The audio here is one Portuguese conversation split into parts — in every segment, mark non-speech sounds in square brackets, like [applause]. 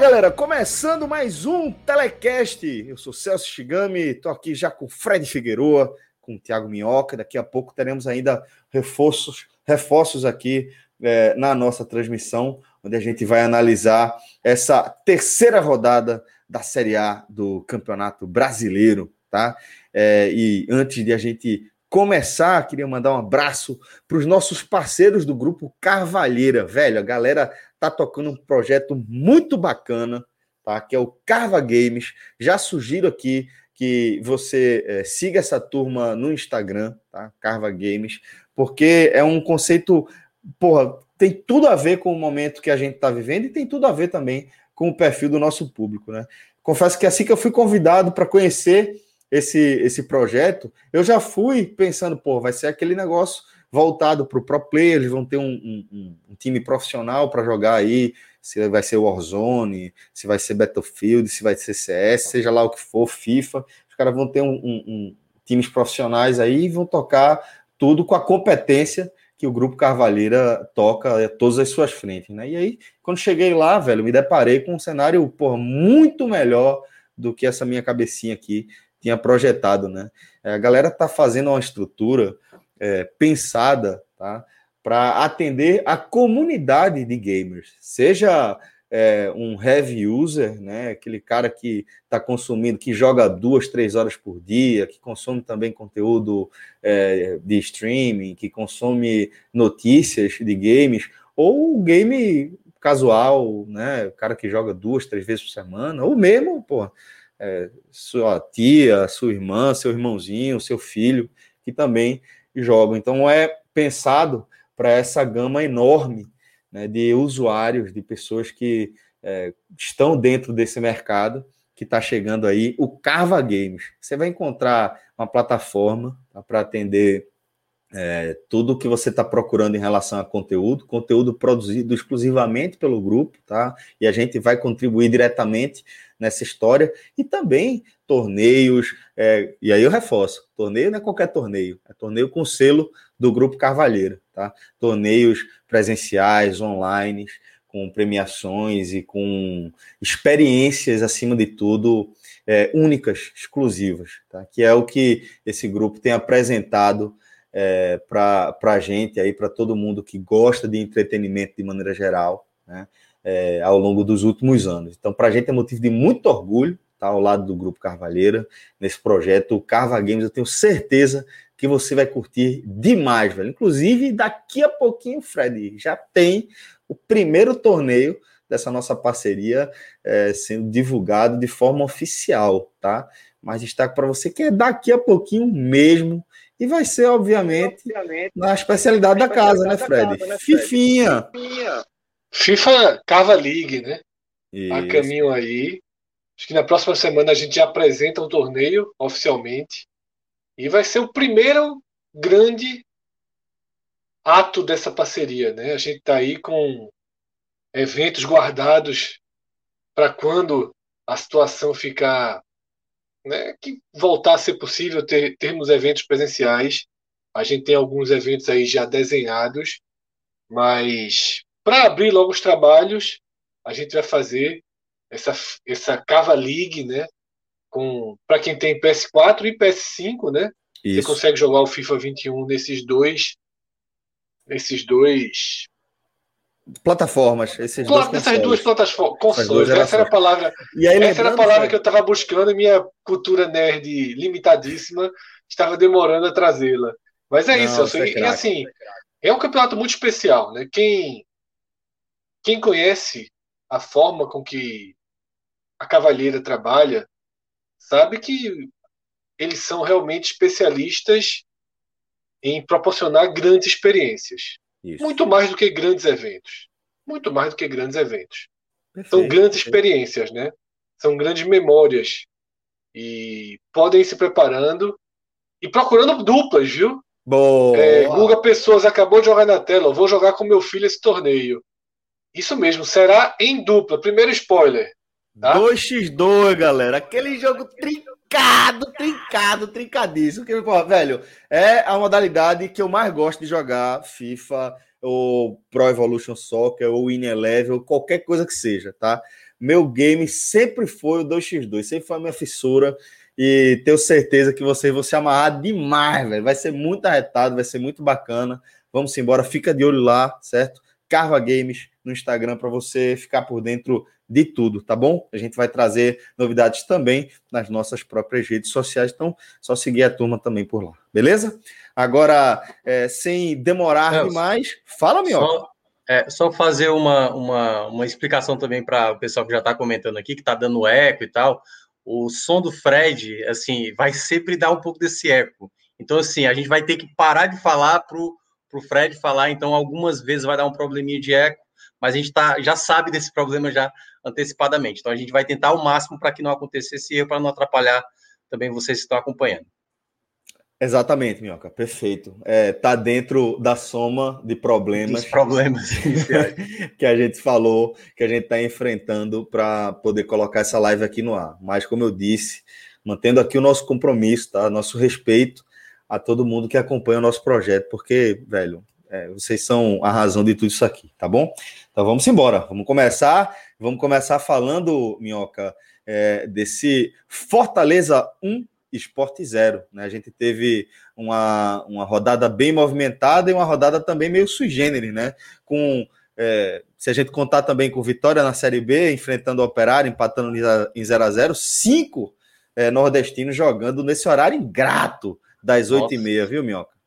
Galera! Começando mais um Telecast. Eu sou Celso Shigami, estou aqui já com o Fred Figueroa, com o Thiago Minhoca. Daqui a pouco teremos ainda reforços, reforços aqui é, na nossa transmissão, onde a gente vai analisar essa terceira rodada da Série A do Campeonato Brasileiro, tá? É, e antes de a gente começar, queria mandar um abraço para os nossos parceiros do grupo Carvalheira. Velho, a galera tá tocando um projeto muito bacana, tá? Que é o Carva Games. Já sugiro aqui que você é, siga essa turma no Instagram, tá? Carva Games, porque é um conceito, porra, tem tudo a ver com o momento que a gente está vivendo e tem tudo a ver também com o perfil do nosso público, né? Confesso que assim que eu fui convidado para conhecer esse, esse projeto, eu já fui pensando, pô, vai ser aquele negócio voltado para o pro player, eles vão ter um, um, um time profissional para jogar aí, se vai ser Warzone, se vai ser Battlefield, se vai ser CS, seja lá o que for, FIFA, os caras vão ter um, times profissionais aí e vão tocar tudo com a competência que o Grupo Carvalheira toca todas as suas frentes, né? E aí, quando cheguei lá, velho, me deparei com um cenário, porra, muito melhor do que essa minha cabecinha aqui tinha projetado, né? A galera tá fazendo uma estrutura é, pensada tá, para atender a comunidade de gamers, seja é, um heavy user, né, aquele cara que está consumindo, que joga duas, três horas por dia, que consome também conteúdo é, de streaming, que consome notícias de games, ou game casual, né, o cara que joga duas, três vezes por semana, ou mesmo, pô, é, sua tia, sua irmã, seu irmãozinho, seu filho, que também jogam. Então é pensado para essa gama enorme né, de usuários, de pessoas que é, estão dentro desse mercado que está chegando aí, o Carva Games. Você vai encontrar uma plataforma tá, para atender é, tudo que você está procurando em relação a conteúdo, conteúdo produzido exclusivamente pelo grupo, tá? E a gente vai contribuir diretamente nessa história e também torneios. É, e aí eu reforço: torneio não é qualquer torneio, é torneio com selo do Grupo Carvalheira, tá? Torneios presenciais, online, com premiações e com experiências, acima de tudo, é, únicas, exclusivas, tá? Que é o que esse grupo tem apresentado é, para a gente aí, para todo mundo que gosta de entretenimento de maneira geral, né? É, ao longo dos últimos anos. Então, para a gente é motivo de muito orgulho estar tá, ao lado do Grupo Carvalheira nesse projeto, Carva Games. Eu tenho certeza que você vai curtir demais, velho. Inclusive, daqui a pouquinho, Fred, já tem o primeiro torneio dessa nossa parceria é, sendo divulgado de forma oficial, tá? Mas destaque para você que é daqui a pouquinho mesmo e vai ser, obviamente, obviamente na especialidade, da, casa, né, Fred? Casa, né, Fred? Fifinha. FIFA Cava League, né? Isso. A caminho aí. Acho que na próxima semana a gente já apresenta o torneio oficialmente. E vai ser o primeiro grande ato dessa parceria, né? A gente está aí com eventos guardados para quando a situação ficar né, que voltar a ser possível ter, termos eventos presenciais. A gente tem alguns eventos aí já desenhados, mas para abrir logo os trabalhos, a gente vai fazer essa, essa Cava League, né? Com para quem tem PS4 e PS5, né? Isso. Você consegue jogar o FIFA 21 nesses dois nesses dois plataformas. Esses essas duas plataformas, consoles. essa era a palavra. E aí, essa era a palavra que eu estava buscando e minha cultura nerd limitadíssima estava demorando a trazê-la. Mas é Não, isso. É e, e, assim, É um campeonato muito especial, né? Quem, quem conhece a forma com que a Cavalheira trabalha, sabe que eles são realmente especialistas em proporcionar grandes experiências. Isso. Muito mais do que grandes eventos. Muito mais do que grandes eventos. Perfeito, São grandes perfeito. experiências, né? São grandes memórias. E podem ir se preparando e procurando duplas, viu? Boa. É, Guga Pessoas acabou de jogar na tela. Eu vou jogar com meu filho esse torneio. Isso mesmo, será em dupla. Primeiro spoiler. Tá? 2x2, galera. Aquele jogo trincado, trincado, trincadíssimo. Que, velho, é a modalidade que eu mais gosto de jogar FIFA, ou Pro Evolution Soccer, ou Win Eleven, ou qualquer coisa que seja, tá? Meu game sempre foi o 2x2, sempre foi a minha fissura. E tenho certeza que vocês vão se amarrar demais, velho. Vai ser muito arretado, vai ser muito bacana. Vamos embora, fica de olho lá, certo? Carva Games no Instagram para você ficar por dentro de tudo, tá bom? A gente vai trazer novidades também nas nossas próprias redes sociais, então só seguir a turma também por lá, beleza? Agora, é, sem demorar Nelson, demais, fala, meu. Só, é, só fazer uma, uma, uma explicação também para o pessoal que já está comentando aqui, que está dando eco e tal. O som do Fred, assim, vai sempre dar um pouco desse eco. Então, assim, a gente vai ter que parar de falar para o Fred falar, então algumas vezes vai dar um probleminha de eco, mas a gente tá, já sabe desse problema já antecipadamente. Então a gente vai tentar ao máximo para que não aconteça esse erro, para não atrapalhar também vocês que estão acompanhando. Exatamente, Minhoca, perfeito. É, tá dentro da soma de problemas, problemas [laughs] que a gente falou, que a gente está enfrentando para poder colocar essa live aqui no ar. Mas, como eu disse, mantendo aqui o nosso compromisso, tá? Nosso respeito a todo mundo que acompanha o nosso projeto, porque, velho, é, vocês são a razão de tudo isso aqui, tá bom? Então vamos embora, vamos começar. Vamos começar falando, Minhoca, é, desse Fortaleza 1, Esporte 0. Né? A gente teve uma, uma rodada bem movimentada e uma rodada também meio sui generis, né? Com, é, se a gente contar também com vitória na Série B, enfrentando o Operário, empatando em 0 a 0 cinco é, nordestinos jogando nesse horário ingrato das 8h30, viu, Minhoca?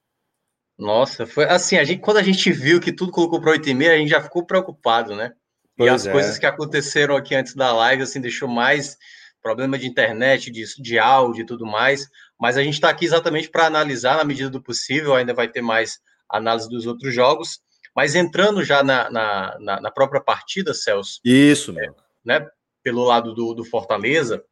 Nossa, foi assim, a gente, quando a gente viu que tudo colocou para 8h30, a gente já ficou preocupado, né? Pois e as é. coisas que aconteceram aqui antes da live, assim, deixou mais problema de internet, de, de áudio e tudo mais. Mas a gente está aqui exatamente para analisar na medida do possível, ainda vai ter mais análise dos outros jogos. Mas entrando já na, na, na, na própria partida, Celso. Isso, mesmo. É, né, pelo lado do, do Fortaleza,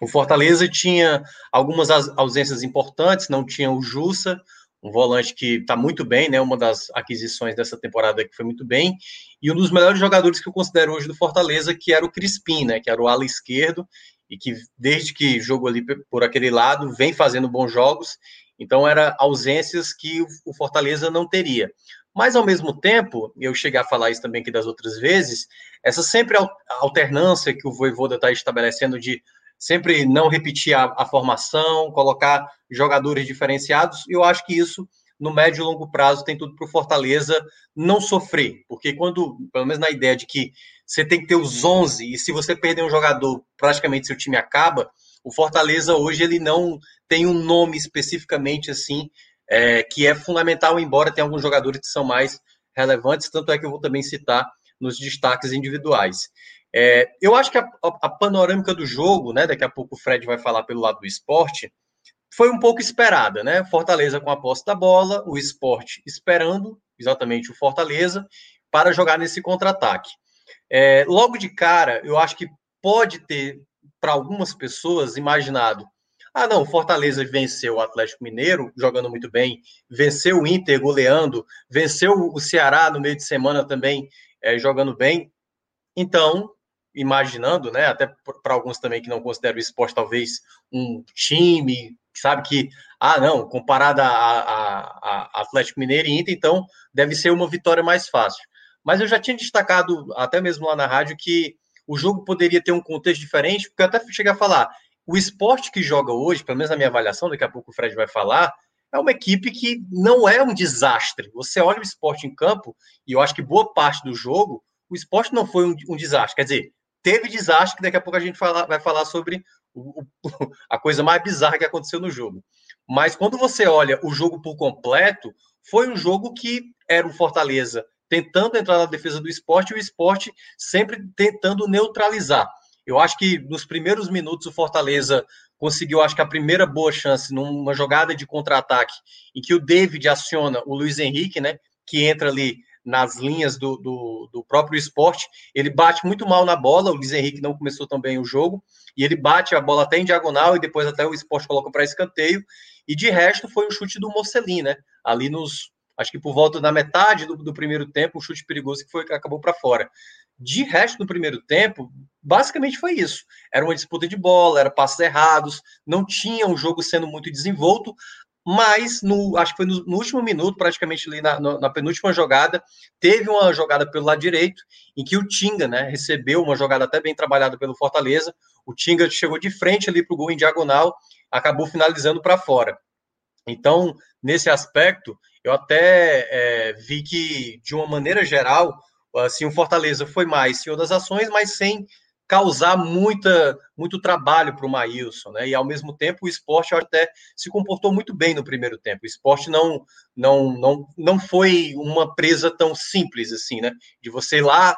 o Fortaleza tinha algumas ausências importantes, não tinha o Jussa, um volante que está muito bem, né? Uma das aquisições dessa temporada que foi muito bem. E um dos melhores jogadores que eu considero hoje do Fortaleza, que era o Crispim, né? Que era o ala esquerdo e que desde que jogou ali por aquele lado vem fazendo bons jogos. Então era ausências que o Fortaleza não teria. Mas ao mesmo tempo, eu cheguei a falar isso também aqui das outras vezes, essa sempre alternância que o Voivoda está estabelecendo de sempre não repetir a, a formação, colocar jogadores diferenciados. Eu acho que isso, no médio e longo prazo, tem tudo para o Fortaleza não sofrer, porque quando, pelo menos na ideia de que você tem que ter os 11 e se você perder um jogador, praticamente seu time acaba. O Fortaleza hoje ele não tem um nome especificamente assim é, que é fundamental, embora tenha alguns jogadores que são mais relevantes, tanto é que eu vou também citar nos destaques individuais. É, eu acho que a, a, panorâmica do jogo, né? Daqui a pouco o Fred vai falar pelo lado do esporte, foi um pouco esperada, né? Fortaleza com a posse da bola, o esporte esperando exatamente o Fortaleza para jogar nesse contra-ataque. É, logo de cara, eu acho que pode ter, para algumas pessoas, imaginado: ah, não, Fortaleza venceu o Atlético Mineiro, jogando muito bem, venceu o Inter, goleando, venceu o Ceará no meio de semana também, é, jogando bem. Então, imaginando, né, até para alguns também que não consideram o esporte talvez um time, sabe que, ah, não, comparado a, a, a, Atlético Mineiro e Inter, então deve ser uma vitória mais fácil. Mas eu já tinha destacado, até mesmo lá na rádio, que o jogo poderia ter um contexto diferente, porque eu até cheguei a falar, o esporte que joga hoje, pelo menos na minha avaliação, daqui a pouco o Fred vai falar, é uma equipe que não é um desastre. Você olha o esporte em campo, e eu acho que boa parte do jogo, o esporte não foi um, um desastre. Quer dizer, teve desastre, que daqui a pouco a gente fala, vai falar sobre o, o, [laughs] a coisa mais bizarra que aconteceu no jogo. Mas quando você olha o jogo por completo, foi um jogo que era o Fortaleza tentando entrar na defesa do esporte e o esporte sempre tentando neutralizar. Eu acho que nos primeiros minutos o Fortaleza conseguiu, acho que a primeira boa chance numa jogada de contra-ataque em que o David aciona o Luiz Henrique, né? Que entra ali nas linhas do, do, do, próprio esporte. Ele bate muito mal na bola, o Luiz Henrique não começou também o jogo, e ele bate a bola até em diagonal e depois até o esporte coloca para escanteio. E de resto foi um chute do Mocelin, né? Ali nos. Acho que por volta da metade do, do primeiro tempo, um chute perigoso que foi que acabou para fora. De resto, no primeiro tempo, basicamente foi isso. Era uma disputa de bola, era passos errados, não tinha um jogo sendo muito desenvolto, mas no, acho que foi no, no último minuto, praticamente ali na, na, penúltima jogada, teve uma jogada pelo lado direito, em que o Tinga, né, recebeu uma jogada até bem trabalhada pelo Fortaleza, o Tinga chegou de frente ali para o gol em diagonal, acabou finalizando para fora. Então, nesse aspecto, eu até é, vi que, de uma maneira geral, assim, o Fortaleza foi mais senhor das ações, mas sem causar muita, muito trabalho para o Maílson, né? E ao mesmo tempo o esporte até se comportou muito bem no primeiro tempo. O esporte não, não, não, não foi uma presa tão simples assim, né? De você ir lá,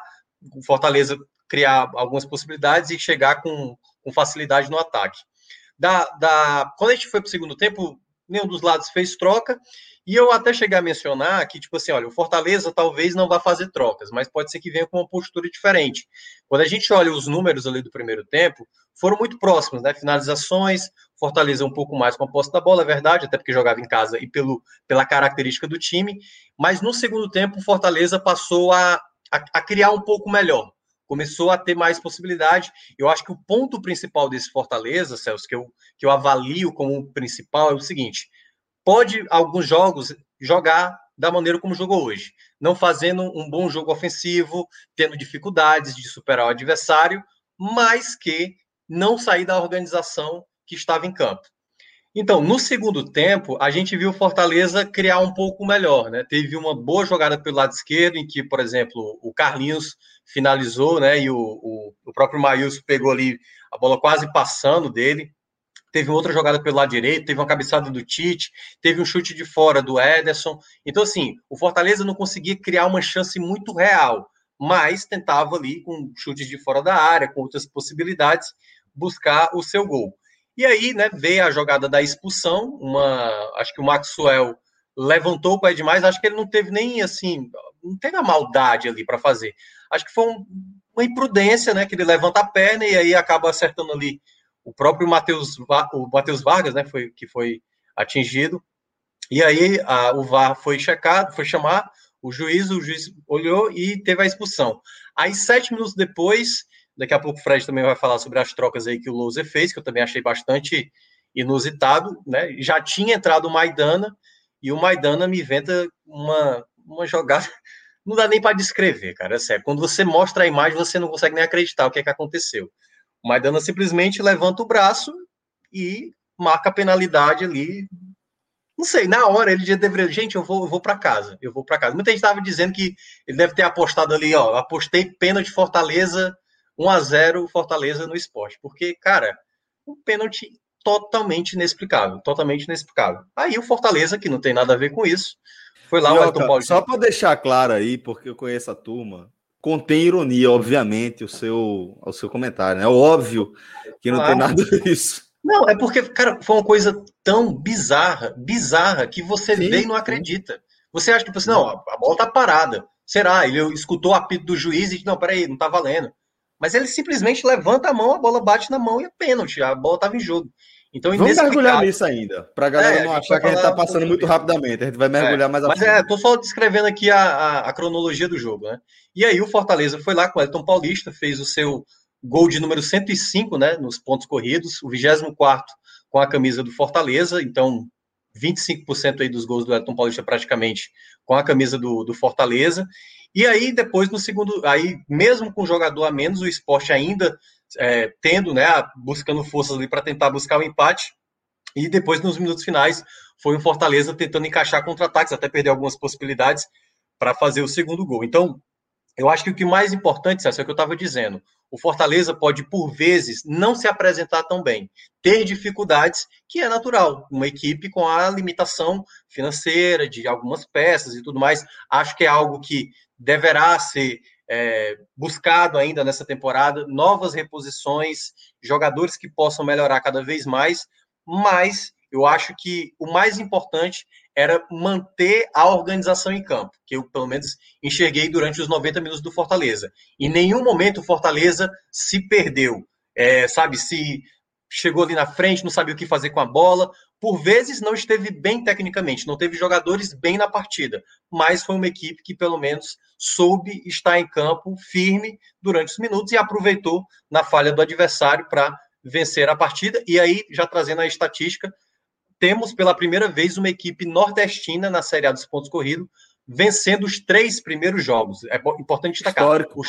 o Fortaleza criar algumas possibilidades e chegar com, com facilidade no ataque. Da, da, quando a gente foi para o segundo tempo, nenhum dos lados fez troca e eu até cheguei a mencionar que, tipo assim, olha, o Fortaleza talvez não vá fazer trocas, mas pode ser que venha com uma postura diferente. Quando a gente olha os números ali do primeiro tempo, foram muito próximos, né? Finalizações, Fortaleza um pouco mais com a posse da bola, é verdade, até porque jogava em casa e pelo, pela característica do time, mas no segundo tempo o Fortaleza passou a, a, a criar um pouco melhor, começou a ter mais possibilidade. Eu acho que o ponto principal desse Fortaleza, Celso, que eu, que eu avalio como principal, é o seguinte: pode alguns jogos jogar da maneira como jogou hoje, não fazendo um bom jogo ofensivo, tendo dificuldades de superar o adversário, mas que não sair da organização que estava em campo. Então, no segundo tempo, a gente viu o Fortaleza criar um pouco melhor, né? Teve uma boa jogada pelo lado esquerdo, em que, por exemplo, o Carlinhos finalizou, né? E o, o, o próprio Maílson pegou ali a bola quase passando dele teve outra jogada pelo lado direito, teve uma cabeçada do Tite, teve um chute de fora do Ederson. Então, assim, o Fortaleza não conseguia criar uma chance muito real, mas tentava ali, com chutes de fora da área, com outras possibilidades, buscar o seu gol. E aí, né, veio a jogada da expulsão, uma, acho que o Maxwell levantou o pé demais, acho que ele não teve nem, assim, não teve a maldade ali para fazer. Acho que foi um, uma imprudência, né, que ele levanta a perna e aí acaba acertando ali o próprio Matheus o Matheus Vargas, né, foi que foi atingido. E aí a, o VAR foi checado, foi chamar o juiz, o juiz olhou e teve a expulsão. Aí sete minutos depois, daqui a pouco o Fred também vai falar sobre as trocas aí que o Louser fez, que eu também achei bastante inusitado, né? Já tinha entrado o Maidana e o Maidana me inventa uma, uma jogada, [laughs] não dá nem para descrever, cara, é sério. Quando você mostra a imagem, você não consegue nem acreditar o que é que aconteceu. O Maidana simplesmente levanta o braço e marca a penalidade ali. Não sei, na hora ele já deveria. Gente, eu vou, vou para casa. Eu vou para casa. Muita gente estava dizendo que ele deve ter apostado ali, ó. Apostei pênalti Fortaleza 1 a 0 Fortaleza no esporte. Porque, cara, um pênalti totalmente inexplicável. Totalmente inexplicável. Aí o Fortaleza, que não tem nada a ver com isso, foi lá Mioca, o Elton Só para deixar claro aí, porque eu conheço a turma, contém ironia, obviamente, o seu, o seu comentário, né? É óbvio que não claro. tem nada disso. Não, é porque, cara, foi uma coisa tão bizarra, bizarra, que você sim, vê e não acredita. Você acha que, tipo assim, não, a bola tá parada. Será? Ele escutou o apito do juiz e disse, não, peraí, não tá valendo. Mas ele simplesmente levanta a mão, a bola bate na mão e é pênalti, a bola tava em jogo. Então, Vamos mergulhar nisso ainda, para a galera é, não achar que a gente está passando muito rapidamente. A gente vai mergulhar é, mais a Mas é, tô só descrevendo aqui a, a, a, cronologia do jogo, né? E aí o Fortaleza foi lá com o Elton Paulista, fez o seu gol de número 105, né, nos pontos corridos, o 24 com a camisa do Fortaleza, então 25% aí dos gols do Elton Paulista praticamente com a camisa do, do Fortaleza. E aí depois no segundo, aí mesmo com o jogador a menos, o esporte ainda é, tendo, né, buscando forças ali para tentar buscar o empate. E depois, nos minutos finais, foi o Fortaleza tentando encaixar contra-ataques, até perder algumas possibilidades para fazer o segundo gol. Então, eu acho que o que mais importante, César, é o que eu estava dizendo. O Fortaleza pode, por vezes, não se apresentar tão bem, ter dificuldades, que é natural. Uma equipe com a limitação financeira de algumas peças e tudo mais, acho que é algo que deverá ser é, buscado ainda nessa temporada, novas reposições, jogadores que possam melhorar cada vez mais, mas eu acho que o mais importante era manter a organização em campo, que eu, pelo menos, enxerguei durante os 90 minutos do Fortaleza. Em nenhum momento o Fortaleza se perdeu, é, sabe? Se chegou ali na frente, não sabia o que fazer com a bola. Por vezes não esteve bem tecnicamente, não teve jogadores bem na partida, mas foi uma equipe que pelo menos soube estar em campo firme durante os minutos e aproveitou na falha do adversário para vencer a partida. E aí, já trazendo a estatística, temos pela primeira vez uma equipe nordestina na Série A dos pontos corridos, vencendo os três primeiros jogos. É importante destacar. Os,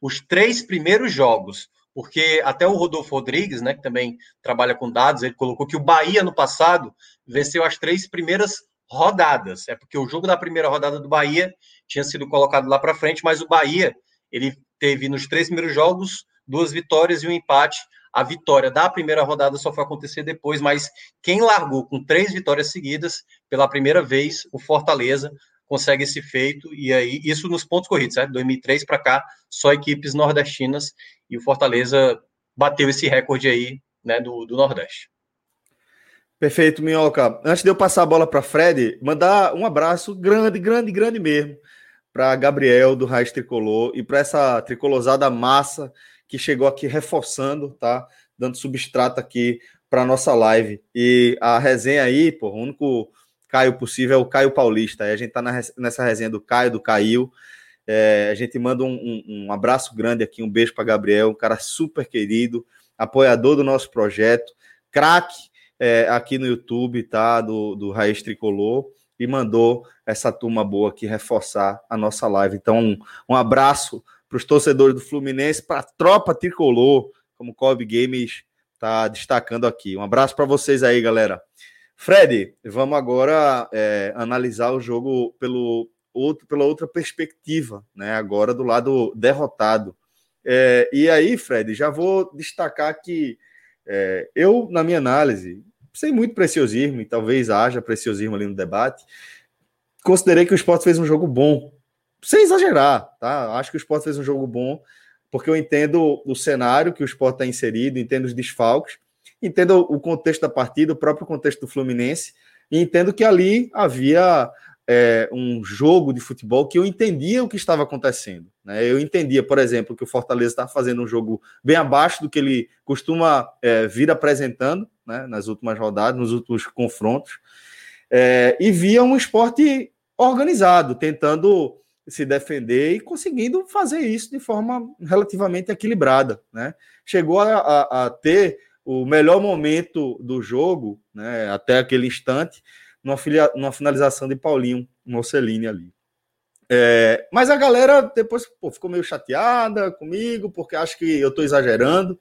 os, três primeiros jogos. Porque até o Rodolfo Rodrigues, né, que também trabalha com dados, ele colocou que o Bahia no passado venceu as três primeiras rodadas. É porque o jogo da primeira rodada do Bahia tinha sido colocado lá para frente, mas o Bahia ele teve nos três primeiros jogos duas vitórias e um empate a vitória da primeira rodada só foi acontecer depois, mas quem largou com três vitórias seguidas, pela primeira vez, o Fortaleza consegue esse feito, e aí, isso nos pontos corridos, certo? 2003 para cá, só equipes nordestinas, e o Fortaleza bateu esse recorde aí, né, do, do Nordeste. Perfeito, Minhoca. Antes de eu passar a bola para Fred, mandar um abraço grande, grande, grande mesmo para Gabriel do Raiz Tricolor e para essa tricolosada massa que chegou aqui reforçando, tá? Dando substrato aqui para nossa live. E a resenha aí, pô, o único Caio possível é o Caio Paulista. Aí a gente tá na, nessa resenha do Caio, do Caio. É, a gente manda um, um, um abraço grande aqui, um beijo para Gabriel, um cara super querido, apoiador do nosso projeto, craque é, aqui no YouTube, tá? Do, do Raiz Tricolor e mandou essa turma boa aqui reforçar a nossa live. Então, um, um abraço para os torcedores do Fluminense, para a tropa tricolor, como o Kobe Games está destacando aqui. Um abraço para vocês aí, galera. Fred, vamos agora é, analisar o jogo pelo outro, pela outra perspectiva, né? Agora do lado derrotado. É, e aí, Fred, já vou destacar que é, eu, na minha análise, sem muito preciosismo, e talvez haja preciosismo ali no debate, considerei que o esporte fez um jogo bom sem exagerar, tá? Acho que o Sport fez um jogo bom, porque eu entendo o cenário que o Sport está inserido, entendo os desfalques, entendo o contexto da partida, o próprio contexto do Fluminense, e entendo que ali havia é, um jogo de futebol que eu entendia o que estava acontecendo. Né? Eu entendia, por exemplo, que o Fortaleza está fazendo um jogo bem abaixo do que ele costuma é, vir apresentando né, nas últimas rodadas, nos últimos confrontos, é, e via um esporte organizado, tentando se defender e conseguindo fazer isso de forma relativamente equilibrada, né? Chegou a, a, a ter o melhor momento do jogo, né, até aquele instante, numa, filia, numa finalização de Paulinho Mocelini ali. É, mas a galera depois pô, ficou meio chateada comigo, porque acha que eu estou exagerando.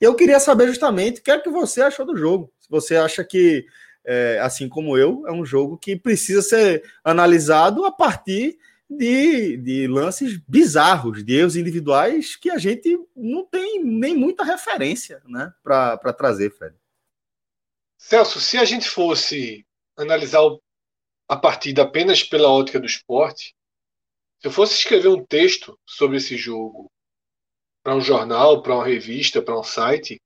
Eu queria saber justamente o que é que você achou do jogo. Se você acha que, é, assim como eu, é um jogo que precisa ser analisado a partir de, de lances bizarros, de erros individuais que a gente não tem nem muita referência né, para trazer, Fred. Celso, se a gente fosse analisar a partida apenas pela ótica do esporte, se eu fosse escrever um texto sobre esse jogo para um jornal, para uma revista, para um site,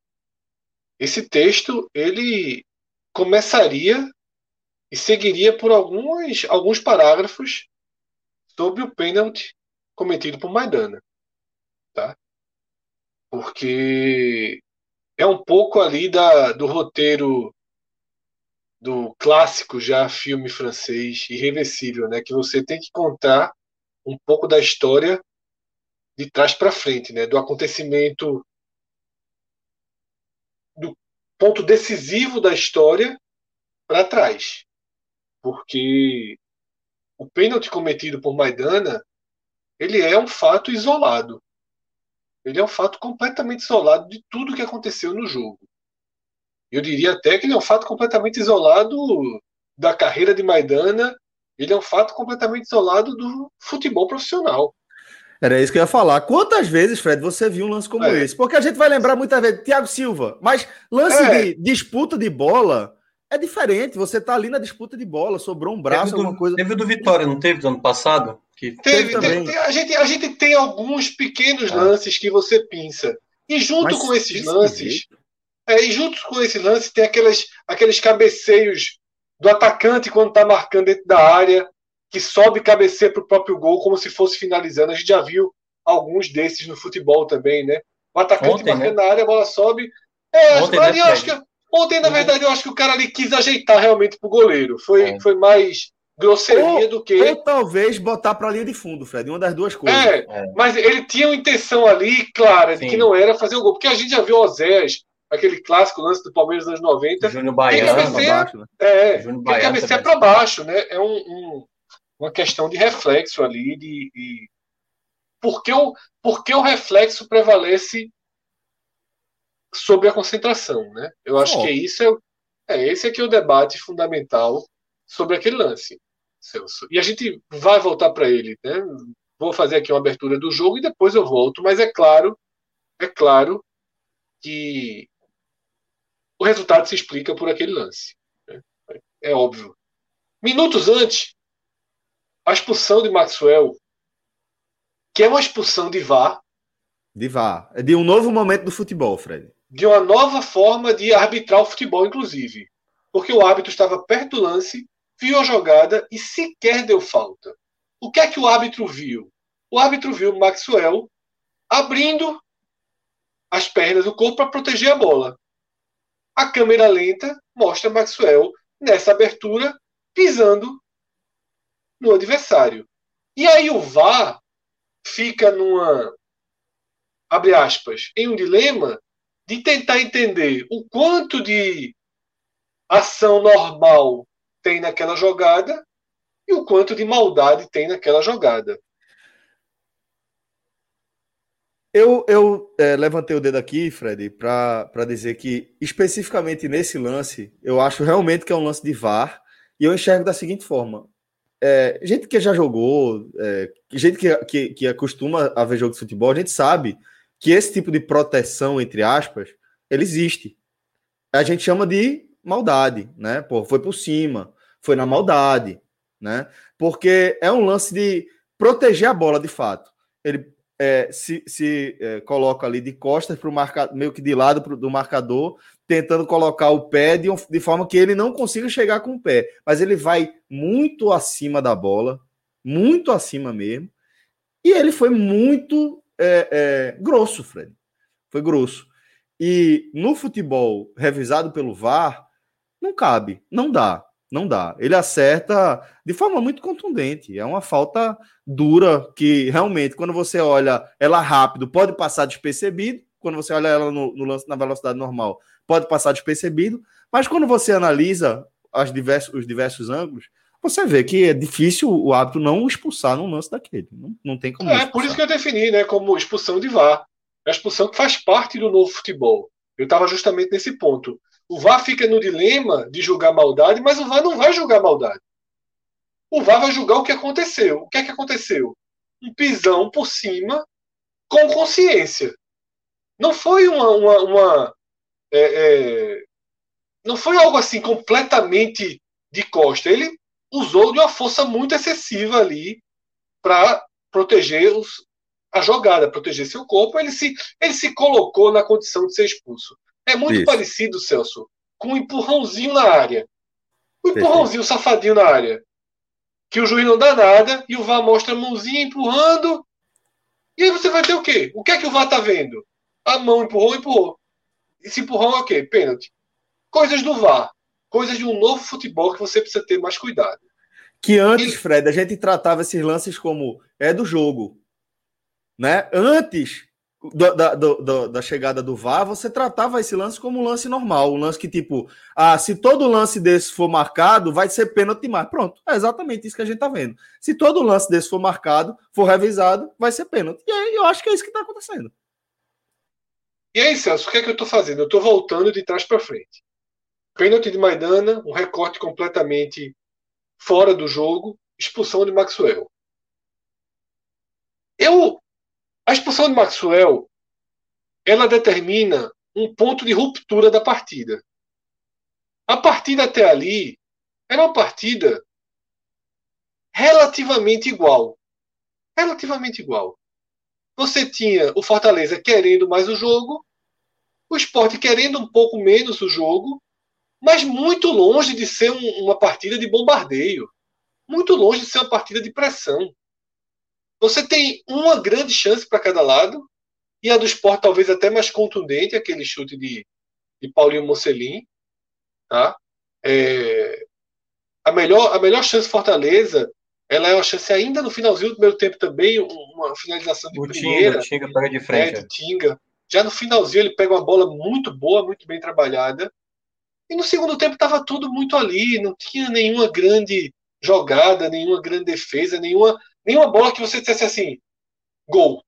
esse texto ele começaria e seguiria por alguns, alguns parágrafos sobre o pênalti cometido por Maidana. Tá? Porque é um pouco ali da, do roteiro do clássico já filme francês irreversível, né? Que você tem que contar um pouco da história de trás para frente, né? Do acontecimento do ponto decisivo da história para trás, porque o pênalti cometido por Maidana, ele é um fato isolado. Ele é um fato completamente isolado de tudo que aconteceu no jogo. Eu diria até que ele é um fato completamente isolado da carreira de Maidana, ele é um fato completamente isolado do futebol profissional. Era isso que eu ia falar. Quantas vezes, Fred, você viu um lance como é. esse? Porque a gente vai lembrar muitas vezes, Thiago Silva, mas lance é. de disputa de bola é diferente. Você tá ali na disputa de bola, sobrou um braço, teve alguma do, coisa. Teve do Vitória, não teve do ano passado? Que... Teve, teve, teve a, gente, a gente tem alguns pequenos é. lances que você pensa. E junto mas com esses lances. É, e junto com esse lance tem aqueles, aqueles cabeceios do atacante quando tá marcando dentro da área que sobe cabeceia para o próprio gol como se fosse finalizando. A gente já viu alguns desses no futebol também, né? O atacante ontem, marcando né? na área, a bola sobe. É, ontem, né, eu acho que, ontem, na verdade, eu acho que o cara ali quis ajeitar realmente pro goleiro. Foi, é. foi mais grosseria ou, do que. Ou talvez botar para a linha de fundo, Fred, uma das duas coisas. É, é, mas ele tinha uma intenção ali clara de que não era fazer o gol. Porque a gente já viu o Oséias, aquele clássico lance do Palmeiras nos anos 90. Júnior Baiano, cabeceia, baixo, né? É, Júnior Baiano cabeceia para baixo, né? É um, um uma questão de reflexo ali, de, de por, que o, por que o reflexo prevalece sobre a concentração, né? Eu acho oh. que isso é, é esse aqui é o debate fundamental sobre aquele lance, Celso. E a gente vai voltar para ele, né? Vou fazer aqui uma abertura do jogo e depois eu volto, mas é claro, é claro que o resultado se explica por aquele lance. Né? É óbvio. Minutos antes, a expulsão de Maxwell, que é uma expulsão de VAR. De VAR. É de um novo momento do futebol, Fred. De uma nova forma de arbitrar o futebol, inclusive. Porque o árbitro estava perto do lance, viu a jogada e sequer deu falta. O que é que o árbitro viu? O árbitro viu Maxwell abrindo as pernas do corpo para proteger a bola. A câmera lenta mostra Maxwell nessa abertura pisando no adversário. E aí o VAR fica numa abre aspas, em um dilema de tentar entender o quanto de ação normal tem naquela jogada e o quanto de maldade tem naquela jogada. Eu, eu é, levantei o dedo aqui, Fred, para dizer que, especificamente nesse lance, eu acho realmente que é um lance de VAR, e eu enxergo da seguinte forma: é, gente que já jogou, é, gente que, que, que acostuma a ver jogo de futebol, a gente sabe que esse tipo de proteção, entre aspas, ele existe. A gente chama de maldade, né? Pô, foi por cima, foi na maldade, né? Porque é um lance de proteger a bola de fato. Ele é, se, se é, coloca ali de costas para o marcador, meio que de lado pro, do marcador, tentando colocar o pé de, de, forma que ele não consiga chegar com o pé. Mas ele vai muito acima da bola, muito acima mesmo. E ele foi muito é, é grosso, Fred. Foi grosso. E no futebol revisado pelo VAR, não cabe, não dá. Não dá. Ele acerta de forma muito contundente. É uma falta dura que realmente, quando você olha ela rápido, pode passar despercebido. Quando você olha ela no, no lance na velocidade normal, pode passar despercebido. Mas quando você analisa diversos, os diversos ângulos, você vê que é difícil o árbitro não expulsar num lance daquele. Não, não tem como. É, expulsar. por isso que eu defini, né, como expulsão de VAR. É a expulsão que faz parte do novo futebol. Eu estava justamente nesse ponto. O VAR fica no dilema de julgar maldade, mas o VAR não vai julgar maldade. O VAR vai julgar o que aconteceu. O que é que aconteceu? Um pisão por cima com consciência. Não foi uma. uma, uma é, é, não foi algo assim completamente de costa. Ele usou de uma força muito excessiva ali para proteger os, a jogada, proteger seu corpo. Ele se, ele se colocou na condição de ser expulso. É muito Isso. parecido, Celso, com um empurrãozinho na área. Um empurrãozinho safadinho na área. Que o juiz não dá nada e o VAR mostra a mãozinha empurrando. E aí você vai ter o quê? O que é que o VAR tá vendo? A mão empurrou, empurrou. Esse empurrão é o quê? Pênalti. Coisas do VAR. Coisas de um novo futebol que você precisa ter mais cuidado. Que antes, Fred, a gente tratava esses lances como é do jogo. Né? Antes, da, da, da, chegada do VAR, você tratava esse lance como um lance normal, um lance que, tipo, ah, se todo lance desse for marcado, vai ser pênalti mais. Pronto, é exatamente isso que a gente tá vendo. Se todo lance desse for marcado, for revisado, vai ser pênalti. E aí eu acho que é isso que tá acontecendo. E aí, Celso, o que é que eu tô fazendo? Eu tô voltando de trás para frente. Pênalti de Maidana, um recorte completamente fora do jogo, expulsão de Maxwell. Eu expulsão de Maxwell ela determina um ponto de ruptura da partida. A partida até ali era uma partida relativamente igual. Relativamente igual. Você tinha o Fortaleza querendo mais o jogo, o esporte querendo um pouco menos o jogo, mas muito longe de ser um, uma partida de bombardeio. Muito longe de ser uma partida de pressão. Você tem uma grande chance para cada lado, e a do esporte talvez até mais contundente, aquele chute de, de Paulinho Mocelin. Tá? É, a, melhor, a melhor chance Fortaleza ela é uma chance ainda no finalzinho do primeiro tempo também, uma finalização de o primeira. Tinga, Tinga pega de frente. Né, de Tinga. Já no finalzinho ele pega uma bola muito boa, muito bem trabalhada. E no segundo tempo estava tudo muito ali, não tinha nenhuma grande jogada, nenhuma grande defesa, nenhuma, nenhuma bola que você dissesse assim, gol,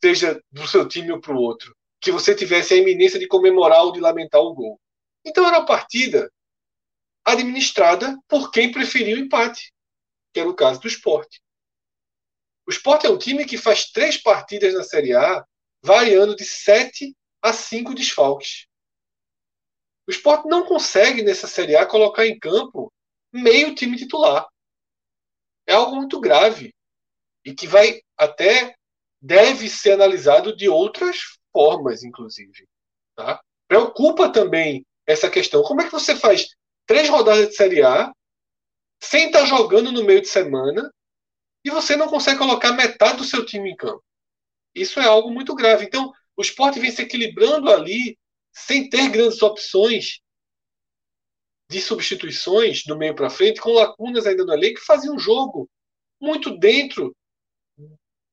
seja do seu time ou para o outro, que você tivesse a iminência de comemorar ou de lamentar o gol. Então era uma partida administrada por quem preferiu o empate, que era o caso do esporte. O esporte é um time que faz três partidas na Série A, variando de sete a cinco desfalques. O esporte não consegue, nessa Série A, colocar em campo meio time titular. É algo muito grave e que vai até deve ser analisado de outras formas, inclusive. Tá? Preocupa também essa questão. Como é que você faz três rodadas de Série A sem estar jogando no meio de semana e você não consegue colocar metade do seu time em campo? Isso é algo muito grave. Então, o esporte vem se equilibrando ali sem ter grandes opções de substituições do meio para frente, com lacunas ainda no elenco, que fazia um jogo muito dentro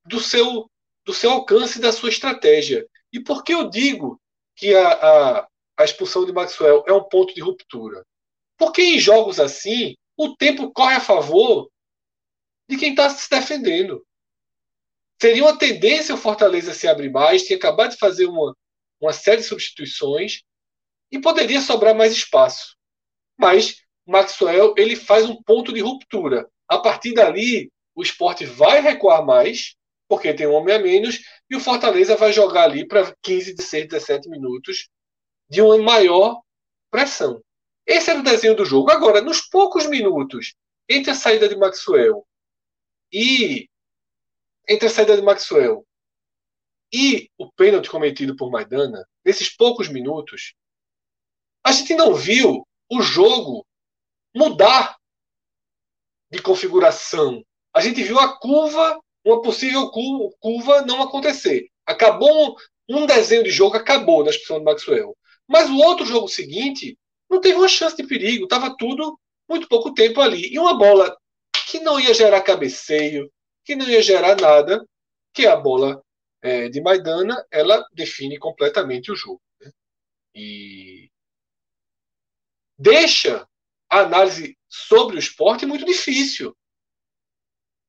do seu, do seu alcance e da sua estratégia. E por que eu digo que a, a, a expulsão de Maxwell é um ponto de ruptura? Porque em jogos assim, o tempo corre a favor de quem está se defendendo. Seria uma tendência o Fortaleza se abrir mais, tinha acabado de fazer uma, uma série de substituições e poderia sobrar mais espaço. Mas Maxwell ele faz um ponto de ruptura. A partir dali, o esporte vai recuar mais, porque tem um homem a menos, e o Fortaleza vai jogar ali para 15, 16, 17 minutos de uma maior pressão. Esse era o desenho do jogo. Agora, nos poucos minutos entre a saída de Maxwell e entre a saída de Maxwell e o pênalti cometido por Maidana, nesses poucos minutos, a gente não viu o jogo mudar de configuração. A gente viu a curva, uma possível curva não acontecer. Acabou um desenho de jogo, acabou na expulsão do Maxwell. Mas o outro jogo seguinte não teve uma chance de perigo, estava tudo muito pouco tempo ali. E uma bola que não ia gerar cabeceio, que não ia gerar nada, que é a bola é, de Maidana, ela define completamente o jogo. Né? E deixa a análise sobre o esporte muito difícil.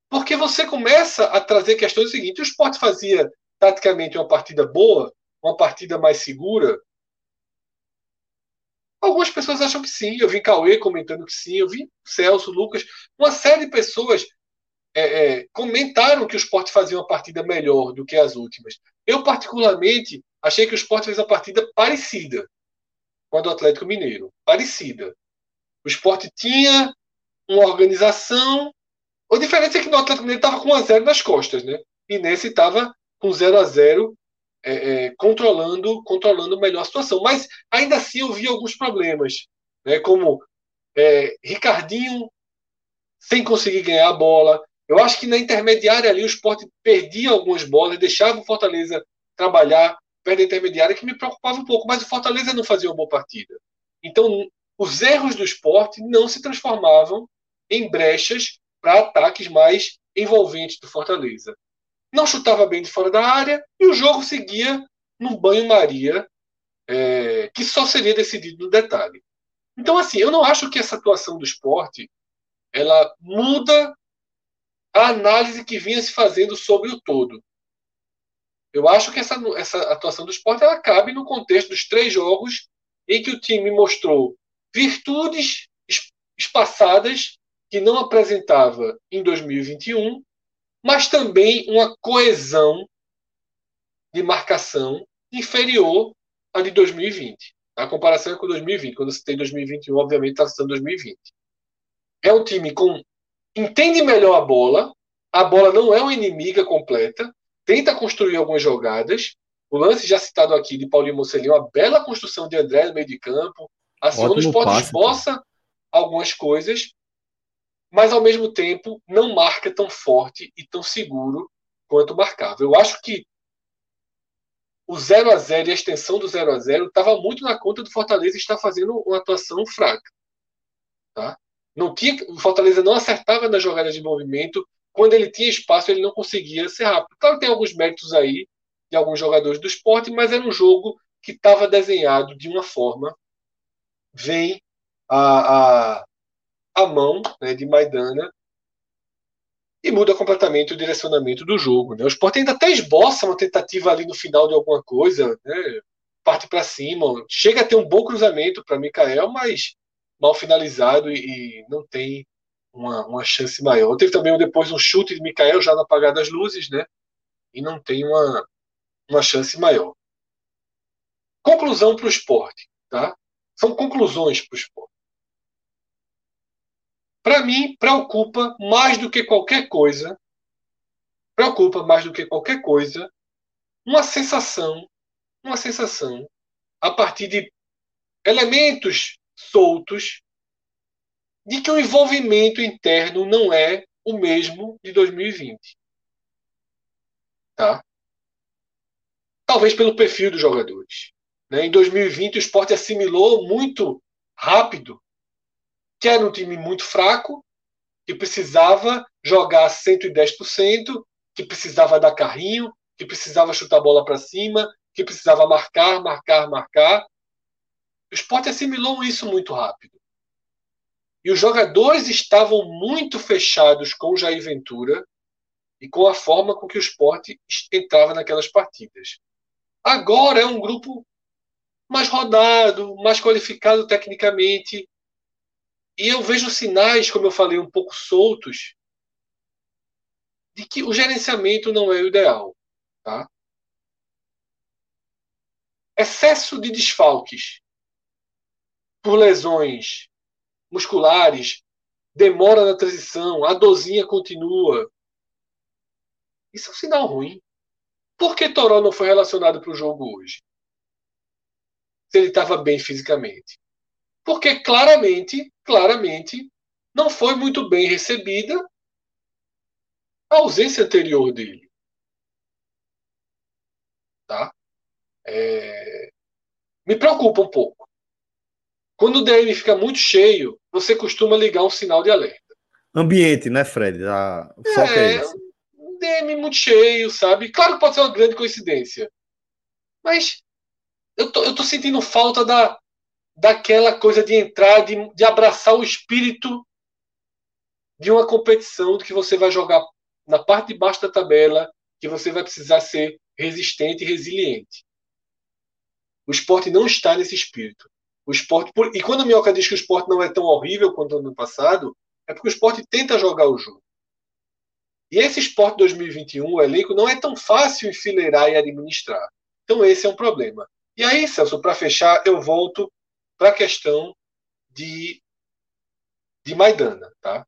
Porque você começa a trazer questões do seguinte: o esporte fazia taticamente uma partida boa, uma partida mais segura. Algumas pessoas acham que sim. Eu vi Cauê comentando que sim. Eu vi Celso, Lucas, uma série de pessoas é, é, comentaram que o esporte fazia uma partida melhor do que as últimas. Eu, particularmente, achei que o esporte fez uma partida parecida com a do Atlético Mineiro. Parecida. O esporte tinha uma organização. A diferença é que no Atlético Mineiro estava com 1 a 0 nas costas, né? E nesse estava com 0 a 0 é, é, controlando, controlando melhor a situação. Mas ainda assim eu vi alguns problemas, né? Como é, Ricardinho sem conseguir ganhar a bola, eu acho que na intermediária ali o esporte perdia algumas bolas, deixava o Fortaleza trabalhar perto da intermediária, que me preocupava um pouco, mas o Fortaleza não fazia uma boa partida. Então, os erros do esporte não se transformavam em brechas para ataques mais envolventes do Fortaleza. Não chutava bem de fora da área e o jogo seguia num banho-maria é, que só seria decidido no detalhe. Então, assim, eu não acho que essa atuação do esporte ela muda a análise que vinha se fazendo sobre o todo. Eu acho que essa, essa atuação do esporte ela cabe no contexto dos três jogos em que o time mostrou virtudes espaçadas que não apresentava em 2021, mas também uma coesão de marcação inferior à de 2020. A comparação é com 2020. Quando você tem 2021, obviamente está citando 2020. É um time com entende melhor a bola, a bola não é uma inimiga completa, tenta construir algumas jogadas. O lance já citado aqui de Paulinho Mocelin, uma bela construção de André no meio de campo. Assim, onde o esporte esboça algumas coisas, mas ao mesmo tempo não marca tão forte e tão seguro quanto marcava. Eu acho que o 0 a 0 e a extensão do 0 a 0 estava muito na conta do Fortaleza estar fazendo uma atuação fraca. Tá? Não tinha, o Fortaleza não acertava nas jogadas de movimento. Quando ele tinha espaço, ele não conseguia ser rápido. Claro, tem alguns méritos aí de alguns jogadores do esporte, mas era um jogo que estava desenhado de uma forma. Vem a, a, a mão né, de Maidana e muda completamente o direcionamento do jogo. Né? O Sport ainda até esboça uma tentativa ali no final de alguma coisa, né? parte para cima, chega a ter um bom cruzamento para Mikael, mas mal finalizado e, e não tem uma, uma, chance maior. Teve também depois um chute de Mikael já no apagar das luzes, né? E não tem uma, uma chance maior. Conclusão para o esporte, tá? São conclusões para o esporte. Para mim, preocupa mais do que qualquer coisa, preocupa mais do que qualquer coisa, uma sensação, uma sensação a partir de elementos soltos de que o envolvimento interno não é o mesmo de 2020. Tá? Talvez pelo perfil dos jogadores. Né? Em 2020, o esporte assimilou muito rápido que era um time muito fraco, que precisava jogar 110%, que precisava dar carrinho, que precisava chutar a bola para cima, que precisava marcar, marcar, marcar. O esporte assimilou isso muito rápido. E os jogadores estavam muito fechados com o Jair Ventura e com a forma com que o esporte entrava naquelas partidas. Agora é um grupo mais rodado, mais qualificado tecnicamente. E eu vejo sinais, como eu falei, um pouco soltos, de que o gerenciamento não é o ideal. Tá? Excesso de desfalques por lesões musculares, demora na transição, a dorzinha continua. Isso é um sinal ruim. Por que Toró não foi relacionado para o jogo hoje? Se ele estava bem fisicamente. Porque claramente, claramente, não foi muito bem recebida a ausência anterior dele. Tá? É... Me preocupa um pouco. Quando o DM fica muito cheio, você costuma ligar um sinal de alerta. Ambiente, né, Fred? A... O foco é, é esse. DM muito cheio, sabe? Claro que pode ser uma grande coincidência. Mas eu tô, eu tô sentindo falta da, daquela coisa de entrar, de, de abraçar o espírito de uma competição de que você vai jogar na parte de baixo da tabela, que você vai precisar ser resistente e resiliente. O esporte não está nesse espírito. O esporte, e quando o Minhoca diz que o esporte não é tão horrível quanto no ano passado, é porque o esporte tenta jogar o jogo. E esse esporte 2021, o elenco, não é tão fácil enfileirar e administrar. Então esse é um problema. E aí, Celso, para fechar, eu volto para a questão de, de Maidana. Tá?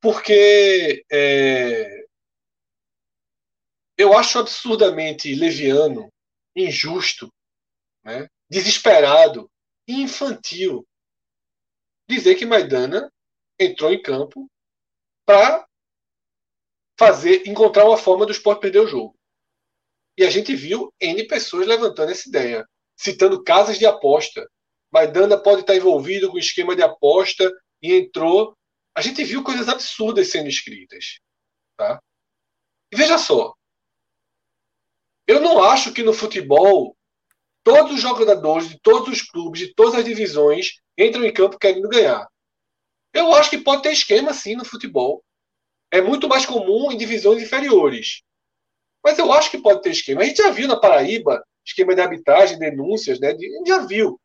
Porque é, eu acho absurdamente leviano, injusto, né? Desesperado e infantil dizer que Maidana entrou em campo para fazer encontrar uma forma do esporte perder o jogo. E a gente viu N pessoas levantando essa ideia, citando casas de aposta. Maidana pode estar envolvido com esquema de aposta e entrou. A gente viu coisas absurdas sendo escritas. Tá? E veja só. Eu não acho que no futebol todos os jogadores de todos os clubes, de todas as divisões, entram em campo querendo ganhar. Eu acho que pode ter esquema sim no futebol. É muito mais comum em divisões inferiores. Mas eu acho que pode ter esquema. A gente já viu na Paraíba esquema de arbitragem, denúncias, né? A gente já viu.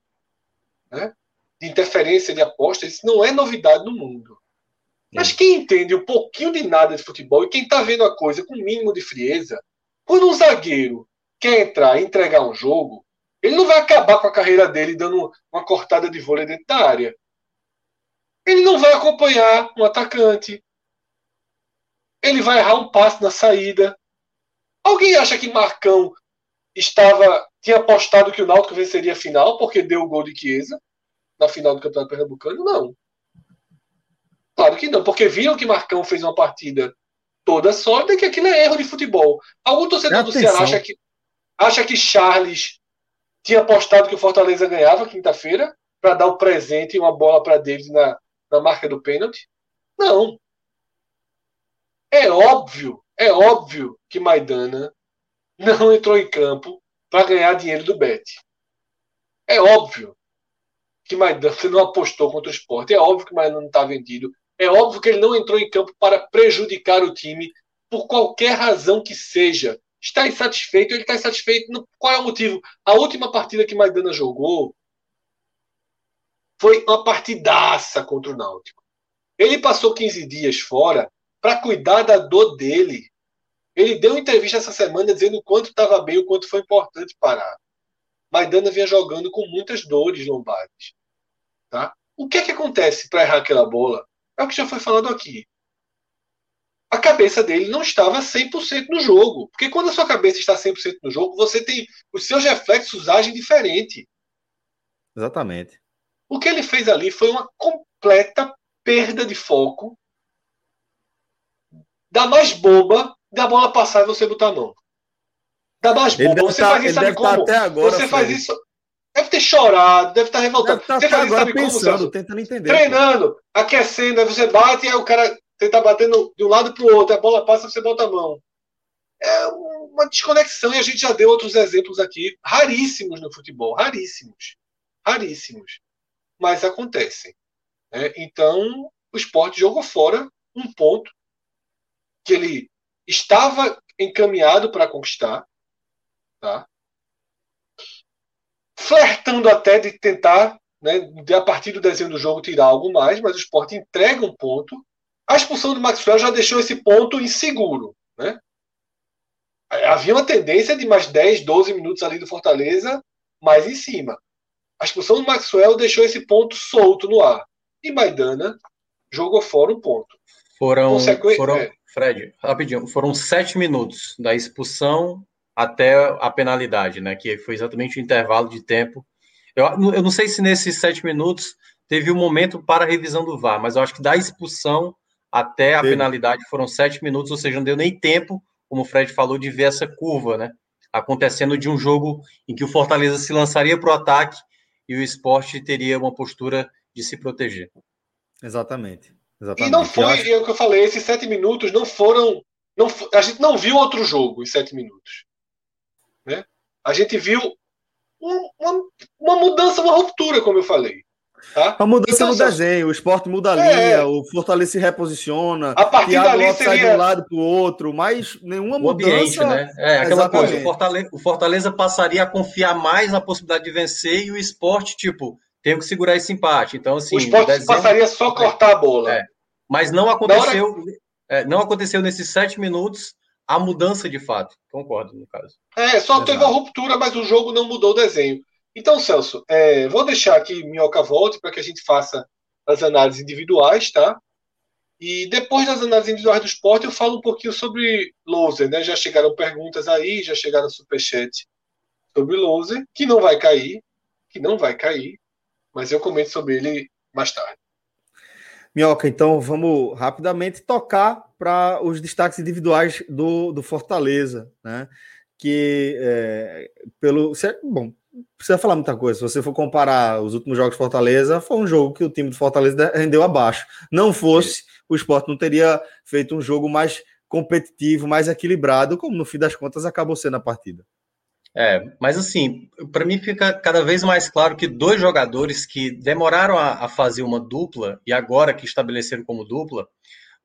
Né? De interferência de apostas. Isso não é novidade no mundo. Mas quem entende um pouquinho de nada de futebol e quem está vendo a coisa com o mínimo de frieza, Quando um zagueiro quer entrar e entregar um jogo, ele não vai acabar com a carreira dele dando uma cortada de vôlei dentro da área. Ele não vai acompanhar um atacante. Ele vai errar um passe na saída. Alguém acha que Marcão estava tinha apostado que o Náutico venceria a final porque deu o gol de Chiesa na final do Campeonato Pernambucano? Não. Claro que não, porque viram que Marcão fez uma partida toda sólida e que aquilo é erro de futebol. Algum torcedor do Ceará acha que, acha que Charles tinha apostado que o Fortaleza ganhava quinta-feira para dar o um presente e uma bola para David na, na marca do pênalti? Não. É óbvio, é óbvio que Maidana não entrou em campo para ganhar dinheiro do Bet. É óbvio que Maidana não apostou contra o esporte. É óbvio que Maidana não está vendido. É óbvio que ele não entrou em campo para prejudicar o time por qualquer razão que seja. Está insatisfeito, ele está insatisfeito. Qual é o motivo? A última partida que Maidana jogou foi uma partidaça contra o Náutico. Ele passou 15 dias fora para cuidar da dor dele. Ele deu entrevista essa semana dizendo o quanto estava bem, o quanto foi importante parar. Maidana vinha jogando com muitas dores lombares. Tá? O que é que acontece para errar aquela bola? É o que já foi falado aqui. A cabeça dele não estava 100% no jogo. Porque quando a sua cabeça está 100% no jogo, você tem. Os seus reflexos agem diferente. Exatamente. O que ele fez ali foi uma completa perda de foco da mais boba da bola passar e você botar a mão. Da mais boba. Você tá, faz isso, sabe como? Até agora, você faz isso. Deve ter chorado, deve estar revoltado. Deve você faz isso, sabe pensando, como? Tentando entender. Treinando, aquecendo, aí você bate e aí o cara tenta batendo de um lado para o outro, a bola passa, você bota a mão. É uma desconexão e a gente já deu outros exemplos aqui, raríssimos no futebol, raríssimos. Raríssimos mas acontecem. Né? Então, o esporte jogou fora um ponto que ele estava encaminhado para conquistar, tá? flertando até de tentar, né, de, a partir do desenho do jogo, tirar algo mais, mas o esporte entrega um ponto. A expulsão do Maxwell já deixou esse ponto inseguro. Né? Havia uma tendência de mais 10, 12 minutos ali do Fortaleza mais em cima. A expulsão do Maxwell deixou esse ponto solto no ar. E Maidana jogou fora um ponto. Foram, Consequ... foram é. Fred, rapidinho, foram sete minutos da expulsão até a penalidade, né? Que foi exatamente o intervalo de tempo. Eu, eu não sei se nesses sete minutos teve um momento para a revisão do VAR, mas eu acho que da expulsão até a Sim. penalidade foram sete minutos, ou seja, não deu nem tempo, como o Fred falou, de ver essa curva, né? Acontecendo de um jogo em que o Fortaleza se lançaria para o ataque e o esporte teria uma postura de se proteger. Exatamente. Exatamente. E não foi, acho... é o que eu falei, esses sete minutos não foram. Não, a gente não viu outro jogo em sete minutos. Né? A gente viu um, uma, uma mudança, uma ruptura, como eu falei. Tá? A mudança então, no desenho, o esporte muda a é, linha, o Fortaleza se reposiciona, a partir Thiago dali seria... sai de um lado para o outro, mas nenhuma o mudança. Ambiente, né? É aquela Exatamente. coisa, o Fortaleza, o Fortaleza, passaria a confiar mais na possibilidade de vencer e o esporte, tipo, tem que segurar esse empate. Então, assim, o esporte desenho... passaria só cortar a bola. É. Mas não aconteceu, hora... é, não aconteceu nesses sete minutos a mudança de fato. Concordo, no caso. É, só Exato. teve a ruptura, mas o jogo não mudou o desenho. Então, Celso, é, vou deixar aqui Minhoca volte para que a gente faça as análises individuais, tá? E depois das análises individuais do esporte, eu falo um pouquinho sobre Loser, né? Já chegaram perguntas aí, já chegaram superchat sobre Loser, que não vai cair, que não vai cair, mas eu comento sobre ele mais tarde. Minhoca, então vamos rapidamente tocar para os destaques individuais do, do Fortaleza, né? Que é, pelo. Bom, precisa falar muita coisa. Se você for comparar os últimos jogos de Fortaleza, foi um jogo que o time do Fortaleza rendeu abaixo. Não fosse, o esporte não teria feito um jogo mais competitivo, mais equilibrado, como no fim das contas acabou sendo a partida. É, mas assim, para mim fica cada vez mais claro que dois jogadores que demoraram a, a fazer uma dupla e agora que estabeleceram como dupla,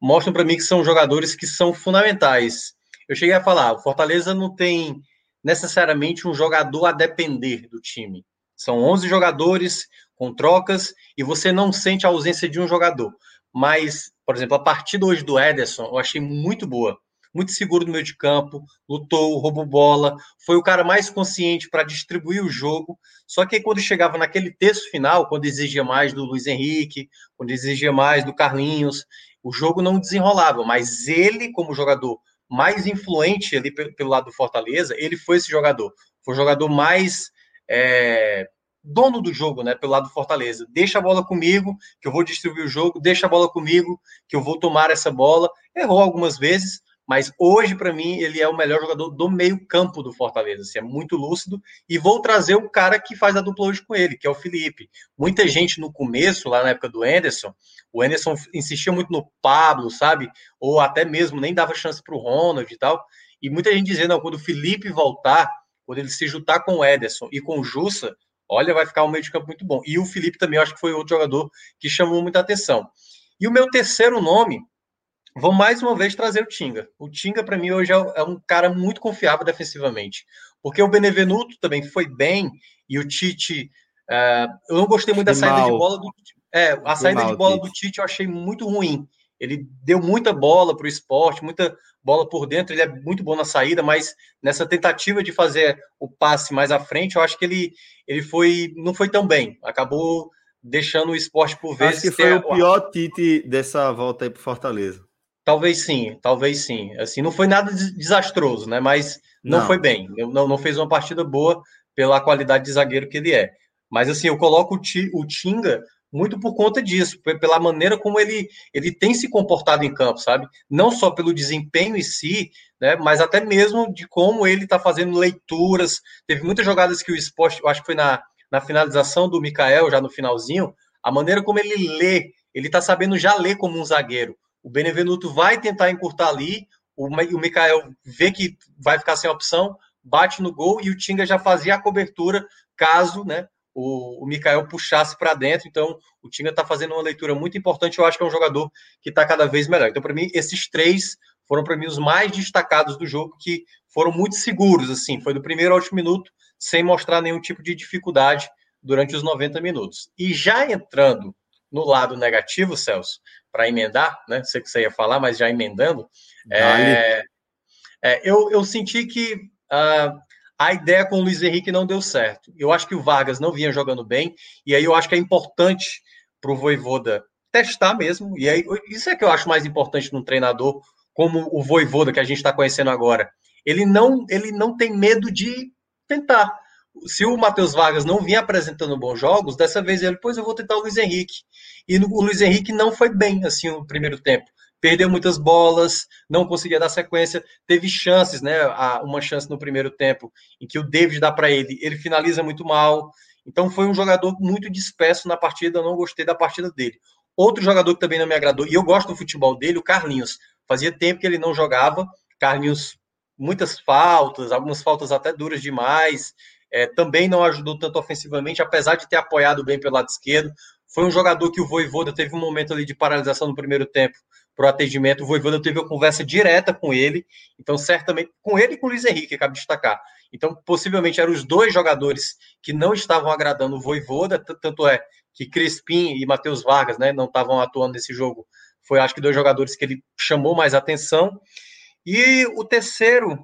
mostram para mim que são jogadores que são fundamentais. Eu cheguei a falar, o Fortaleza não tem necessariamente um jogador a depender do time. São 11 jogadores com trocas e você não sente a ausência de um jogador. Mas, por exemplo, a partida hoje do Ederson eu achei muito boa. muito seguro no meio de campo, lutou, roubou bola, foi o cara mais consciente para distribuir o jogo. Só que quando chegava naquele terço final, quando exigia mais do Luiz Henrique, quando exigia mais do Carlinhos, o jogo não desenrolava. Mas ele, como jogador mais influente ali pelo lado do Fortaleza, ele foi esse jogador. Foi o jogador mais é, dono do jogo, né, pelo lado do Fortaleza. Deixa a bola comigo, que eu vou distribuir o jogo, deixa a bola comigo, que eu vou tomar essa bola. Errou algumas vezes, mas hoje, para mim, ele é o melhor jogador do meio-campo do Fortaleza. Assim, é muito lúcido. E vou trazer o cara que faz a dupla hoje com ele, que é o Felipe. Muita gente no começo, lá na época do Anderson, o Anderson insistia muito no Pablo, sabe? Ou até mesmo nem dava chance para o Ronald e tal. E muita gente dizendo, quando o Felipe voltar, quando ele se juntar com o Ederson e com o Jussa, olha, vai ficar um meio de campo muito bom. E o Felipe também, acho que foi outro jogador que chamou muita atenção. E o meu terceiro nome, vou mais uma vez trazer o Tinga. O Tinga, para mim, hoje é, é um cara muito confiável defensivamente. Porque o Benevenuto também foi bem, e o Tite. Uh, eu não gostei muito da saída mal. de bola do. É, a saída mal, de bola Tite. do Tite eu achei muito ruim. Ele deu muita bola para o esporte, muita bola por dentro, ele é muito bom na saída, mas nessa tentativa de fazer o passe mais à frente, eu acho que ele, ele foi não foi tão bem. Acabou deixando o esporte por vezes. Acho que foi o pior Tite dessa volta aí para Fortaleza. Talvez sim, talvez sim. Assim, não foi nada desastroso, né? Mas não, não. foi bem. Não, não fez uma partida boa pela qualidade de zagueiro que ele é. Mas assim, eu coloco o, Tinga muito por conta disso, pela maneira como ele, ele tem se comportado em campo, sabe? Não só pelo desempenho em si, né? Mas até mesmo de como ele está fazendo leituras. Teve muitas jogadas que o esporte, eu acho que foi na, na finalização do Mikael, já no finalzinho, a maneira como ele lê, ele está sabendo já ler como um zagueiro. O Benevenuto vai tentar encurtar ali, o, o Mikael vê que vai ficar sem opção, bate no gol e o Tinga já fazia a cobertura caso, né? o, o Mikael puxasse para dentro. Então, o Tinga está fazendo uma leitura muito importante. Eu acho que é um jogador que está cada vez melhor. Então, para mim, esses três foram para mim os mais destacados do jogo, que foram muito seguros. Assim, foi do primeiro ao último minuto, sem mostrar nenhum tipo de dificuldade durante os 90 minutos. E já entrando no lado negativo, Celso, para emendar, né? Sei que você ia falar, mas já emendando, é, é, eu, eu senti que uh, a ideia com o Luiz Henrique não deu certo. Eu acho que o Vargas não vinha jogando bem, e aí eu acho que é importante para o Voivoda testar mesmo, e aí isso é que eu acho mais importante num treinador como o Voivoda que a gente está conhecendo agora. Ele não, ele não tem medo de tentar. Se o Matheus Vargas não vinha apresentando bons jogos, dessa vez ele, pois eu vou tentar o Luiz Henrique. E o Luiz Henrique não foi bem assim no primeiro tempo perdeu muitas bolas, não conseguia dar sequência, teve chances, né? Uma chance no primeiro tempo em que o David dá para ele, ele finaliza muito mal. Então foi um jogador muito disperso na partida, eu não gostei da partida dele. Outro jogador que também não me agradou, e eu gosto do futebol dele, o Carlinhos. Fazia tempo que ele não jogava. Carlinhos, muitas faltas, algumas faltas até duras demais. É, também não ajudou tanto ofensivamente, apesar de ter apoiado bem pelo lado esquerdo. Foi um jogador que o Voivoda teve um momento ali de paralisação no primeiro tempo, para o atendimento. O Voivoda teve uma conversa direta com ele, então certamente com ele e com o Luiz Henrique, cabe destacar. Então, possivelmente eram os dois jogadores que não estavam agradando o Voivoda, tanto é que Crispim e Matheus Vargas né, não estavam atuando nesse jogo. Foi, acho que, dois jogadores que ele chamou mais atenção. E o terceiro,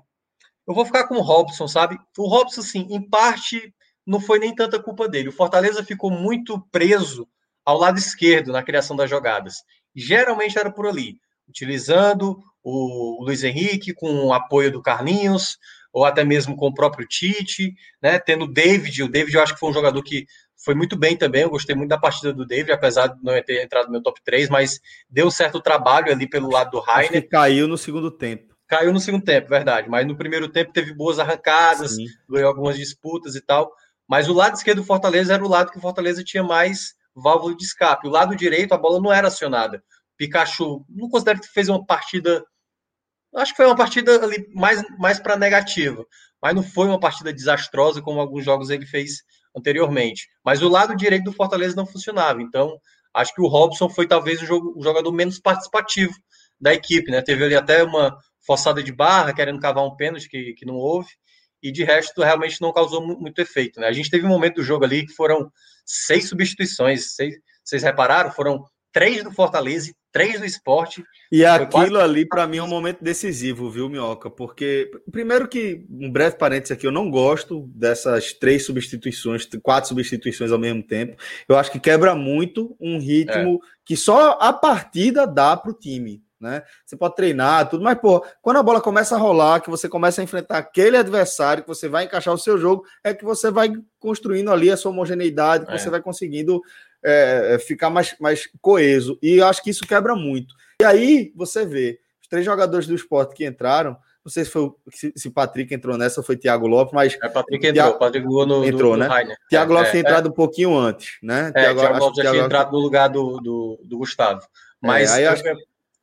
eu vou ficar com o Robson, sabe? O Robson, assim, em parte, não foi nem tanta culpa dele. O Fortaleza ficou muito preso ao lado esquerdo na criação das jogadas geralmente era por ali, utilizando o Luiz Henrique com o apoio do Carlinhos, ou até mesmo com o próprio Tite, né? Tendo o David, o David eu acho que foi um jogador que foi muito bem também, eu gostei muito da partida do David, apesar de não ter entrado no meu top 3, mas deu um certo trabalho ali pelo lado do Rainer. caiu no segundo tempo. Caiu no segundo tempo, verdade, mas no primeiro tempo teve boas arrancadas, Sim. ganhou algumas disputas e tal, mas o lado esquerdo do Fortaleza era o lado que o Fortaleza tinha mais válvula de escape. O lado direito, a bola não era acionada. Pikachu, não considero que fez uma partida. Acho que foi uma partida ali mais, mais para negativa, mas não foi uma partida desastrosa como alguns jogos ele fez anteriormente. Mas o lado direito do Fortaleza não funcionava. Então, acho que o Robson foi talvez o, jogador menos participativo da equipe, né? Teve ali até uma forçada de barra, querendo cavar um pênalti que, que não houve, e de resto realmente não causou muito efeito, né? A gente teve um momento do jogo ali que foram seis substituições. Seis, vocês repararam? Foram três do Fortaleza e três do esporte. E aquilo quase... ali, para mim, é um momento decisivo, viu, Minhoca? Porque, primeiro que, um breve parênteses aqui, eu não gosto dessas três substituições, quatro substituições ao mesmo tempo. Eu acho que quebra muito um ritmo é. que só a partida dá para o time né? Você pode treinar, tudo, mas, pô, quando a bola começa a rolar, que você começa a enfrentar aquele adversário, que você vai encaixar o seu jogo, é que você vai construindo ali a sua homogeneidade, que é. você vai conseguindo é, é, ficar mais, mais coeso. E eu acho que isso quebra muito. E aí você vê os três jogadores do esporte que entraram. Não sei se foi se, se Patrick entrou nessa ou foi Thiago Lopes, mas. É, Patrick entrou, Thiago, Patrick no, entrou, do, né? Do Thiago Lopes é, tinha entrado é. um pouquinho antes, né? É, Thiago, Thiago Lopes já tinha entrado no lugar do, do, do Gustavo. É, mas aí acho que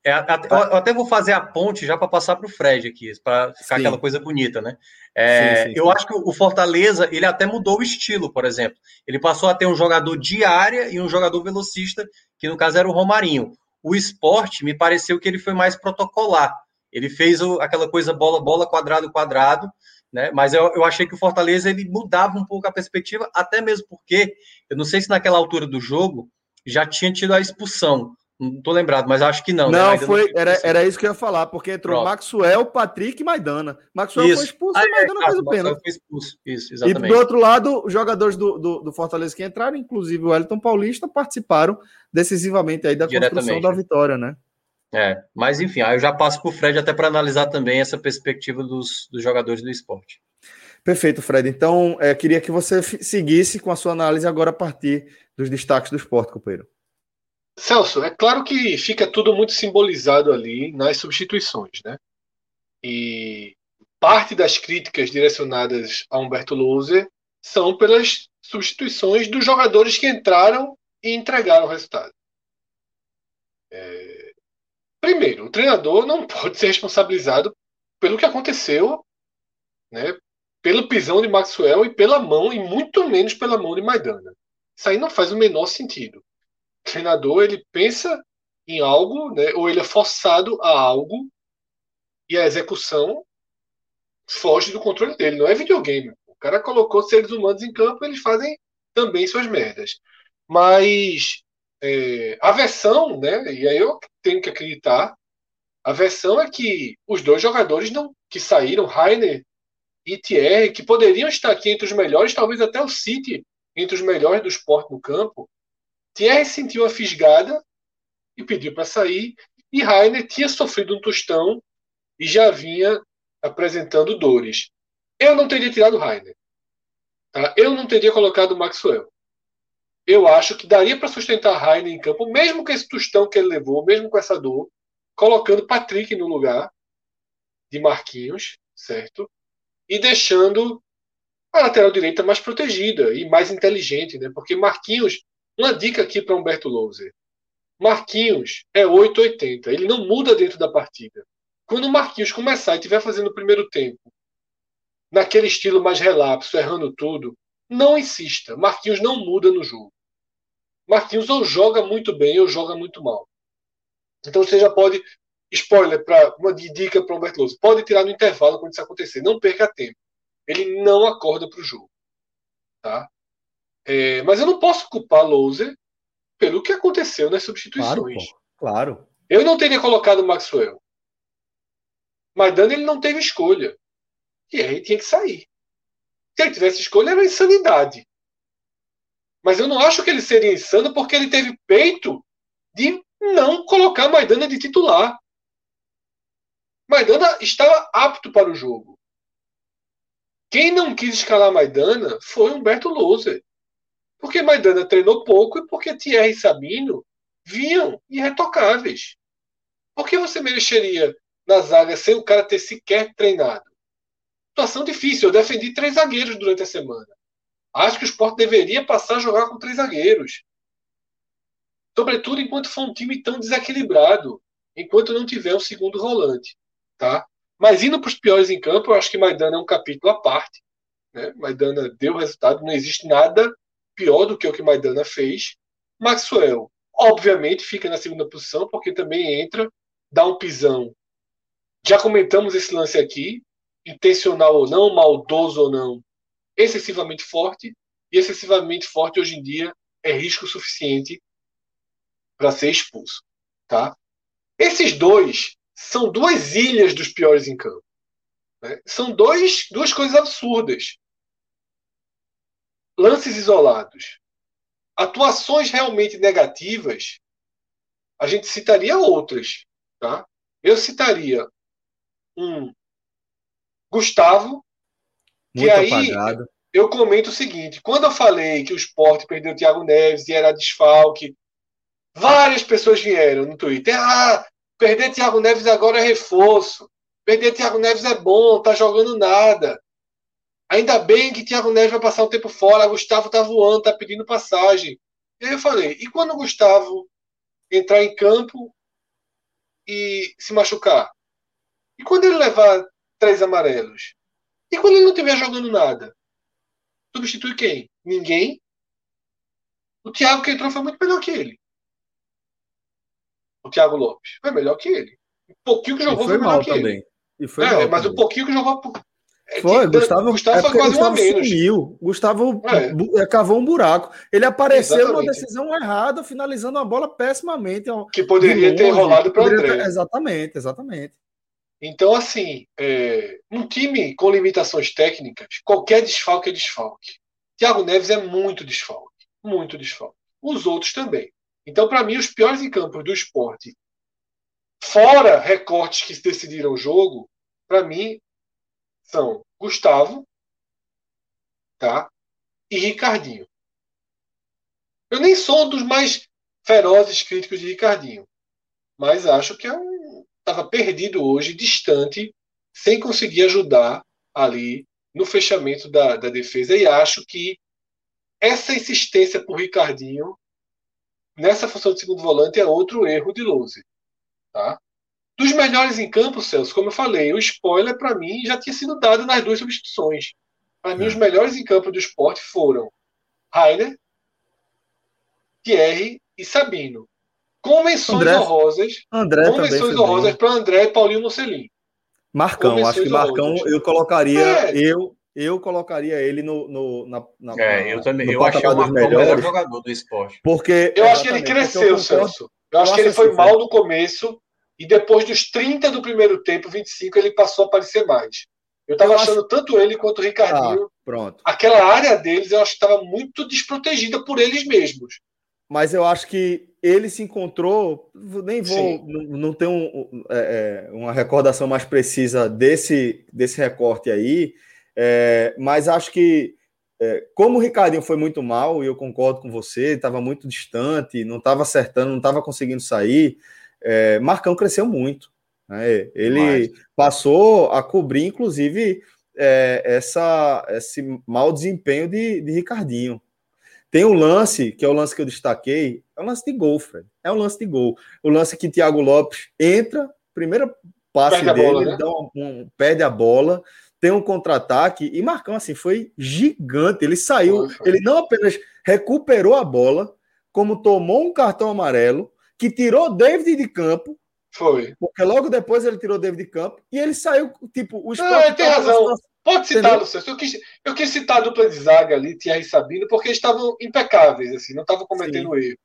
é, eu até vou fazer a ponte já para passar para o Fred aqui, para ficar sim. aquela coisa bonita, né? É, sim, sim, eu acho que o Fortaleza ele até mudou o estilo, por exemplo. Ele passou a ter um jogador de área e um jogador velocista, que no caso era o Romarinho. O esporte me pareceu que ele foi mais protocolar. Ele fez o, aquela coisa bola, bola, quadrado, quadrado, né? Mas eu, eu achei que o Fortaleza ele mudava um pouco a perspectiva, até mesmo porque eu não sei se naquela altura do jogo já tinha tido a expulsão. Não tô lembrado, mas acho que não. Né? Não, né? foi, não era, era isso que eu ia falar, porque entrou Pronto. Maxwell, Patrick e Maidana. Maxwell isso. foi expulso ah, e Maidana é, fez o pênalti. Foi expulso, isso, exatamente. E do outro lado, os jogadores do, do, do, Fortaleza que entraram, inclusive o Wellington Paulista, participaram decisivamente aí da construção da vitória, né? É, mas enfim, aí eu já passo para o Fred até para analisar também essa perspectiva dos, dos jogadores do esporte. Perfeito, Fred. Então, é, queria que você seguisse com a sua análise agora a partir dos destaques do esporte, companheiro. Celso, é claro que fica tudo muito simbolizado ali nas substituições, né? E parte das críticas direcionadas a Humberto Louser são pelas substituições dos jogadores que entraram e entregaram o resultado. É... Primeiro, o treinador não [laughs] pode ser responsabilizado pelo que aconteceu, né? Pelo pisão de Maxwell e pela mão, e muito menos pela mão de Maidana. Isso aí não faz o menor sentido treinador ele pensa em algo, né, ou ele é forçado a algo e a execução foge do controle dele. Não é videogame. O cara colocou seres humanos em campo, eles fazem também suas merdas. Mas é, a versão, né, e aí eu tenho que acreditar, a versão é que os dois jogadores não que saíram, Rainer e Thierry, que poderiam estar aqui entre os melhores, talvez até o City entre os melhores do esporte no campo, Thierry sentiu a fisgada e pediu para sair. E Rainer tinha sofrido um tostão e já vinha apresentando dores. Eu não teria tirado Rainer. Tá? Eu não teria colocado Maxwell. Eu acho que daria para sustentar Rainer em campo, mesmo com esse tostão que ele levou, mesmo com essa dor, colocando Patrick no lugar de Marquinhos, certo? E deixando a lateral direita mais protegida e mais inteligente, né? Porque Marquinhos uma dica aqui para Humberto Louser. Marquinhos é 880. Ele não muda dentro da partida. Quando o Marquinhos começar e estiver fazendo o primeiro tempo, naquele estilo mais relapso, errando tudo, não insista. Marquinhos não muda no jogo. Marquinhos ou joga muito bem ou joga muito mal. Então você já pode, spoiler, para uma dica para o Humberto Louser, pode tirar no intervalo quando isso acontecer. Não perca tempo. Ele não acorda para o jogo. Tá? É, mas eu não posso culpar Louser pelo que aconteceu nas substituições. Claro, claro. Eu não teria colocado o Maxwell. Mas Dani ele não teve escolha. E aí tinha que sair. Se ele tivesse escolha, era insanidade. Mas eu não acho que ele seria insano porque ele teve peito de não colocar Maidana de titular. Maidana estava apto para o jogo. Quem não quis escalar Maidana foi Humberto Louser. Porque Maidana treinou pouco e porque Thierry e Sabino vinham irretocáveis. Por que você mexeria na zaga sem o cara ter sequer treinado? Situação difícil. Eu defendi três zagueiros durante a semana. Acho que o Sport deveria passar a jogar com três zagueiros. Sobretudo enquanto for um time tão desequilibrado, enquanto não tiver um segundo volante. Tá? Mas indo para os piores em campo, eu acho que Maidana é um capítulo à parte. Né? Maidana deu resultado, não existe nada pior do que o que Maidana fez. Maxwell, obviamente, fica na segunda posição, porque também entra, dá um pisão. Já comentamos esse lance aqui, intencional ou não, maldoso ou não, excessivamente forte, e excessivamente forte hoje em dia é risco suficiente para ser expulso. Tá? Esses dois são duas ilhas dos piores em campo. Né? São dois, duas coisas absurdas. Lances isolados. Atuações realmente negativas, a gente citaria outras. Tá? Eu citaria um Gustavo, Muito que aí apagado. eu comento o seguinte: quando eu falei que o esporte perdeu o Thiago Neves e era desfalque, várias pessoas vieram no Twitter. Ah, perder Thiago Neves agora é reforço. Perder Thiago Neves é bom, tá jogando nada. Ainda bem que Thiago Neves vai passar um tempo fora, Gustavo tá voando, tá pedindo passagem. E aí eu falei, e quando o Gustavo entrar em campo e se machucar? E quando ele levar três amarelos? E quando ele não estiver jogando nada? Substitui quem? Ninguém? O Thiago que entrou foi muito melhor que ele. O Thiago Lopes foi melhor que ele. O pouquinho que jogou foi, foi melhor que também. ele. E foi é, mas também. o pouquinho que jogou. É, foi, Gustavo, Gustavo é foi quase Gustavo um. Sumiu. Gustavo é. é. cavou um buraco. Ele apareceu Exatamente. numa decisão errada, finalizando a bola pessimamente. Que poderia ter rolado para o André. Ter... Exatamente, exatamente. Então, assim, é, um time com limitações técnicas, qualquer desfalque é desfalque. Thiago Neves é muito desfalque. Muito desfalque. Os outros também. Então, para mim, os piores em campo do esporte fora recortes que decidiram o jogo, para mim, são Gustavo tá? e Ricardinho. Eu nem sou um dos mais ferozes críticos de Ricardinho, mas acho que é um estava perdido hoje, distante, sem conseguir ajudar ali no fechamento da, da defesa. E acho que essa insistência por Ricardinho nessa função de segundo volante é outro erro de Lousa. Tá? Dos melhores em campo, Celso, como eu falei, o spoiler para mim já tinha sido dado nas duas substituições. Para mim, os é. melhores em campo do esporte foram Rainer, Thierry e Sabino. Com menções André, honrosas. André com menções honrosas para André e Paulinho Mocelin. Marcão, acho que Marcão honrosas. eu colocaria. É. Eu, eu colocaria ele no, no na, na, É, eu também. Eu achei o melhor jogador do esporte. Porque, eu acho que ele cresceu, Celso. Eu acho que ele foi mal no começo e depois dos 30 do primeiro tempo, 25, ele passou a aparecer mais. Eu estava achando acho... tanto ele quanto o Ricardinho. Ah, pronto. Aquela área deles eu acho que estava muito desprotegida por eles mesmos. Mas eu acho que ele se encontrou. Nem vou. Não, não tenho um, é, é, uma recordação mais precisa desse, desse recorte aí. É, mas acho que. É, como o Ricardinho foi muito mal, e eu concordo com você, estava muito distante, não estava acertando, não estava conseguindo sair é, Marcão cresceu muito. Né? Ele passou a cobrir, inclusive, é, essa, esse mau desempenho de, de Ricardinho. Tem um lance, que é o lance que eu destaquei, é um lance de gol, Fred. É um lance de gol. O lance que Thiago Lopes entra, primeiro passe perde dele, bola, né? dá um, um, perde a bola, tem um contra-ataque, e Marcão, assim, foi gigante. Ele saiu, ele não apenas recuperou a bola, como tomou um cartão amarelo, que tirou David de campo. Foi. Porque logo depois ele tirou David de campo e ele saiu, tipo, o Não, ele tem razão. Pode citar, Luciano. Eu quis, eu quis citar a dupla de zaga ali, Thierry e Sabino, porque eles estavam impecáveis, assim, não estavam cometendo Sim. erro.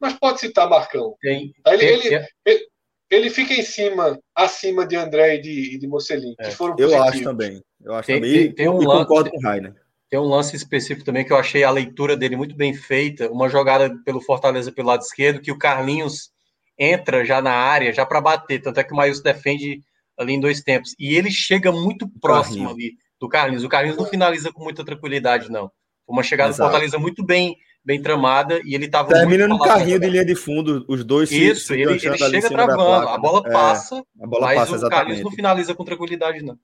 Mas pode citar Marcão. Tem, ele, tem, ele, tem. ele, ele, fica em cima, acima de André e de, de Mocelin, é, que foram Eu acho também. Eu acho tem, também. Tem, tem um lance, concordo com o Rainer. Tem um lance específico também que eu achei a leitura dele muito bem feita. Uma jogada pelo Fortaleza pelo lado esquerdo, que o Carlinhos entra já na área, já para bater. Tanto é que o Maílson defende ali em dois tempos. E ele chega muito próximo Carlinhos. ali do Carlinhos. O Carlinhos não finaliza com muita tranquilidade, não. Uma chegada do Fortaleza muito bem bem tramada e ele estava termina no carrinho de linha de fundo os dois isso se, ele, ele chega travando a bola passa é, a bola mas passa, o Carlinhos não finaliza com tranquilidade não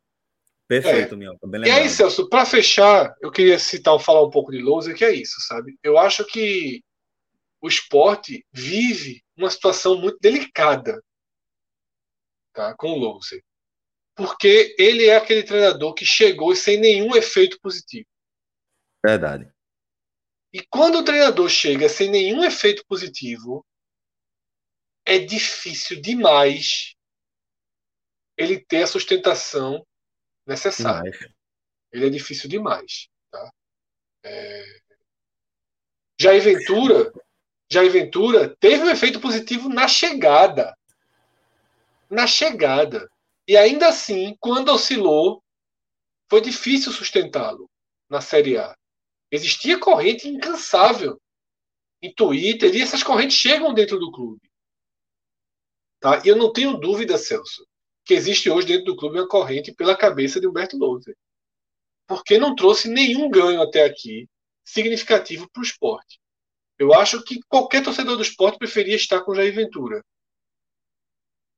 Perfeito, é. Minhoca. Bem e aí, Celso, para fechar, eu queria citar, falar um pouco de Lousa, que é isso, sabe? Eu acho que o esporte vive uma situação muito delicada tá, com o Lousa. Porque ele é aquele treinador que chegou sem nenhum efeito positivo. Verdade. E quando o treinador chega sem nenhum efeito positivo, é difícil demais ele ter a sustentação necessário. Demais. Ele é difícil demais. Tá? É... Jair Ventura, Jair Ventura teve um efeito positivo na chegada. na chegada. E ainda assim, quando oscilou, foi difícil sustentá-lo na Série A. Existia corrente incansável em Twitter e essas correntes chegam dentro do clube. Tá? E eu não tenho dúvida, Celso, que existe hoje dentro do clube uma corrente pela cabeça de Humberto Louser. Porque não trouxe nenhum ganho até aqui significativo para o esporte. Eu acho que qualquer torcedor do esporte preferia estar com Jair Ventura.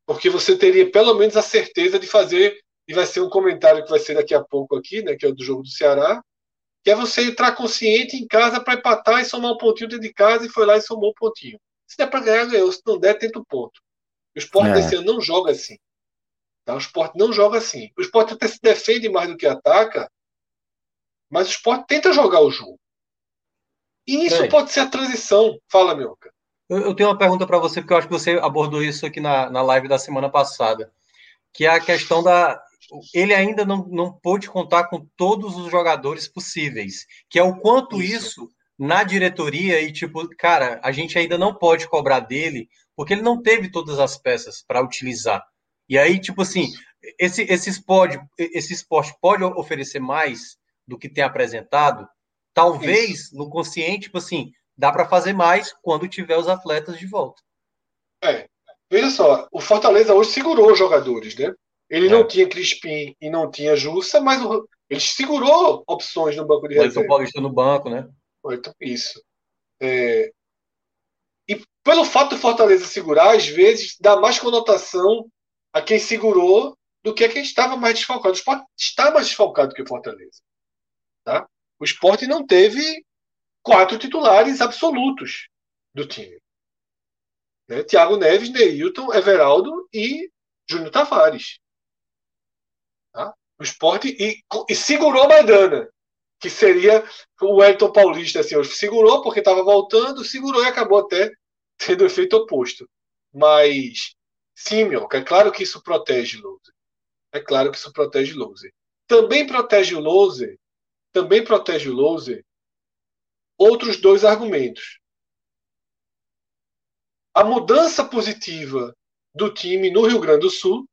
Porque você teria pelo menos a certeza de fazer, e vai ser um comentário que vai ser daqui a pouco aqui, né, que é o do jogo do Ceará, que é você entrar consciente em casa para empatar e somar um pontinho dentro de casa e foi lá e somou um pontinho. Se der para ganhar, ganhou. Se não der, tenta o ponto. O esporte é. desse ano não joga assim. Tá? O esporte não joga assim. O esporte até se defende mais do que ataca, mas o esporte tenta jogar o jogo. E isso é. pode ser a transição. Fala, meu. Eu, eu tenho uma pergunta para você, porque eu acho que você abordou isso aqui na, na live da semana passada, que é a questão da. Ele ainda não, não pôde contar com todos os jogadores possíveis, que é o quanto isso, isso na diretoria e tipo, cara, a gente ainda não pode cobrar dele porque ele não teve todas as peças para utilizar. E aí, tipo assim, esse, esse, esporte, esse esporte pode oferecer mais do que tem apresentado? Talvez Isso. no consciente, tipo assim, dá para fazer mais quando tiver os atletas de volta. É. Veja só, o Fortaleza hoje segurou os jogadores, né? Ele é. não tinha Crispim e não tinha Jussa, mas o, ele segurou opções no banco de reserva. O Paulista no banco, né? Isso. É... E pelo fato do Fortaleza segurar, às vezes dá mais conotação a quem segurou do que a quem estava mais desfalcado. O esporte está mais desfalcado que o Fortaleza. Tá? O esporte não teve quatro titulares absolutos do time. Né? Thiago Neves, Neilton, Everaldo e Júnior Tavares. Tá? O esporte e, e segurou Maidana, que seria o Elton Paulista. Assim, segurou porque estava voltando, segurou e acabou até tendo efeito oposto. Mas, sim, meu, é claro que isso protege o loser. É claro que isso protege o loser. Também protege o loser, também protege o loser outros dois argumentos. A mudança positiva do time no Rio Grande do Sul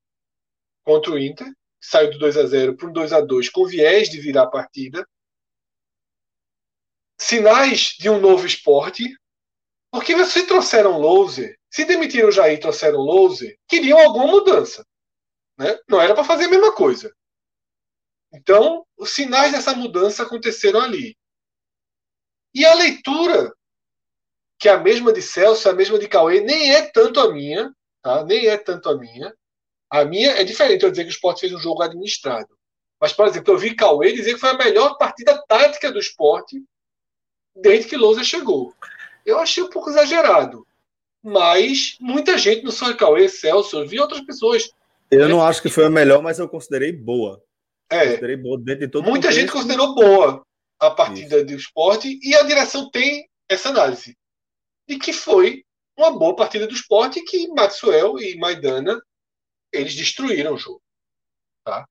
contra o Inter, saiu do 2 a 0 para um 2 a 2 com viés de virar a partida. Sinais de um novo esporte, porque se trouxeram loser, se demitiram o Jair e trouxeram loser, queriam alguma mudança. Né? Não era para fazer a mesma coisa. Então, os sinais dessa mudança aconteceram ali. E a leitura, que é a mesma de Celso, a mesma de Cauê, nem é tanto a minha, tá? nem é tanto a minha. A minha é diferente eu dizer que o esporte fez um jogo administrado. Mas, por exemplo, eu vi Cauê dizer que foi a melhor partida tática do esporte desde que Lousa chegou. Eu achei um pouco exagerado. Mas muita gente, não só Cauê, Celso, eu vi outras pessoas. Eu não acho que foi a melhor, mas eu considerei boa. É. Considerei boa dentro de todo Muita gente considerou boa a partida Isso. do esporte e a direção tem essa análise de que foi uma boa partida do esporte que Maxwell e Maidana eles destruíram o jogo. Tá?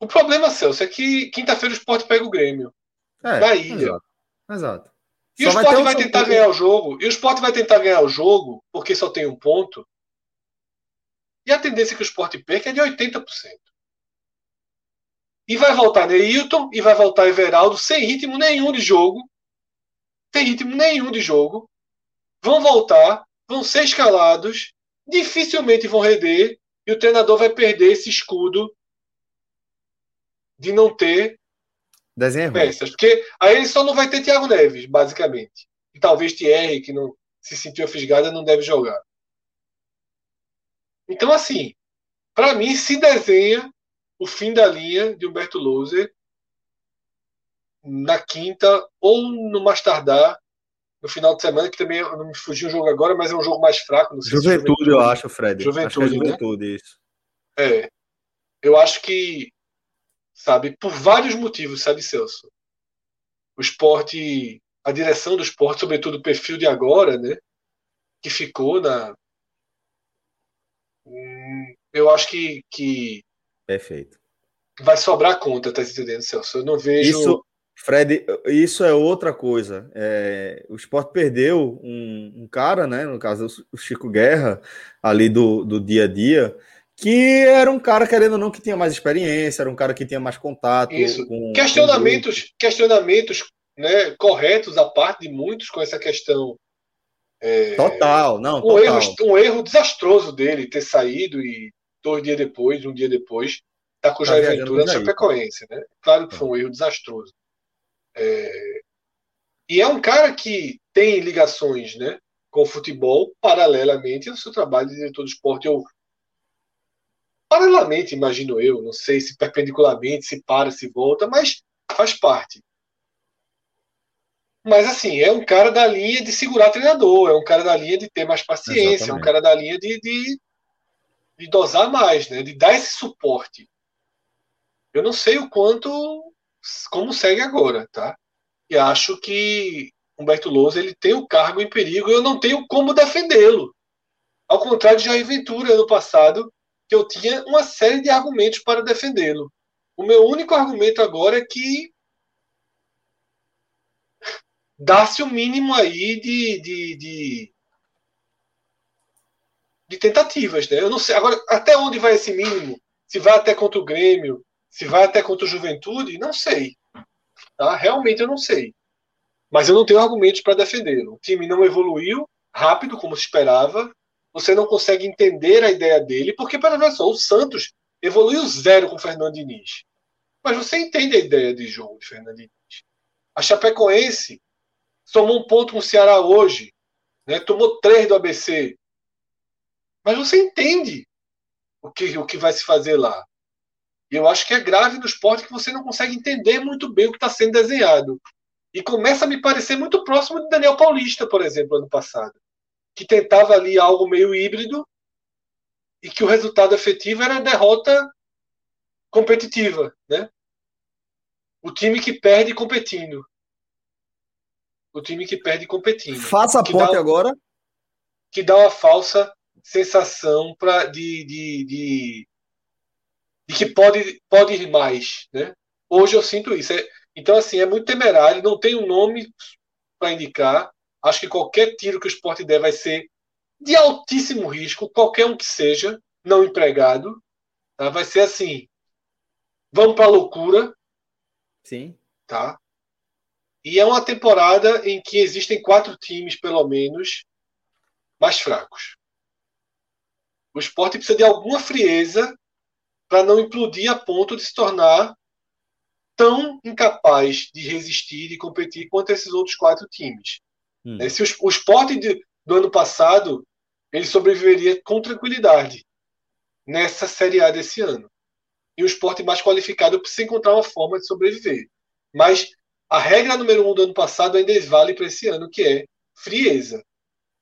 O problema, Celso, é que quinta-feira o esporte pega o Grêmio. É, ilha. Exato. exato. E só o esporte vai, vai tentar ganhar o jogo. E o esporte vai tentar ganhar o jogo porque só tem um ponto. E a tendência que o esporte perca é de 80%. E vai voltar Neilton e vai voltar Everaldo sem ritmo nenhum de jogo. Sem ritmo nenhum de jogo. Vão voltar, vão ser escalados, dificilmente vão render e o treinador vai perder esse escudo de não ter Desenho peças. Porque aí ele só não vai ter Thiago Neves, basicamente. E talvez Thierry, que não se sentiu fisgada, não deve jogar. Então, assim, para mim, se desenha o fim da linha de Humberto Louser na quinta ou no mais tardar no final de semana, que também não me fugiu o jogo agora, mas é um jogo mais fraco. Juventude, juventude, eu acho, Fred. Juventude, acho é juventude né? isso. É. Eu acho que, sabe, por vários motivos, sabe, Celso? O esporte, a direção do esporte, sobretudo o perfil de agora, né? Que ficou na. Hum, eu acho que, que Perfeito. Vai sobrar conta, tá entendendo, Celso? Eu não vejo. Isso, Fred, isso é outra coisa. É, o esporte perdeu um, um, cara, né? No caso, o Chico Guerra, ali do, do dia a dia, que era um cara, querendo ou não, que tinha mais experiência, era um cara que tinha mais contato. Isso. Com, questionamentos, com questionamentos né, corretos a parte de muitos com essa questão. É, total, não. Um, total. Erro, um erro desastroso dele ter saído e dois dias depois, um dia depois, tá com o tá Jair Ventura na Chapecoense. Né? Claro que foi um erro desastroso. É, e é um cara que tem ligações né, com o futebol paralelamente ao seu trabalho de diretor de esporte. Eu, paralelamente, imagino eu, não sei se perpendicularmente, se para, se volta, mas faz parte. Mas assim, é um cara da linha de segurar treinador, é um cara da linha de ter mais paciência, Exatamente. é um cara da linha de, de, de, dosar mais, né? de dar esse suporte. Eu não sei o quanto, como segue agora, tá? E acho que Humberto Lousa ele tem o cargo em perigo e eu não tenho como defendê-lo. Ao contrário de Jair Ventura, ano passado, que eu tinha uma série de argumentos para defendê-lo. O meu único argumento agora é que dá-se o mínimo aí de, de, de, de, tentativas. Né? Eu não sei. Agora, até onde vai esse mínimo? Se vai até contra o Grêmio, se vai até contra o Juventude, não sei. Tá? Realmente eu não sei. Mas eu não tenho argumentos para defendê-lo. O time não evoluiu rápido como se esperava. Você não consegue entender a ideia dele, porque, para ver só, o Santos evoluiu zero com o Fernando Diniz. Mas você entende a ideia de jogo de Fernando Diniz. A Chapecoense somou um ponto com o Ceará hoje, né? tomou três do ABC. Mas você entende o que, o que vai se fazer lá. E eu acho que é grave no esporte que você não consegue entender muito bem o que está sendo desenhado. E começa a me parecer muito próximo de Daniel Paulista, por exemplo, ano passado, que tentava ali algo meio híbrido e que o resultado efetivo era a derrota competitiva, né? O time que perde competindo o time que perde competindo. Faça a ponte dá, agora. Que dá uma falsa sensação pra, de, de, de, de, que pode, pode ir mais. Né? Hoje eu sinto isso. É, então, assim, é muito temerário, não tem um nome para indicar. Acho que qualquer tiro que o esporte der vai ser de altíssimo risco, qualquer um que seja, não empregado. Tá? Vai ser assim. Vamos para a loucura. Sim. Tá? E é uma temporada em que existem quatro times, pelo menos, mais fracos. O esporte precisa de alguma frieza para não implodir a ponto de se tornar tão incapaz de resistir e competir quanto esses outros quatro times. Hum. Se o, o esporte de, do ano passado ele sobreviveria com tranquilidade nessa Série A desse ano. E o esporte mais qualificado precisa encontrar uma forma de sobreviver. Mas a regra número um do ano passado ainda vale para esse ano, que é frieza.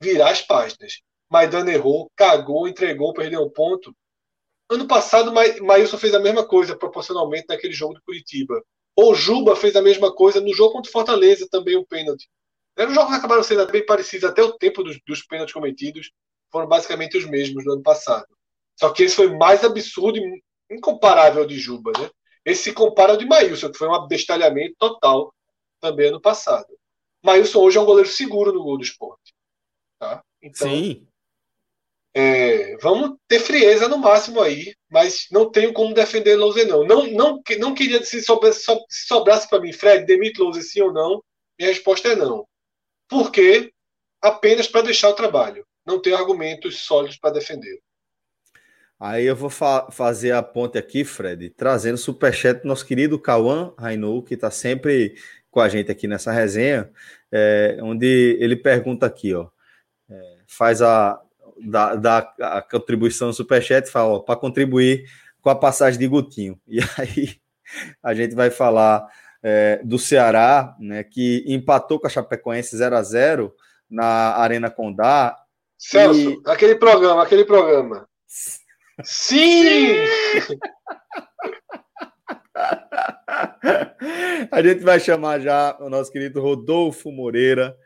Virar as páginas. Maidana errou, cagou, entregou, perdeu um ponto. Ano passado, Maílson fez a mesma coisa proporcionalmente naquele jogo do Curitiba. Ou Juba fez a mesma coisa no jogo contra o Fortaleza, também um pênalti. Os jogos acabaram sendo bem parecidos, até o tempo dos, dos pênaltis cometidos foram basicamente os mesmos do ano passado. Só que esse foi mais absurdo e incomparável de Juba, né? Esse se compara ao de Maílson, que foi um abestalhamento total também ano passado. Maílson hoje é um goleiro seguro no gol do esporte. Tá? Então, Sim. É, vamos ter frieza no máximo aí, mas não tenho como defender Louser, não. Não, não, não queria, se sobrasse, se sobrasse para mim, Fred, demite Louser sim ou não, minha resposta é não. Por quê? Apenas para deixar o trabalho. Não tenho argumentos sólidos para defender. Aí eu vou fa fazer a ponte aqui, Fred, trazendo o superchat do nosso querido Cauã Rainou, que está sempre com a gente aqui nessa resenha, é, onde ele pergunta aqui, ó, é, faz a, da, da, a contribuição no superchat, fala, para contribuir com a passagem de Gutinho. [laughs] E aí a gente vai falar é, do Ceará, né, que empatou com a Chapecoense 0 a 0 na Arena Condá. Celso, e... aquele programa, aquele programa. Sim! [laughs] A gente vai chamar já o nosso querido Rodolfo Moreira,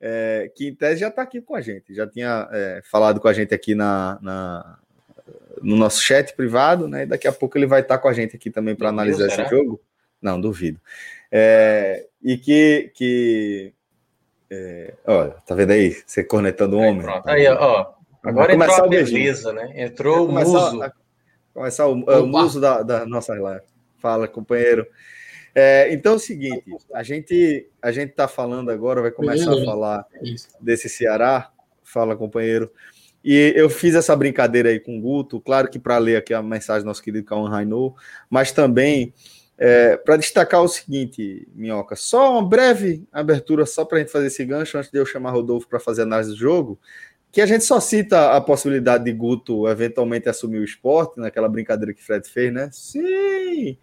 é, que em tese já está aqui com a gente, já tinha é, falado com a gente aqui na, na, no nosso chat privado, né? E daqui a pouco ele vai estar tá com a gente aqui também para analisar esse jogo. Não, duvido. É, e que. que é, olha, tá vendo aí? Você cornetando o homem. Pronto, aí, ó. Agora entrou a beleza, né? Entrou o muso. A, começar o, o muso da, da nossa live. Fala, companheiro. É, então é o seguinte, a gente a gente está falando agora, vai começar a falar desse Ceará. Fala, companheiro. E eu fiz essa brincadeira aí com o Guto, claro que para ler aqui a mensagem do nosso querido Cauã Rainou, mas também é, para destacar o seguinte, Minhoca, só uma breve abertura só para a gente fazer esse gancho antes de eu chamar Rodolfo para fazer análise do jogo, que a gente só cita a possibilidade de Guto eventualmente assumir o esporte, naquela brincadeira que Fred fez, né? Sim!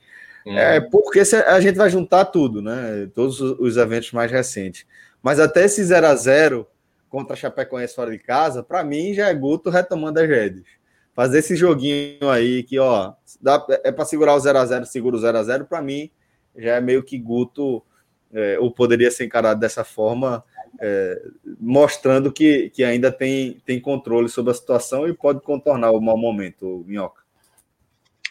Hum. É, porque a gente vai juntar tudo, né? Todos os eventos mais recentes. Mas até esse 0 a 0 contra a Chapecoense fora de casa, para mim já é Guto retomando as redes. Fazer esse joguinho aí que, ó, dá, é para segurar o 0 a 0 segura o 0 a 0 para mim já é meio que Guto, é, ou poderia ser encarado dessa forma, é, mostrando que, que ainda tem, tem controle sobre a situação e pode contornar o mau momento, Minhoca.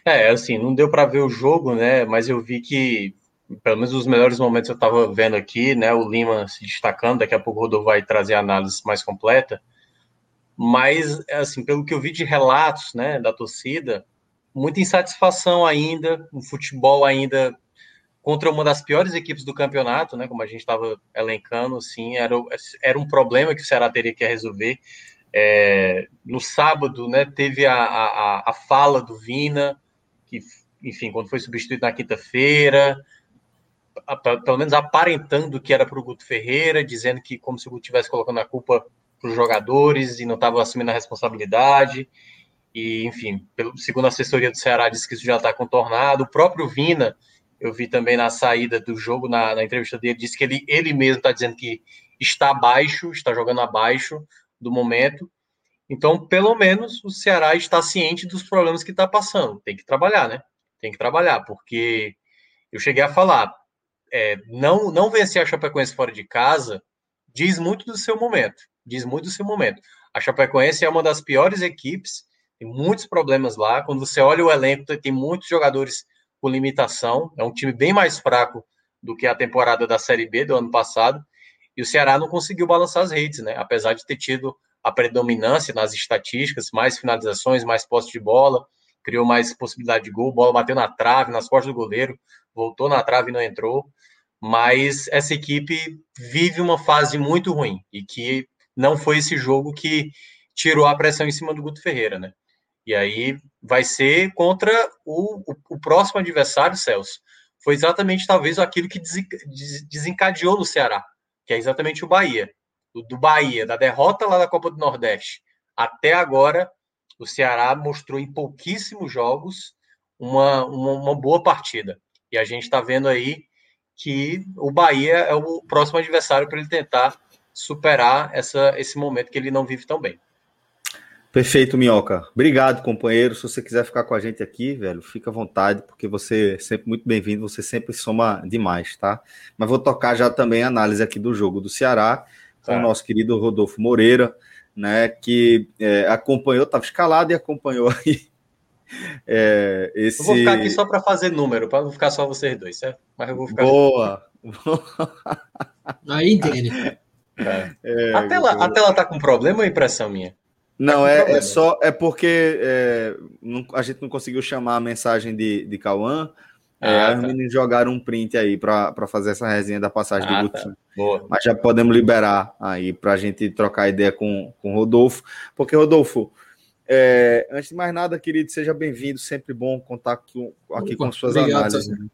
É, assim, não deu para ver o jogo, né? Mas eu vi que pelo menos os melhores momentos eu estava vendo aqui, né? O Lima se destacando, daqui a pouco o Rodolfo vai trazer a análise mais completa. Mas, assim, pelo que eu vi de relatos, né, da torcida, muita insatisfação ainda, um futebol ainda contra uma das piores equipes do campeonato, né? Como a gente estava elencando, assim, era, era um problema que o Ceará teria que resolver. É, no sábado, né, teve a, a, a fala do Vina, que, enfim, quando foi substituído na quinta-feira, pelo menos aparentando que era para o Guto Ferreira, dizendo que como se o Guto estivesse colocando a culpa para os jogadores e não estava assumindo a responsabilidade. E, enfim, pelo, segundo a assessoria do Ceará, disse que isso já está contornado. O próprio Vina, eu vi também na saída do jogo, na, na entrevista dele, disse que ele, ele mesmo está dizendo que está abaixo, está jogando abaixo do momento. Então, pelo menos, o Ceará está ciente dos problemas que está passando. Tem que trabalhar, né? Tem que trabalhar, porque eu cheguei a falar, é, não, não vencer a Chapecoense fora de casa diz muito do seu momento. Diz muito do seu momento. A Chapecoense é uma das piores equipes, tem muitos problemas lá. Quando você olha o elenco, tem muitos jogadores com limitação. É um time bem mais fraco do que a temporada da Série B do ano passado. E o Ceará não conseguiu balançar as redes, né? Apesar de ter tido a predominância nas estatísticas, mais finalizações, mais posse de bola, criou mais possibilidade de gol, bola bateu na trave, nas costas do goleiro, voltou na trave e não entrou mas essa equipe vive uma fase muito ruim e que não foi esse jogo que tirou a pressão em cima do Guto Ferreira, né? E aí vai ser contra o, o, o próximo adversário, Celso. Foi exatamente talvez aquilo que desencadeou no Ceará, que é exatamente o Bahia. Do, do Bahia, da derrota lá da Copa do Nordeste até agora, o Ceará mostrou em pouquíssimos jogos uma, uma, uma boa partida. E a gente está vendo aí que o Bahia é o próximo adversário para ele tentar superar essa, esse momento que ele não vive tão bem. Perfeito, Minhoca. Obrigado, companheiro. Se você quiser ficar com a gente aqui, velho, fica à vontade, porque você é sempre muito bem-vindo, você sempre soma demais, tá? Mas vou tocar já também a análise aqui do jogo do Ceará, com tá. o nosso querido Rodolfo Moreira, né, que é, acompanhou, estava escalado e acompanhou [laughs] aí é, esse... Eu vou ficar aqui só para fazer número, para não ficar só vocês dois, certo? Mas eu vou ficar. Boa! Aí entende. [laughs] É. É, a, tela, a tela tá com problema ou impressão minha? Não, tá é, é, só. É porque é, não, a gente não conseguiu chamar a mensagem de, de Cauã. É, ah, tá. Os meninos jogaram um print aí para fazer essa resenha da passagem ah, do Gutinho. Tá. Boa. Mas já podemos liberar aí para a gente trocar ideia com, com o Rodolfo. Porque, Rodolfo, é, antes de mais nada, querido, seja bem-vindo. Sempre bom contar com, aqui Opa, com suas obrigado, análises. Né?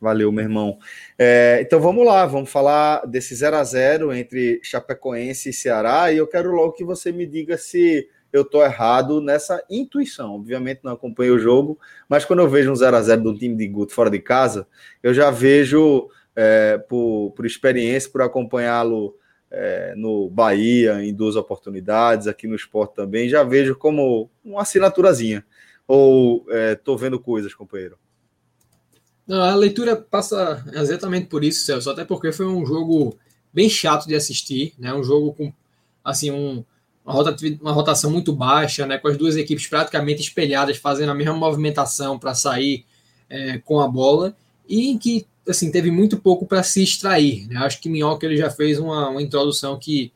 Valeu, meu irmão. É, então vamos lá, vamos falar desse 0 a 0 entre Chapecoense e Ceará. E eu quero logo que você me diga se eu estou errado nessa intuição. Obviamente não acompanhei o jogo, mas quando eu vejo um 0 a 0 do time de Guto fora de casa, eu já vejo, é, por, por experiência, por acompanhá-lo é, no Bahia em duas oportunidades, aqui no esporte também, já vejo como uma assinaturazinha. Ou estou é, vendo coisas, companheiro? Não, a leitura passa exatamente por isso, Celso, até porque foi um jogo bem chato de assistir, né? Um jogo com assim um, uma, rota, uma rotação muito baixa, né? Com as duas equipes praticamente espelhadas, fazendo a mesma movimentação para sair é, com a bola. e em que assim teve muito pouco para se extrair. Né? Acho que Minhoca ele já fez uma, uma introdução que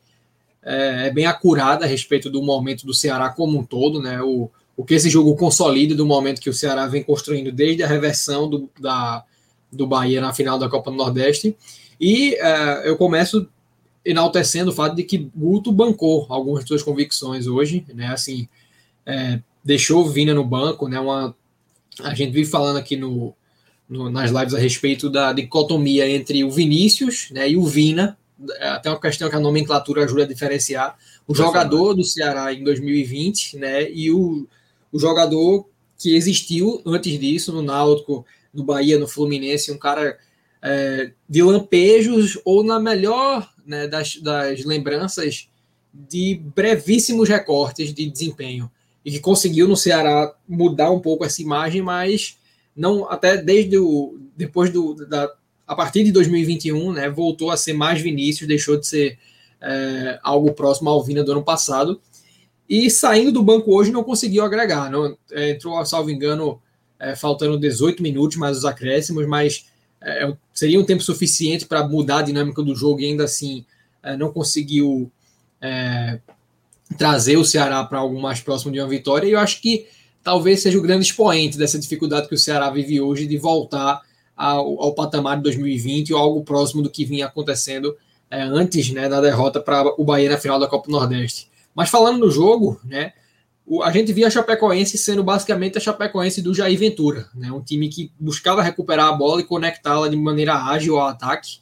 é, é, bem acurada a respeito do momento do Ceará como um todo, né? O, o que esse jogo consolida do momento que o Ceará vem construindo desde a reversão do, da, do Bahia na final da Copa do Nordeste. E é, eu começo enaltecendo o fato de que Guto bancou algumas de suas convicções hoje, né? Assim, é, deixou Vina no banco, né? Uma, a gente vive falando aqui no, no, nas lives a respeito da dicotomia entre o Vinícius né, e o Vina, é até uma questão que a nomenclatura ajuda a diferenciar, o jogador do Ceará em 2020 né, e o, o jogador que existiu antes disso no Náutico, no Bahia, no Fluminense, um cara é, de lampejos ou na melhor né, das, das lembranças de brevíssimos recortes de desempenho e que conseguiu no Ceará mudar um pouco essa imagem, mas não até desde o depois do da, a partir de 2021, né, voltou a ser mais Vinícius, deixou de ser é, algo próximo ao Vina do ano passado. E saindo do banco hoje não conseguiu agregar. Não, é, entrou, salvo engano, é, faltando 18 minutos mais os acréscimos, mas é, seria um tempo suficiente para mudar a dinâmica do jogo e ainda assim é, não conseguiu é, trazer o Ceará para algo mais próximo de uma vitória. E eu acho que talvez seja o grande expoente dessa dificuldade que o Ceará vive hoje de voltar ao, ao patamar de 2020 ou algo próximo do que vinha acontecendo é, antes né, da derrota para o Bahia na final da Copa do Nordeste. Mas falando no jogo, né, a gente via a Chapecoense sendo basicamente a Chapecoense do Jair Ventura, né, um time que buscava recuperar a bola e conectá-la de maneira ágil ao ataque.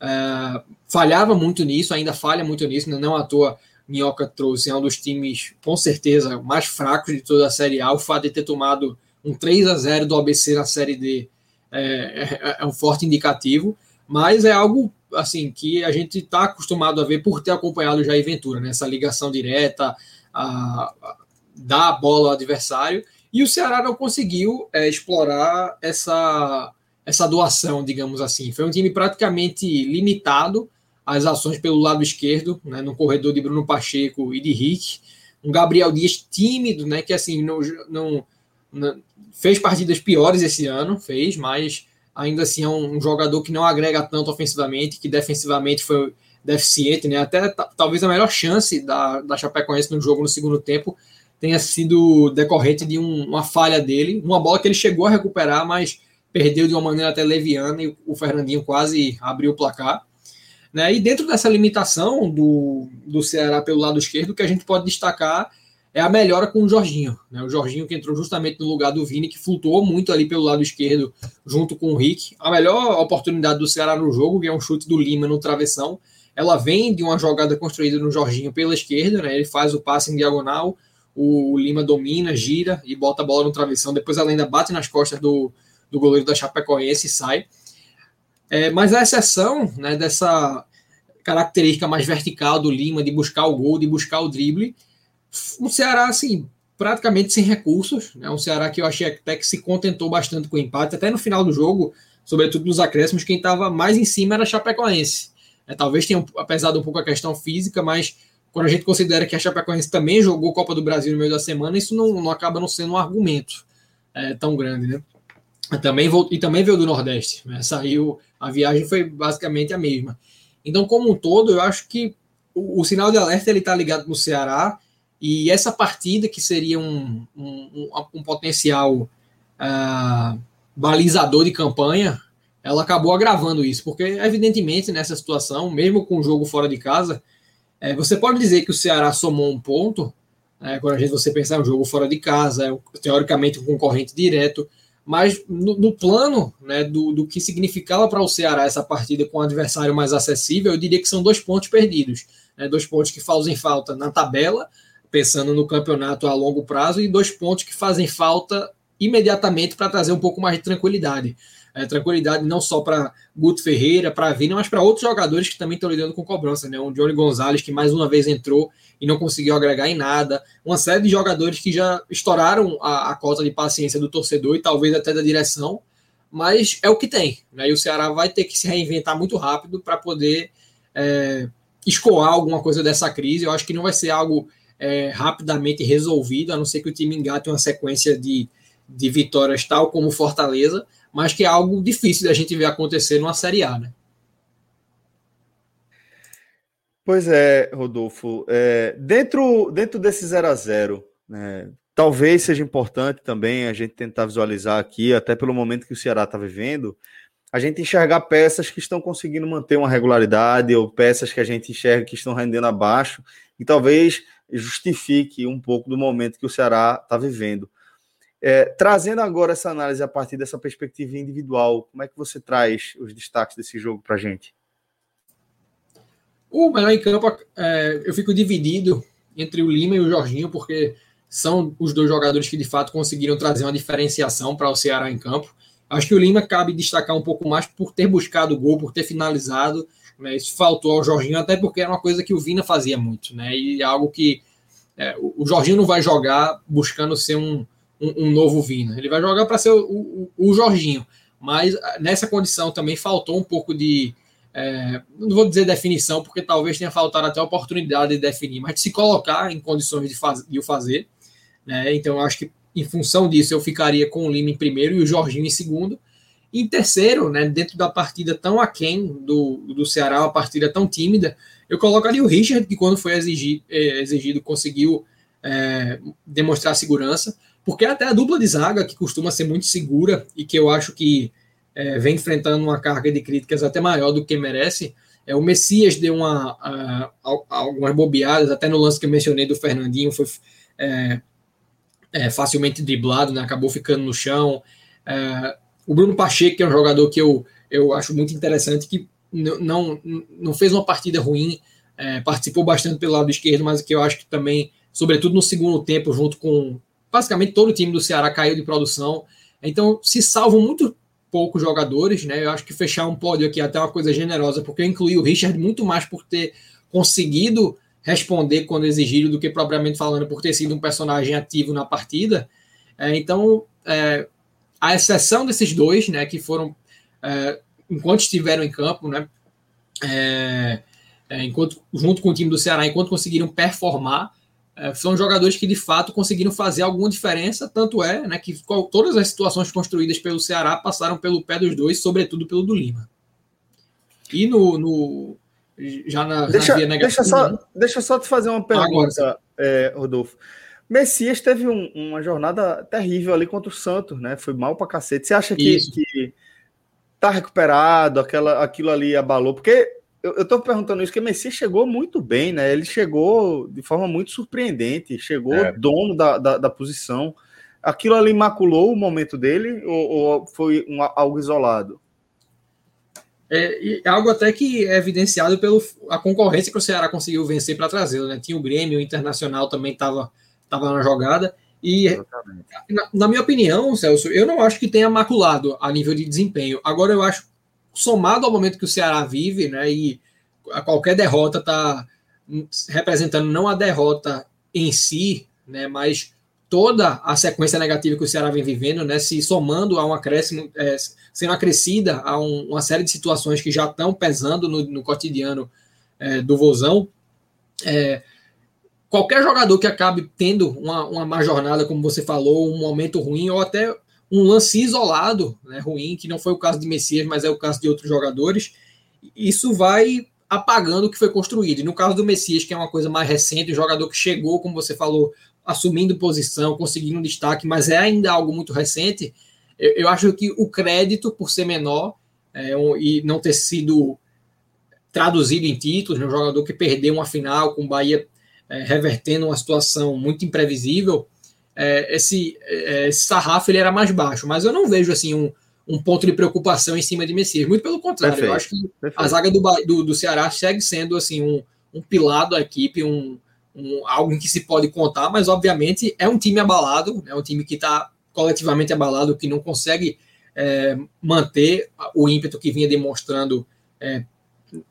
É, falhava muito nisso, ainda falha muito nisso, né, não à toa Minhoca trouxe, é um dos times, com certeza, mais fracos de toda a Série A. O fato de ter tomado um 3 a 0 do ABC na Série D é, é, é um forte indicativo, mas é algo assim que a gente está acostumado a ver por ter acompanhado o Jair Ventura, né? essa ligação direta, a, a, dar a bola ao adversário, e o Ceará não conseguiu é, explorar essa, essa doação, digamos assim. Foi um time praticamente limitado às ações pelo lado esquerdo, né, no corredor de Bruno Pacheco e de Rick. Um Gabriel Dias tímido, né, que assim não, não, não fez partidas piores esse ano, fez, mas ainda assim é um, jogador que não agrega tanto ofensivamente, que defensivamente foi deficiente, né? Até talvez a melhor chance da, da Chapecoense no jogo no segundo tempo tenha sido decorrente de um, uma falha dele, uma bola que ele chegou a recuperar, mas perdeu de uma maneira até leviana e o Fernandinho quase abriu o placar. Né? E dentro dessa limitação do, do Ceará pelo lado esquerdo, o que a gente pode destacar é a melhora com o Jorginho. Né? O Jorginho que entrou justamente no lugar do Vini, que flutuou muito ali pelo lado esquerdo, junto com o Rick. A melhor oportunidade do Ceará no jogo, que é um chute do Lima no travessão, ela vem de uma jogada construída no Jorginho pela esquerda, né? ele faz o passe em diagonal, o Lima domina, gira e bota a bola no travessão. Depois ela ainda bate nas costas do, do goleiro da Chapecoense e sai. É, mas a exceção né, dessa característica mais vertical do Lima, de buscar o gol, de buscar o drible, um Ceará, assim, praticamente sem recursos. Né? Um Ceará que eu achei até que se contentou bastante com o empate. Até no final do jogo, sobretudo nos acréscimos, quem estava mais em cima era a Chapecoense. É, talvez tenha apesado um pouco a questão física, mas quando a gente considera que a Chapecoense também jogou Copa do Brasil no meio da semana, isso não, não acaba não sendo um argumento é, tão grande, né? Também e também veio do Nordeste. Né? Saiu, a viagem foi basicamente a mesma. Então, como um todo, eu acho que o, o sinal de alerta ele está ligado no Ceará e essa partida, que seria um, um, um potencial uh, balizador de campanha, ela acabou agravando isso, porque, evidentemente, nessa situação, mesmo com o jogo fora de casa, é, você pode dizer que o Ceará somou um ponto, é, quando a gente você pensar um jogo fora de casa, é, teoricamente um concorrente direto, mas no, no plano né, do, do que significava para o Ceará essa partida com um adversário mais acessível, eu diria que são dois pontos perdidos. Né, dois pontos que fazem falta na tabela, pensando no campeonato a longo prazo, e dois pontos que fazem falta imediatamente para trazer um pouco mais de tranquilidade. É, tranquilidade não só para Guto Ferreira, para Vina, mas para outros jogadores que também estão lidando com cobrança. Né? O Johnny Gonzalez, que mais uma vez entrou e não conseguiu agregar em nada. Uma série de jogadores que já estouraram a, a cota de paciência do torcedor e talvez até da direção, mas é o que tem. Né? E o Ceará vai ter que se reinventar muito rápido para poder é, escoar alguma coisa dessa crise. Eu acho que não vai ser algo é, rapidamente resolvido, a não ser que o time engate uma sequência de, de vitórias tal como Fortaleza, mas que é algo difícil da gente ver acontecer numa Série A, né? Pois é, Rodolfo. É, dentro, dentro desse 0 a 0 né, talvez seja importante também a gente tentar visualizar aqui, até pelo momento que o Ceará está vivendo, a gente enxergar peças que estão conseguindo manter uma regularidade ou peças que a gente enxerga que estão rendendo abaixo e talvez justifique um pouco do momento que o Ceará está vivendo. É, trazendo agora essa análise a partir dessa perspectiva individual, como é que você traz os destaques desse jogo para a gente? O melhor em campo, é, eu fico dividido entre o Lima e o Jorginho, porque são os dois jogadores que de fato conseguiram trazer uma diferenciação para o Ceará em campo. Acho que o Lima cabe destacar um pouco mais por ter buscado o gol, por ter finalizado. Né? Isso faltou ao Jorginho, até porque era uma coisa que o Vina fazia muito, né? E é algo que é, o Jorginho não vai jogar buscando ser um, um, um novo Vina. Ele vai jogar para ser o, o, o, Jorginho. Mas nessa condição também faltou um pouco de. É, não vou dizer definição, porque talvez tenha faltado até a oportunidade de definir, mas de se colocar em condições de, faz, de o fazer. Né? Então, eu acho que em função disso, eu ficaria com o Lima em primeiro e o Jorginho em segundo. Em terceiro, né, dentro da partida tão aquém do, do Ceará, uma partida tão tímida, eu colocaria o Richard, que quando foi exigido, é, exigido conseguiu é, demonstrar segurança, porque até a dupla de zaga, que costuma ser muito segura e que eu acho que é, vem enfrentando uma carga de críticas até maior do que merece, é, o Messias deu uma, a, a, algumas bobeadas, até no lance que eu mencionei do Fernandinho, foi é, é, facilmente driblado, né, acabou ficando no chão. O Bruno Pacheco, que é um jogador que eu, eu acho muito interessante, que não, não fez uma partida ruim, é, participou bastante pelo lado esquerdo, mas que eu acho que também, sobretudo no segundo tempo, junto com basicamente todo o time do Ceará caiu de produção. Então, se salvam muito poucos jogadores, né? Eu acho que fechar um pódio aqui é até uma coisa generosa, porque eu incluí o Richard muito mais por ter conseguido responder quando exigido do que propriamente falando por ter sido um personagem ativo na partida. É, então, é, a exceção desses dois, né, que foram é, enquanto estiveram em campo, né, é, é, enquanto junto com o time do Ceará, enquanto conseguiram performar, é, são jogadores que de fato conseguiram fazer alguma diferença. Tanto é, né, que todas as situações construídas pelo Ceará passaram pelo pé dos dois, sobretudo pelo do Lima. E no, no já na, deixa, na via negativa. Deixa só, né? deixa só te fazer uma pergunta, é, Rodolfo. Messias teve um, uma jornada terrível ali contra o Santos, né? Foi mal pra cacete. Você acha que, que tá recuperado, aquela, aquilo ali abalou? Porque eu, eu tô perguntando isso, porque Messias chegou muito bem, né? Ele chegou de forma muito surpreendente, chegou é. dono da, da, da, posição. Aquilo ali maculou o momento dele ou, ou foi um, algo isolado? É, algo até que é evidenciado pela concorrência que o Ceará conseguiu vencer para trazer. Né? Tinha o Grêmio, o Internacional também estava tava na jogada. E, na, na, minha opinião, Celso, eu não acho que tenha maculado a nível de desempenho. Agora, eu acho, somado ao momento que o Ceará vive, né, e a qualquer derrota está representando não a derrota em si, né, mas toda a sequência negativa que o Ceará vem vivendo, né, se somando a um acréscimo, é, sendo acrescida a um, uma série de situações que já estão pesando no, no cotidiano é, do Vozão, é, qualquer jogador que acabe tendo uma, uma má jornada, como você falou, um momento ruim, ou até um lance isolado né, ruim, que não foi o caso de Messias, mas é o caso de outros jogadores, isso vai apagando o que foi construído. E no caso do Messias, que é uma coisa mais recente, o jogador que chegou, como você falou, assumindo posição, conseguindo destaque, mas é ainda algo muito recente, eu, eu acho que o crédito, por ser menor é, um, e não ter sido traduzido em títulos, né, um jogador que perdeu uma final com o Bahia é, revertendo uma situação muito imprevisível, é, esse, é, esse sarrafo ele era mais baixo, mas eu não vejo assim um, um ponto de preocupação em cima de Messias, muito pelo contrário, Perfeito. eu acho que Perfeito. a zaga do, do, do, Ceará segue sendo assim um, um pilar da equipe, um, um, algo em que se pode contar, mas obviamente é um time abalado, é um time que está coletivamente abalado, que não consegue é, manter o ímpeto que vinha demonstrando é,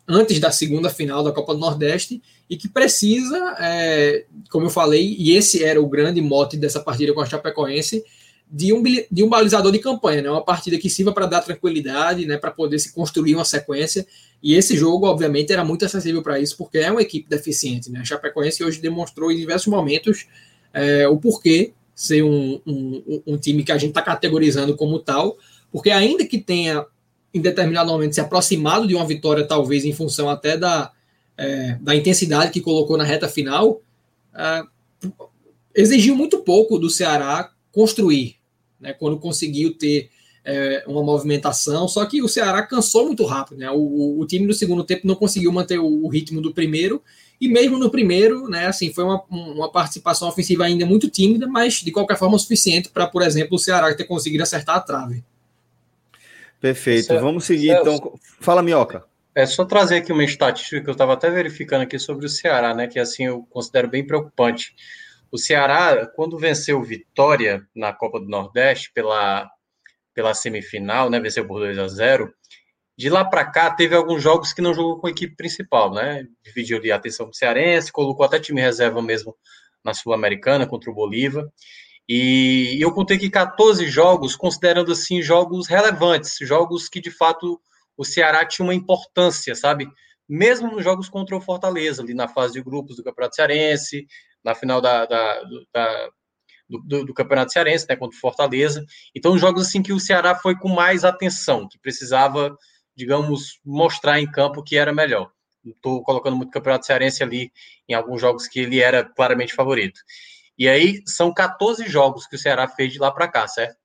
antes da segunda final da Copa do Nordeste e que precisa, é, como eu falei, e esse era o grande mote dessa partida com a Chapecoense, de um, de um balizador de campanha, né? uma partida que sirva para dar tranquilidade, né? para poder se construir uma sequência e esse jogo, obviamente, era muito acessível para isso, porque é uma equipe deficiente. Né? A Chapecoense hoje demonstrou em diversos momentos é, o porquê ser um, um, um, time que a gente está categorizando como tal, porque ainda que tenha em determinado momento se aproximado de uma vitória, talvez em função até da, é, da intensidade que colocou na reta final, é, exigiu muito pouco do Ceará construir, né, quando conseguiu ter é, uma movimentação, só que o Ceará cansou muito rápido. Né, o, o time do segundo tempo não conseguiu manter o, o, ritmo do primeiro, e mesmo no primeiro, né, assim, foi uma, uma participação ofensiva ainda muito tímida, mas de qualquer forma suficiente para, por exemplo, o Ceará ter conseguido acertar a trave. Perfeito. Celso, Vamos seguir então. Fala, Minhoca. É só trazer aqui uma estatística que eu estava até verificando aqui sobre o Ceará, né? Que assim eu considero bem preocupante. O Ceará, quando venceu Vitória na Copa do Nordeste pela, pela semifinal, né? Venceu por 2 a 0 de lá para cá, teve alguns jogos que não jogou com a equipe principal, né? Dividiu ali a atenção do Cearense, colocou até time reserva mesmo na Sul-Americana contra o Bolívar. E eu contei que 14 jogos, considerando assim jogos relevantes, jogos que de fato o Ceará tinha uma importância, sabe? Mesmo nos jogos contra o Fortaleza, ali na fase de grupos do Campeonato Cearense, na final da, da, da do, do, do, Campeonato Cearense, né, contra o Fortaleza. Então, jogos assim que o Ceará foi com mais atenção, que precisava, digamos, mostrar em campo que era melhor. Estou colocando muito o Campeonato Cearense ali em alguns jogos que ele era claramente favorito. E aí são 14 jogos que o Ceará fez de lá para cá, certo?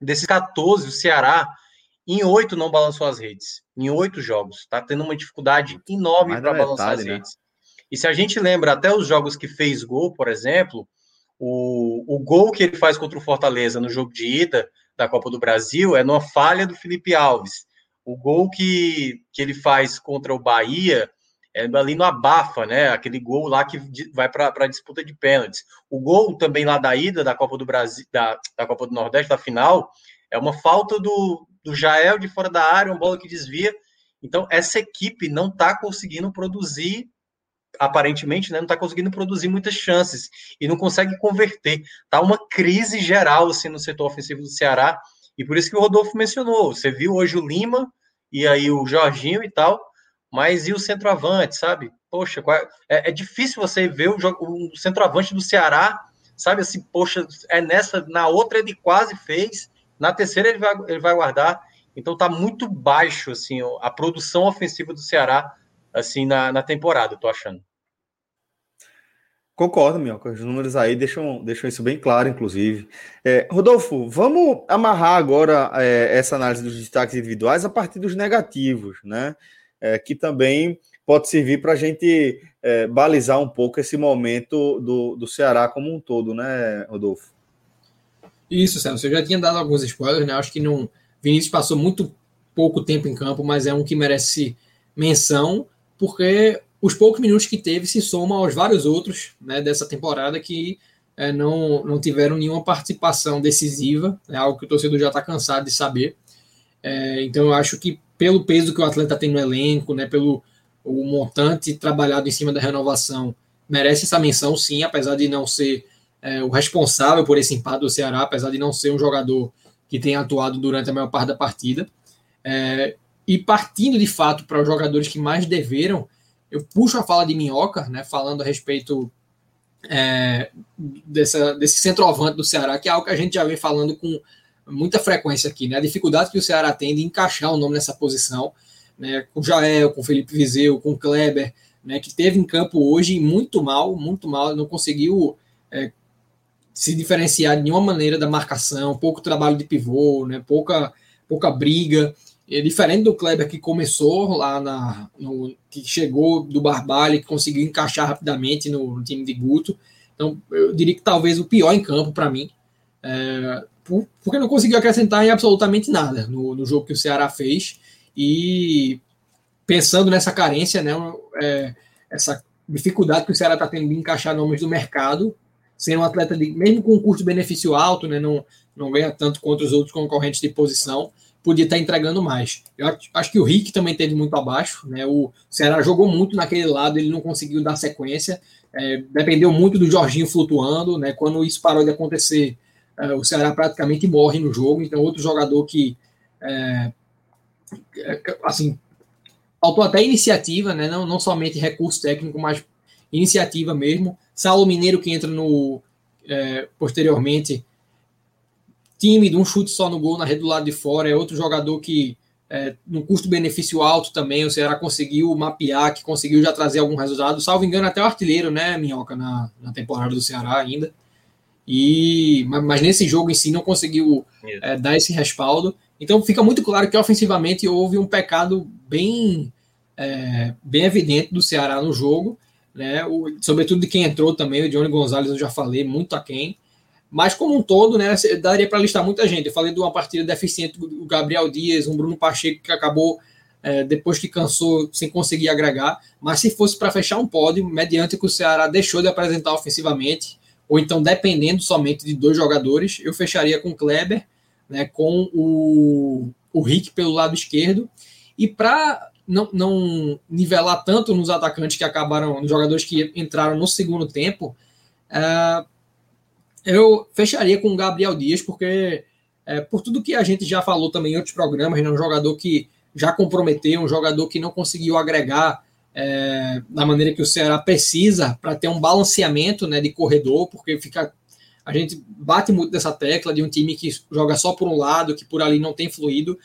Desses 14, o Ceará em oito não balançou as redes. Em oito jogos. Tá tendo uma dificuldade enorme para balançar as né? redes. E se a gente lembra até os jogos que fez gol, por exemplo, o, o gol que ele faz contra o Fortaleza no jogo de ida da Copa do Brasil é numa falha do Felipe Alves. O gol que, que ele faz contra o Bahia é ali no abafa, né? Aquele gol lá que vai para a disputa de pênaltis. O gol também lá da ida da Copa do Brasil, da, da Copa do Nordeste, da final, é uma falta do, do Jael de fora da área, uma bola que desvia. Então, essa equipe não está conseguindo produzir, aparentemente, né? Não está conseguindo produzir muitas chances e não consegue converter. Tá uma crise geral assim no setor ofensivo do Ceará. E por isso que o Rodolfo mencionou. Você viu hoje o Lima e aí o Jorginho e tal mas e o centroavante, sabe? Poxa, é, é difícil você ver o, o, centroavante do Ceará, sabe? Assim, poxa, é nessa, na outra ele quase fez, na terceira ele vai, ele vai guardar. Então tá muito baixo, assim, a produção ofensiva do Ceará, assim, na, na temporada, eu tô achando. Concordo, Mioca. Os números aí deixam, deixam isso bem claro, inclusive. É, Rodolfo, vamos amarrar agora é, essa análise dos destaques individuais a partir dos negativos, né? é, que também pode servir para a gente é, balizar um pouco esse momento do, do Ceará como um todo, né, Rodolfo? Isso, Celso. Eu já tinha dado alguns spoilers, né? Acho que não. Vinícius passou muito pouco tempo em campo, mas é um que merece menção, porque os poucos minutos que teve se somam aos vários outros né, dessa temporada que é, não, não tiveram nenhuma participação decisiva, é algo que o torcedor já está cansado de saber. É, então eu acho que pelo peso que o atleta tem no elenco, né, pelo o montante trabalhado em cima da renovação, merece essa menção, sim, apesar de não ser é, o responsável por esse empate do Ceará, apesar de não ser um jogador que tenha atuado durante a maior parte da partida. É, e partindo de fato para os jogadores que mais deveram, eu puxo a fala de Minhoca, né, falando a respeito é, dessa, desse centroavante do Ceará, que é algo que a gente já vem falando com muita frequência aqui, né? A dificuldade que o Ceará tem de encaixar o nome nessa posição, né? Com Jael, com Felipe Vizeu, com Kleber, né? Que teve em campo hoje muito mal, muito mal, não conseguiu se diferenciar de nenhuma maneira da marcação, pouco trabalho de pivô, né? Pouca, pouca briga. É diferente do Kleber que começou lá na. No, que chegou do Barbalho, que conseguiu encaixar rapidamente no, no time de Guto. Então, eu diria que talvez o pior em campo para mim. É, porque não conseguiu acrescentar em absolutamente nada no, no, jogo que o Ceará fez. E pensando nessa carência, né, é, essa dificuldade que o Ceará está tendo de encaixar nomes do mercado, sendo um atleta de, mesmo com um custo-benefício alto, né, não, não ganha tanto quanto os outros concorrentes de posição, podia estar entregando mais. Eu acho que o Rick também teve muito abaixo, né? O Ceará jogou muito naquele lado, ele não conseguiu dar sequência, é, dependeu muito do Jorginho flutuando, né? Quando isso parou de acontecer, é, o Ceará praticamente morre no jogo, então outro jogador que é, é, assim faltou até iniciativa, né? não, não somente recurso técnico, mas iniciativa mesmo. Saulo Mineiro que entra no é, posteriormente tímido, um chute só no gol na rede do lado de fora, é outro jogador que é, no custo-benefício alto também, o Ceará conseguiu mapear, que conseguiu já trazer algum resultado, salvo engano até o artilheiro, né, Minhoca, na, na temporada do Ceará ainda. E, mas nesse jogo em si não conseguiu é, dar esse respaldo. Então fica muito claro que ofensivamente houve um pecado bem, é, bem evidente do Ceará no jogo, né? O, sobretudo de quem entrou também, o Johnny Gonzalez, eu já falei, muito aquém. Mas, como um todo, né, daria para listar muita gente. Eu falei de uma partida deficiente do Gabriel Dias, um Bruno Pacheco que acabou, é, depois que cansou, sem conseguir agregar. Mas se fosse para fechar um pódio, mediante que o Ceará deixou de apresentar ofensivamente, ou então dependendo somente de dois jogadores, eu fecharia com o Kleber, né, com o, o Rick pelo lado esquerdo. E para não, não nivelar tanto nos atacantes que acabaram, nos jogadores que entraram no segundo tempo, uh, eu fecharia com o Gabriel Dias, porque é, por tudo que a gente já falou também em outros programas, né, um jogador que já comprometeu, um jogador que não conseguiu agregar é, da maneira que o Ceará precisa para ter um balanceamento né, de corredor, porque fica a gente bate muito nessa tecla de um time que joga só por um lado, que por ali não tem fluido.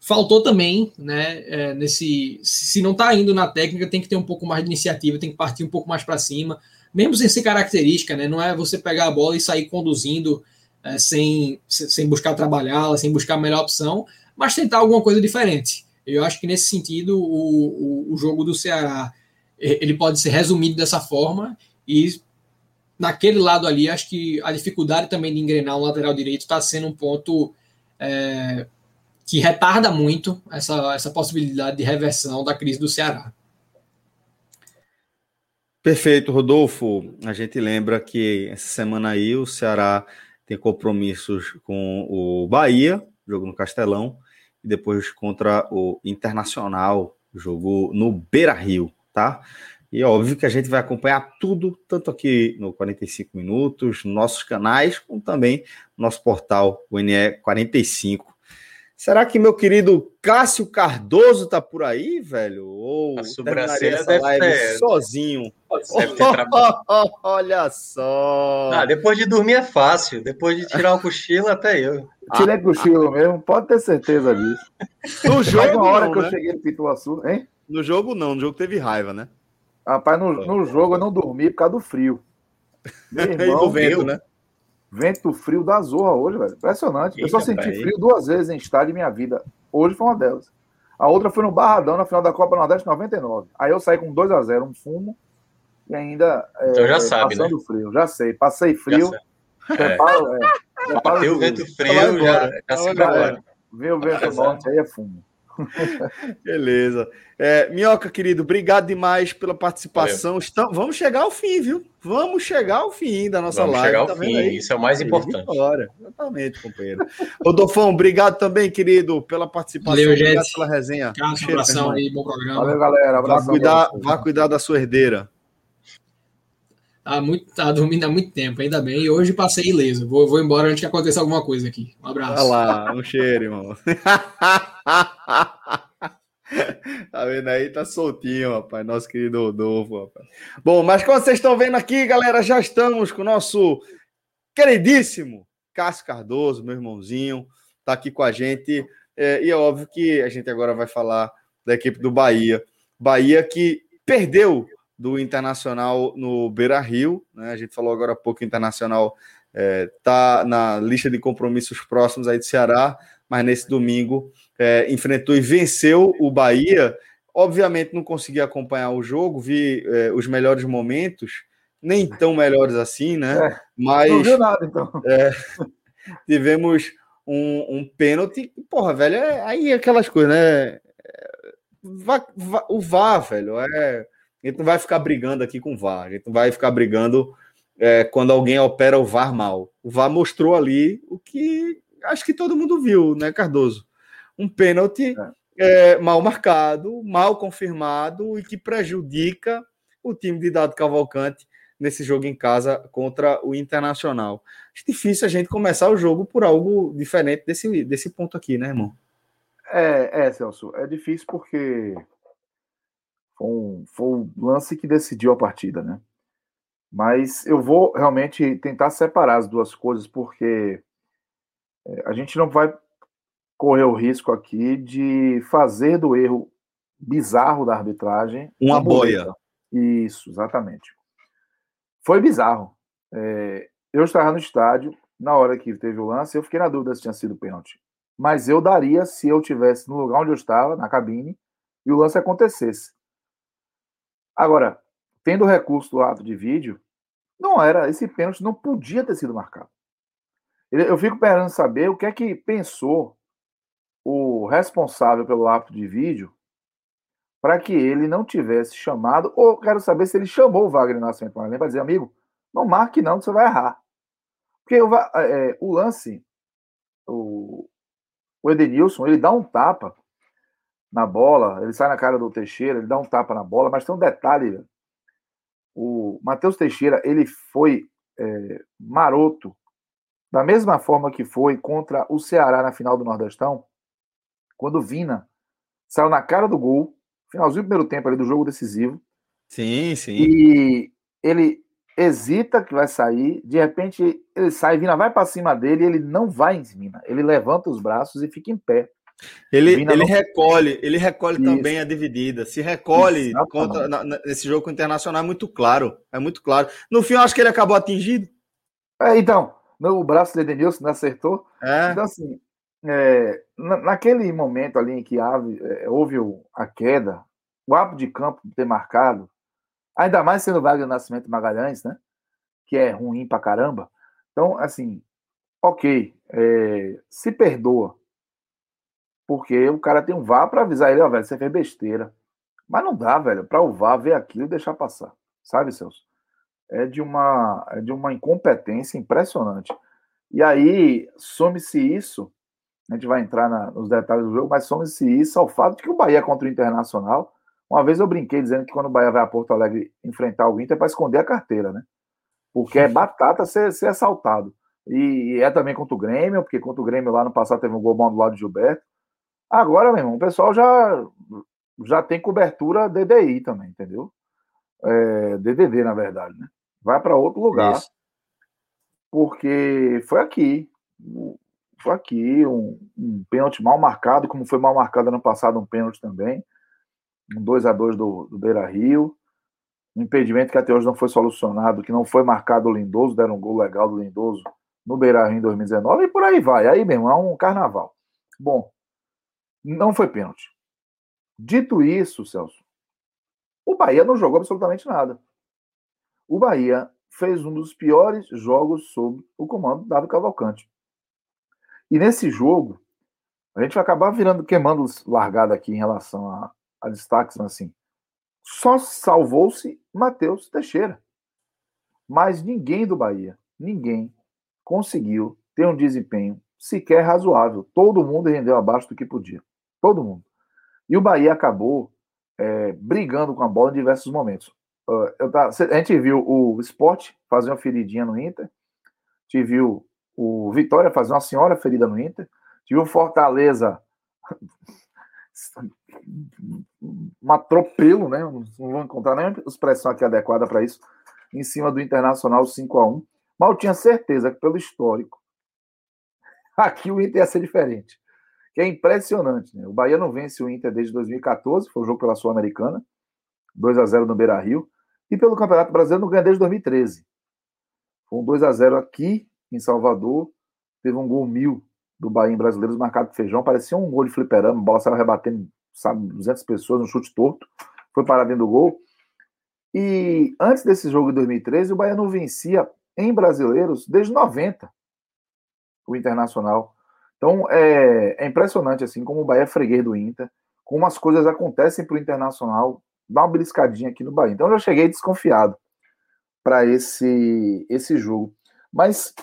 Faltou também, né? É, nesse, se não está indo na técnica, tem que ter um pouco mais de iniciativa, tem que partir um pouco mais para cima mesmo sem ser característica, né? Não é você pegar a bola e sair conduzindo é, sem, sem buscar trabalhá-la, sem buscar a melhor opção, mas tentar alguma coisa diferente. Eu acho que nesse sentido o, o, o jogo do Ceará ele pode ser resumido dessa forma e naquele lado ali acho que a dificuldade também de engrenar o lateral direito está sendo um ponto é, que retarda muito essa, essa possibilidade de reversão da crise do Ceará. Perfeito, Rodolfo. A gente lembra que essa semana aí o Ceará tem compromissos com o Bahia, jogo no Castelão, e depois contra o Internacional, jogo no Beira Rio, tá? E é óbvio que a gente vai acompanhar tudo, tanto aqui no 45 Minutos, nossos canais, como também no nosso portal, o NE 45. Será que meu querido Cássio Cardoso tá por aí, velho? Ou a sobrancelha deve ter... sozinho? Deve ter oh, olha só. Ah, depois de dormir é fácil. Depois de tirar o cochilo, até eu. [laughs] Tirei cochilo mesmo, pode ter certeza disso. No jogo, uma hora não, que né? eu cheguei no Pituaçu, hein? No jogo não, no jogo teve raiva, né? Rapaz, no, no jogo eu não dormi por causa do frio. [laughs] Meu e irmão, do vento, né? Vento frio da zorra hoje, velho. Impressionante. eu só Eita, senti pai. frio duas vezes em estádio em minha vida. Hoje foi uma delas. A outra foi no Barradão, na final da Copa Nordeste 99. Aí eu saí com 2 a 0 um fumo, e ainda. Então já é, sabe, né? passando frio. Já sei. Passei frio. É. Preparo, é, preparo Bateu o vento frio, já, já se prepara. embora. Vê o vento norte, aí é fumo. [laughs] Beleza. É, Minhoca, querido, obrigado demais pela participação. Estamos, vamos chegar ao fim, viu? Vamos chegar ao fim da nossa Vamos live. chegar ao tá fim, aí? isso é o mais importante. vitória. Exatamente, companheiro. [laughs] Rodolfão, obrigado também, querido, pela participação. Valeu, obrigado gente. pela resenha. Um abração aí, bom programa. Valeu, galera. Vá Abração. cuidar, vá cuidar da sua herdeira. Tá, muito, tá dormindo há muito tempo, ainda bem. E hoje passei ileso. Vou, vou embora antes que aconteça alguma coisa aqui. Um abraço. Olha lá, um cheiro, irmão. [laughs] Tá vendo aí? Tá soltinho, rapaz. Nosso querido Rodolfo, rapaz. Bom, mas como vocês estão vendo aqui, galera, já estamos com o nosso queridíssimo Cássio Cardoso, meu irmãozinho, tá aqui com a gente. É, e é óbvio que a gente agora vai falar da equipe do Bahia. Bahia que perdeu do Internacional no Beira Rio, né? A gente falou agora há pouco que o Internacional é, tá na lista de compromissos próximos aí do Ceará, mas nesse domingo é, enfrentou e venceu o Bahia. Obviamente não consegui acompanhar o jogo, vi é, os melhores momentos, nem tão melhores assim, né? É, mas Não viu nada, então. tivemos um, um pênalti. Porra, velho, é, aí aquelas coisas, né? É, vá- vá- o VAR, velho, é. A gente não vai ficar brigando aqui com o VAR, a gente não vai ficar brigando é, quando alguém opera o VAR mal. O VAR mostrou ali o que acho que todo mundo viu, né, Cardoso? Um pênalti é, mal marcado, mal confirmado e que prejudica o time de Dado Cavalcante nesse jogo em casa contra o Internacional. Acho difícil a gente começar o jogo por algo diferente desse, desse ponto aqui, né, irmão? É, é, Celso, é difícil porque foi um, foi um lance que decidiu a partida, né? Mas eu vou realmente tentar separar as duas coisas, porque É, a gente não vai correr o risco aqui de fazer do erro bizarro da arbitragem uma boia. Isso, exatamente. Foi bizarro. É, eu estava no estádio, na hora que teve o lance, eu fiquei na dúvida se tinha sido pênalti. Mas eu daria se eu tivesse no lugar onde eu estava, na cabine, e o lance acontecesse. Agora, tendo o recurso do ato de vídeo, não era, esse pênalti não podia ter sido marcado. Eu fico esperando saber o que é que pensou o responsável pelo ato de vídeo para que ele não tivesse chamado, ou quero saber se ele chamou o Wagner Nascimento para dizer, amigo, não marque não, que você vai errar. Porque o, é, o lance, o, o Edenilson, ele dá um tapa na bola, ele sai na cara do Teixeira, ele dá um tapa na bola, mas tem um detalhe, o Matheus Teixeira, ele foi é, maroto, da mesma forma que foi contra o Ceará na final do Nordestão, quando o Vina saiu na cara do gol, finalzinho do primeiro tempo ali do jogo decisivo. Sim, sim. E ele hesita que vai sair, de repente ele sai, Vina vai para cima dele, ele não vai em Vina, ele levanta os braços e fica em pé. Ele, ele não... recolhe, ele recolhe Isso. também a dividida. Se recolhe contra, na, nesse jogo Internacional é muito claro, é muito claro. No fim, eu acho que ele acabou atingido. É, então, no, o braço de Edenilson não acertou. É. Então, assim, é, naquele momento ali em que houve, é, houve a queda, o hábito de campo ter marcado, ainda mais sendo Wagner Nascimento Magalhães, né? Que é ruim pra caramba. Então, assim, ok, é, se perdoa. Porque o cara tem um VAR para avisar ele, ó, velho, você fez besteira. Mas não dá, velho, para o VAR ver aquilo e deixar passar. Sabe, Celso? É de uma, é de uma incompetência impressionante. E aí, some-se isso a gente vai entrar na, nos detalhes do jogo, mas some-se isso ao fato de que o Bahia contra o Internacional. Uma vez eu brinquei dizendo que quando o Bahia vai a Porto Alegre enfrentar o Inter é para esconder a carteira, né? Porque é [laughs] batata ser, ser assaltado. E, e, é também contra o Grêmio, porque contra o Grêmio lá no passado teve um gol bom do lado de Gilberto. Agora, meu irmão, o pessoal já, já tem cobertura DDI também, entendeu? É, DDD, na verdade, né? Vai para outro lugar. Isso. Porque foi aqui foi aqui, um, um pênalti mal marcado, como foi mal marcado ano passado um pênalti também, um 2 a 2 do, do Beira Rio, um impedimento que até hoje não foi solucionado, que não foi marcado o Lindoso, deram um gol legal do Lindoso no Beira Rio em 2019, e por aí vai, aí mesmo, é um carnaval. Bom, não foi pênalti. Dito isso, Celso, o Bahia não jogou absolutamente nada. O Bahia fez um dos piores jogos sob o comando do Dado Cavalcante. E nesse jogo, a gente vai acabar virando, queimando largada aqui em relação a, a destaques, mas assim, só salvou-se Matheus Teixeira. Mas ninguém do Bahia, ninguém conseguiu ter um desempenho sequer razoável. Todo mundo rendeu abaixo do que podia. Todo mundo. E o Bahia acabou é, brigando com a bola em diversos momentos. Uh, eu a gente viu o Sport fazer uma feridinha no Inter, a gente viu o Vitória fazer uma senhora ferida no Inter, tive o Fortaleza [laughs] um atropelo, né? Não vou encontrar nem expressão aqui adequada para isso, em cima do Internacional 5 a 1 Mas eu tinha certeza que pelo histórico, [laughs] aqui o Inter ia ser diferente. Que é impressionante, né? O Bahia não vence o Inter desde 2014, foi o jogo pela Sul-Americana, 2 a 0 no Beira Rio, e pelo Campeonato Brasileiro não ganha desde 2013. Foi um 2 a 0 aqui em Salvador, teve um gol mil do Bahia em Brasileiros marcado de feijão, parecia um gol de fliperama, a bola saiu rebatendo, sabe, 200 pessoas, no chute torto, foi parar dentro do gol. E antes desse jogo de 2013, o Bahia não vencia em Brasileiros desde 90, o Internacional. Então é, é impressionante assim como o Bahia é freguês do Inter, como as coisas acontecem para o Internacional, dá uma beliscadinha aqui no Bahia. Então eu já cheguei desconfiado para esse, esse jogo. Mas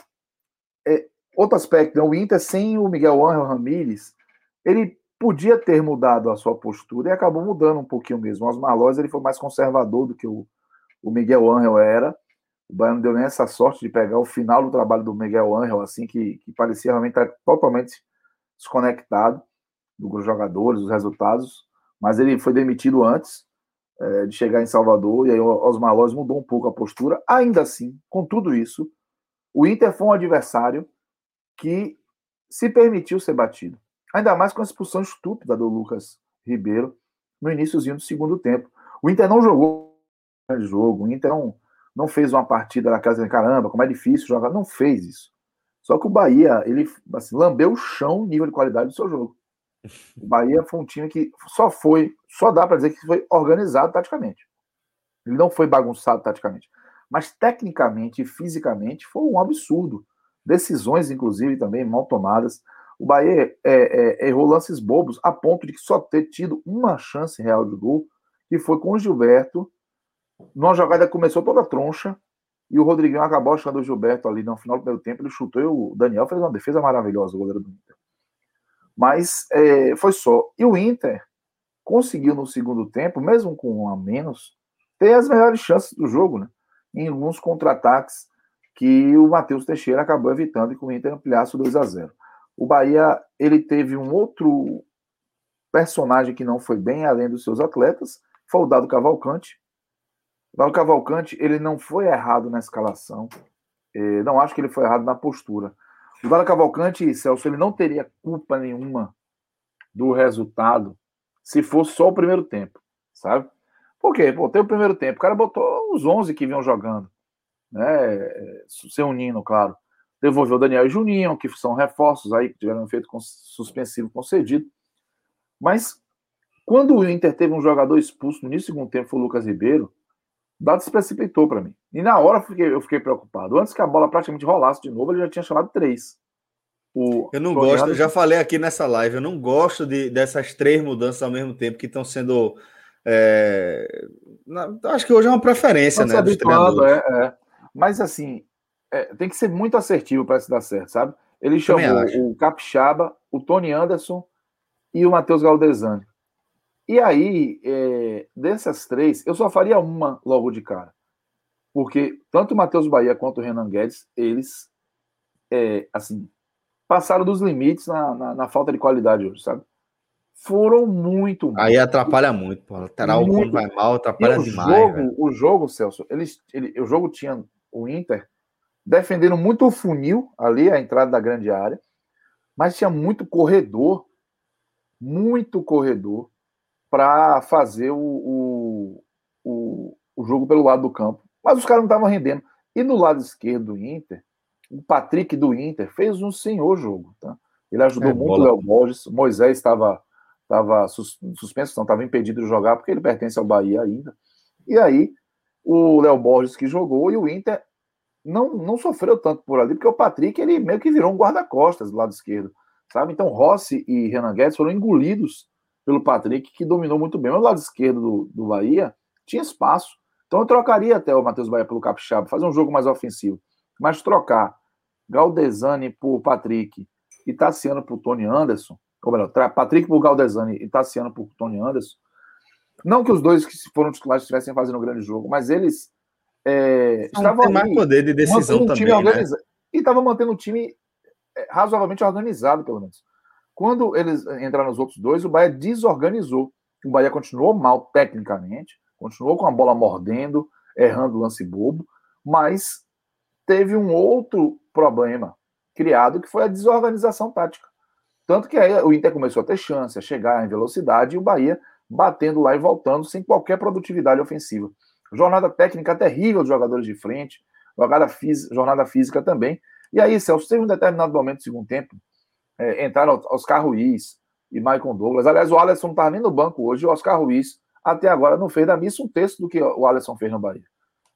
é, outro aspecto, né? o Inter sem o Miguel Ángel Ramírez, ele podia ter mudado a sua postura e acabou mudando um pouquinho mesmo. Osmar Loz, ele foi mais conservador do que o, o Miguel Ángel era. O Bahia não deu nem essa sorte de pegar o final do trabalho do Miguel Ángel, assim, que, que parecia realmente totalmente desconectado dos jogadores, dos resultados, mas ele foi demitido antes é, de chegar em Salvador, e aí o Osmar Loz mudou um pouco a postura. Ainda assim, com tudo isso, o Inter foi um adversário que se permitiu ser batido. Ainda mais com a expulsão estúpida do Lucas Ribeiro no iníciozinho do segundo tempo. O Inter não jogou grande jogo, o Inter não, não fez uma partida na casa de caramba, como é difícil jogar, não fez isso. Só que o Bahia, ele assim, lambeu o chão nível de qualidade do seu jogo. O Bahia foi um time que só foi, só dá para dizer que foi organizado taticamente. Ele não foi bagunçado taticamente. Mas tecnicamente e fisicamente foi um absurdo. Decisões, inclusive, também mal tomadas. O Bahia é, é, errou lances bobos a ponto de só ter tido uma chance real de gol, que foi com o Gilberto, numa jogada começou toda troncha, e o Rodriguinho acabou achando o Gilberto ali no final do primeiro tempo, ele chutou e o Daniel fez uma defesa maravilhosa, o goleiro do Inter. Mas é, foi só. E o Inter conseguiu no segundo tempo, mesmo com um a menos, ter as melhores chances do jogo, né? Em alguns contra-ataques que o Matheus Teixeira acabou evitando e com o Inter ampliasse o 2 a 0 O Bahia, ele teve um outro personagem que não foi bem, além dos seus atletas, foi o Dado Cavalcante, o Cavalcante, ele não foi errado na escalação. É, não acho que ele foi errado na postura. O Dado Cavalcante, Celso, ele não teria culpa nenhuma do resultado se fosse só o primeiro tempo, sabe? Por quê? Pô, tem o primeiro tempo. O cara botou os 11 que vinham jogando, né? Se unindo, claro. Devolveu Daniel e Juninho, que são reforços aí, que tiveram um efeito suspensivo concedido. Mas quando o Inter teve um jogador expulso no início do segundo tempo, foi o Lucas Ribeiro, Dado se precipitou para mim. E na hora eu fiquei, eu fiquei, preocupado. Antes que a bola praticamente rolasse de novo, ele já tinha chamado três. O eu não gosto, eu já falei aqui nessa live, eu não gosto de, dessas três mudanças ao mesmo tempo que estão sendo. É, acho que hoje é uma preferência, né? Treinadores. É, é. Mas assim, é, tem que ser muito assertivo para isso dar certo, sabe? Ele chamou o Capixaba, o Tony Anderson e o Matheus Galdesani. E aí, é, dessas três, eu só faria uma logo de cara. Porque tanto o Matheus Bahia quanto o Renan Guedes, eles, é, assim, passaram dos limites na, na, na, falta de qualidade hoje, sabe? Foram muito. Aí atrapalha muito, pô. Lateral muito. vai mal, atrapalha o demais. Jogo, o jogo, Celso, eles, ele, o jogo tinha o Inter defendendo muito o funil ali, a entrada da grande área, mas tinha muito corredor, muito corredor para fazer o, o, o, o, jogo pelo lado do campo. Mas os caras não estavam rendendo. E no lado esquerdo do Inter, o Patrick do Inter fez um senhor jogo. Tá? Ele ajudou é, muito o Léo Borges. Moisés estava estava suspenso, não estava impedido de jogar porque ele pertence ao Bahia ainda. E aí o Léo Borges que jogou e o Inter não, não sofreu tanto por ali, porque o Patrick ele meio que virou um guarda-costas do lado esquerdo, sabe? Então Rossi e Renan Guedes foram engolidos pelo Patrick, que dominou muito bem. O lado esquerdo do, do Bahia tinha espaço. Então eu trocaria até o Matheus Bahia pelo Capixaba, fazer um jogo mais ofensivo. Mas trocar Galdesani por Patrick e Tassiano por Tony Anderson, ou melhor, Patrick por Galdesani e Tassiano por Tony Anderson, não que os dois que foram titulares estivessem fazendo um grande jogo, mas eles é, estavam mais poder de decisão também, né? E estavam mantendo o time é, razoavelmente organizado, pelo menos. Quando eles entraram nos outros dois, o Bahia desorganizou. O Bahia continuou mal tecnicamente, continuou com a bola mordendo, errando lance bobo, mas teve um outro problema criado que foi a desorganização tática. Tanto que aí o Inter começou a ter chance, a chegar em velocidade e o Bahia batendo lá e voltando sem qualquer produtividade ofensiva. Jornada técnica terrível dos jogadores de frente, jornada, física, jornada física também. E aí, Celso, teve um determinado momento do segundo tempo é, entraram Oscar Ruiz e Michael Douglas. Aliás, o Alisson não estava nem no banco hoje, o Oscar Ruiz até agora não fez da missa um terço do que o Alisson fez no Bahia.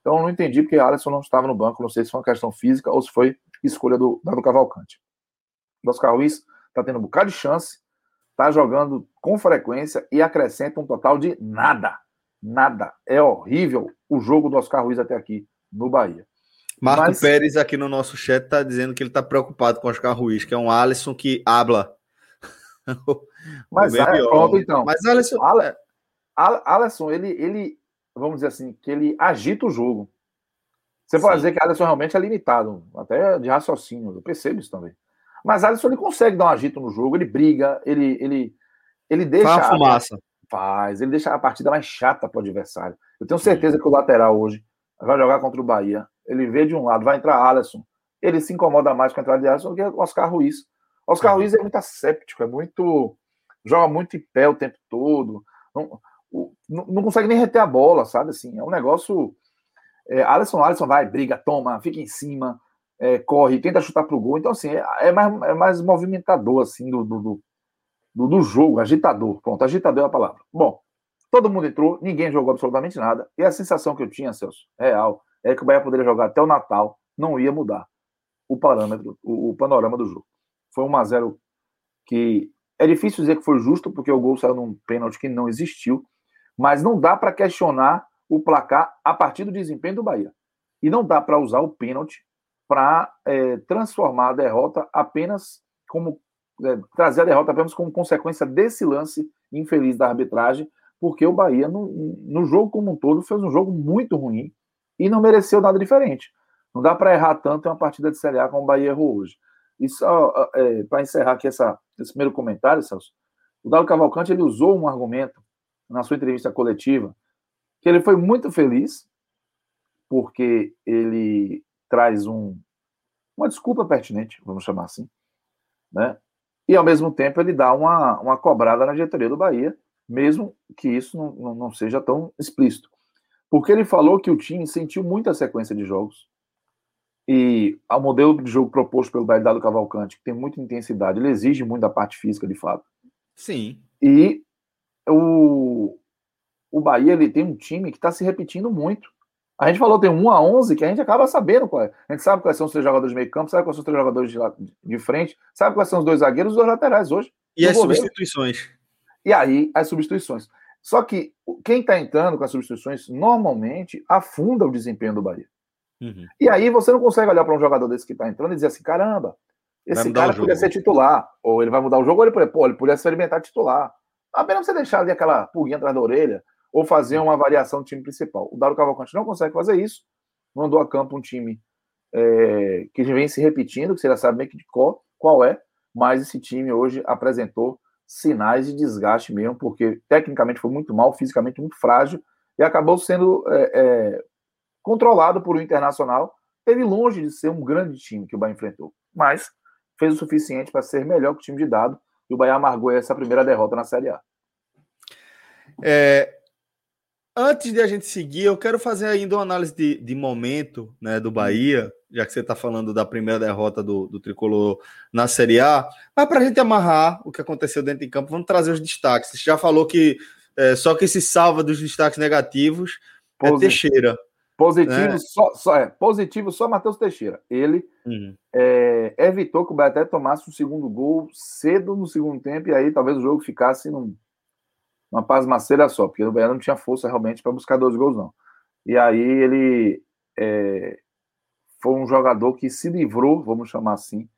Então eu não entendi porque o Alisson não estava no banco, não sei se foi uma questão física ou se foi escolha do, do Cavalcante. O Oscar Ruiz está tendo um bocado de chance, está jogando com frequência e acrescenta um total de nada. Nada. É horrível o jogo do Oscar Ruiz até aqui no Bahia. Marco Mas... Pérez aqui no nosso chat está dizendo que ele está preocupado com o Oscar Ruiz, que é um Alisson que habla. [laughs] Mas é, pronto, então. Mas Alisson, Ale... Alisson ele, ele, vamos dizer assim, que ele agita o jogo. Você Sim. pode dizer que Alisson realmente é limitado, até de raciocínio, eu percebo isso também. Mas Alisson ele consegue dar um agito no jogo, ele briga, ele, ele, ele deixa. Faz fumaça. Faz, ele deixa a partida mais chata para o adversário. Eu tenho certeza que o lateral hoje vai jogar contra o Bahia ele vê de um lado, vai entrar Alisson, ele se incomoda mais com a entrada de Alisson do que o Oscar Ruiz. Oscar Ruiz é muito asséptico, é muito. joga muito em pé o tempo todo. Não, não, não consegue nem reter a bola, sabe? Assim, é um negócio. É, Alisson, Alisson vai, briga, toma, fica em cima, é, corre, tenta chutar pro gol. Então, assim, é, é, mais, é mais movimentador, assim, do, do, do, do jogo, agitador. Pronto, agitador é a palavra. Bom, todo mundo entrou, ninguém jogou absolutamente nada. E a sensação que eu tinha, Celso, real, é que o Bahia poderia jogar até o Natal, não ia mudar o parâmetro, o, o panorama do jogo. Foi 1 a 0 que é difícil dizer que foi justo, porque o gol saiu num pênalti que não existiu, mas não dá para questionar o placar a partir do desempenho do Bahia. E não dá para usar o pênalti para é, transformar a derrota apenas como. É, trazer a derrota apenas como consequência desse lance infeliz da arbitragem, porque o Bahia, no, no jogo como um todo, fez um jogo muito ruim e não mereceu nada diferente. Não dá para errar tanto em uma partida de Série A como o Bahia errou hoje. E só é, para encerrar aqui essa, esse primeiro comentário, Celso, o Dado Cavalcante ele usou um argumento na sua entrevista coletiva que ele foi muito feliz porque ele traz um, uma desculpa pertinente, vamos chamar assim, né? E ao mesmo tempo ele dá uma, uma cobrada na diretoria do Bahia, mesmo que isso não, não, não seja tão explícito. Porque ele falou que o time sentiu muita sequência de jogos, e o modelo de jogo proposto pelo Dado Cavalcante, que tem muita intensidade, ele exige muito da parte física, de fato. Sim. E o, o Bahia ele tem um time que está se repetindo muito. A gente falou tem 1 a 11 que a gente acaba sabendo qual é. A gente sabe quais são os três jogadores de meio campo, sabe quais são os três jogadores de, de frente, sabe quais são os dois zagueiros e os dois laterais hoje. E as goleiro. substituições. E aí, as substituições. Só que quem está entrando com as substituições normalmente afunda o desempenho do Bahia. Uhum. E aí você não consegue olhar para um jogador desse que está entrando e dizer assim: caramba, esse cara podia ser titular. Ou ele vai mudar o jogo, ou ele, pô, ele podia experimentar titular. Apenas você deixar ali aquela pulguinha atrás da orelha, ou fazer uma variação do time principal. O Daro Cavalcante não consegue fazer isso. Mandou a campo um time é, que vem se repetindo, que você já sabe bem que de qual, qual é, mas esse time hoje apresentou sinais de desgaste mesmo, porque tecnicamente foi muito mal, fisicamente muito frágil, e acabou sendo é, é, controlado por um Internacional. Teve longe de ser um grande time que o Bahia enfrentou, mas fez o suficiente para ser melhor que o time de dado, e o Bahia amargou essa primeira derrota na Série A. É, Antes de a gente seguir, eu quero fazer ainda uma análise de, de momento né, do Bahia, já que você está falando da primeira derrota do, do Tricolor na Série A. Mas para a gente amarrar o que aconteceu dentro de campo, vamos trazer os destaques. Você já falou que é, só que se salva dos destaques negativos é Teixeira. Positivo, né? só, só, é, positivo só Matheus Teixeira. Ele uhum. é, evitou que o Bahia até tomasse o segundo gol cedo no segundo tempo, e aí talvez o jogo ficasse num uma pasmaceira só, porque o Bahia não tinha força realmente para buscar dois gols, não. E aí ele é, foi um jogador que se livrou, vamos chamar assim,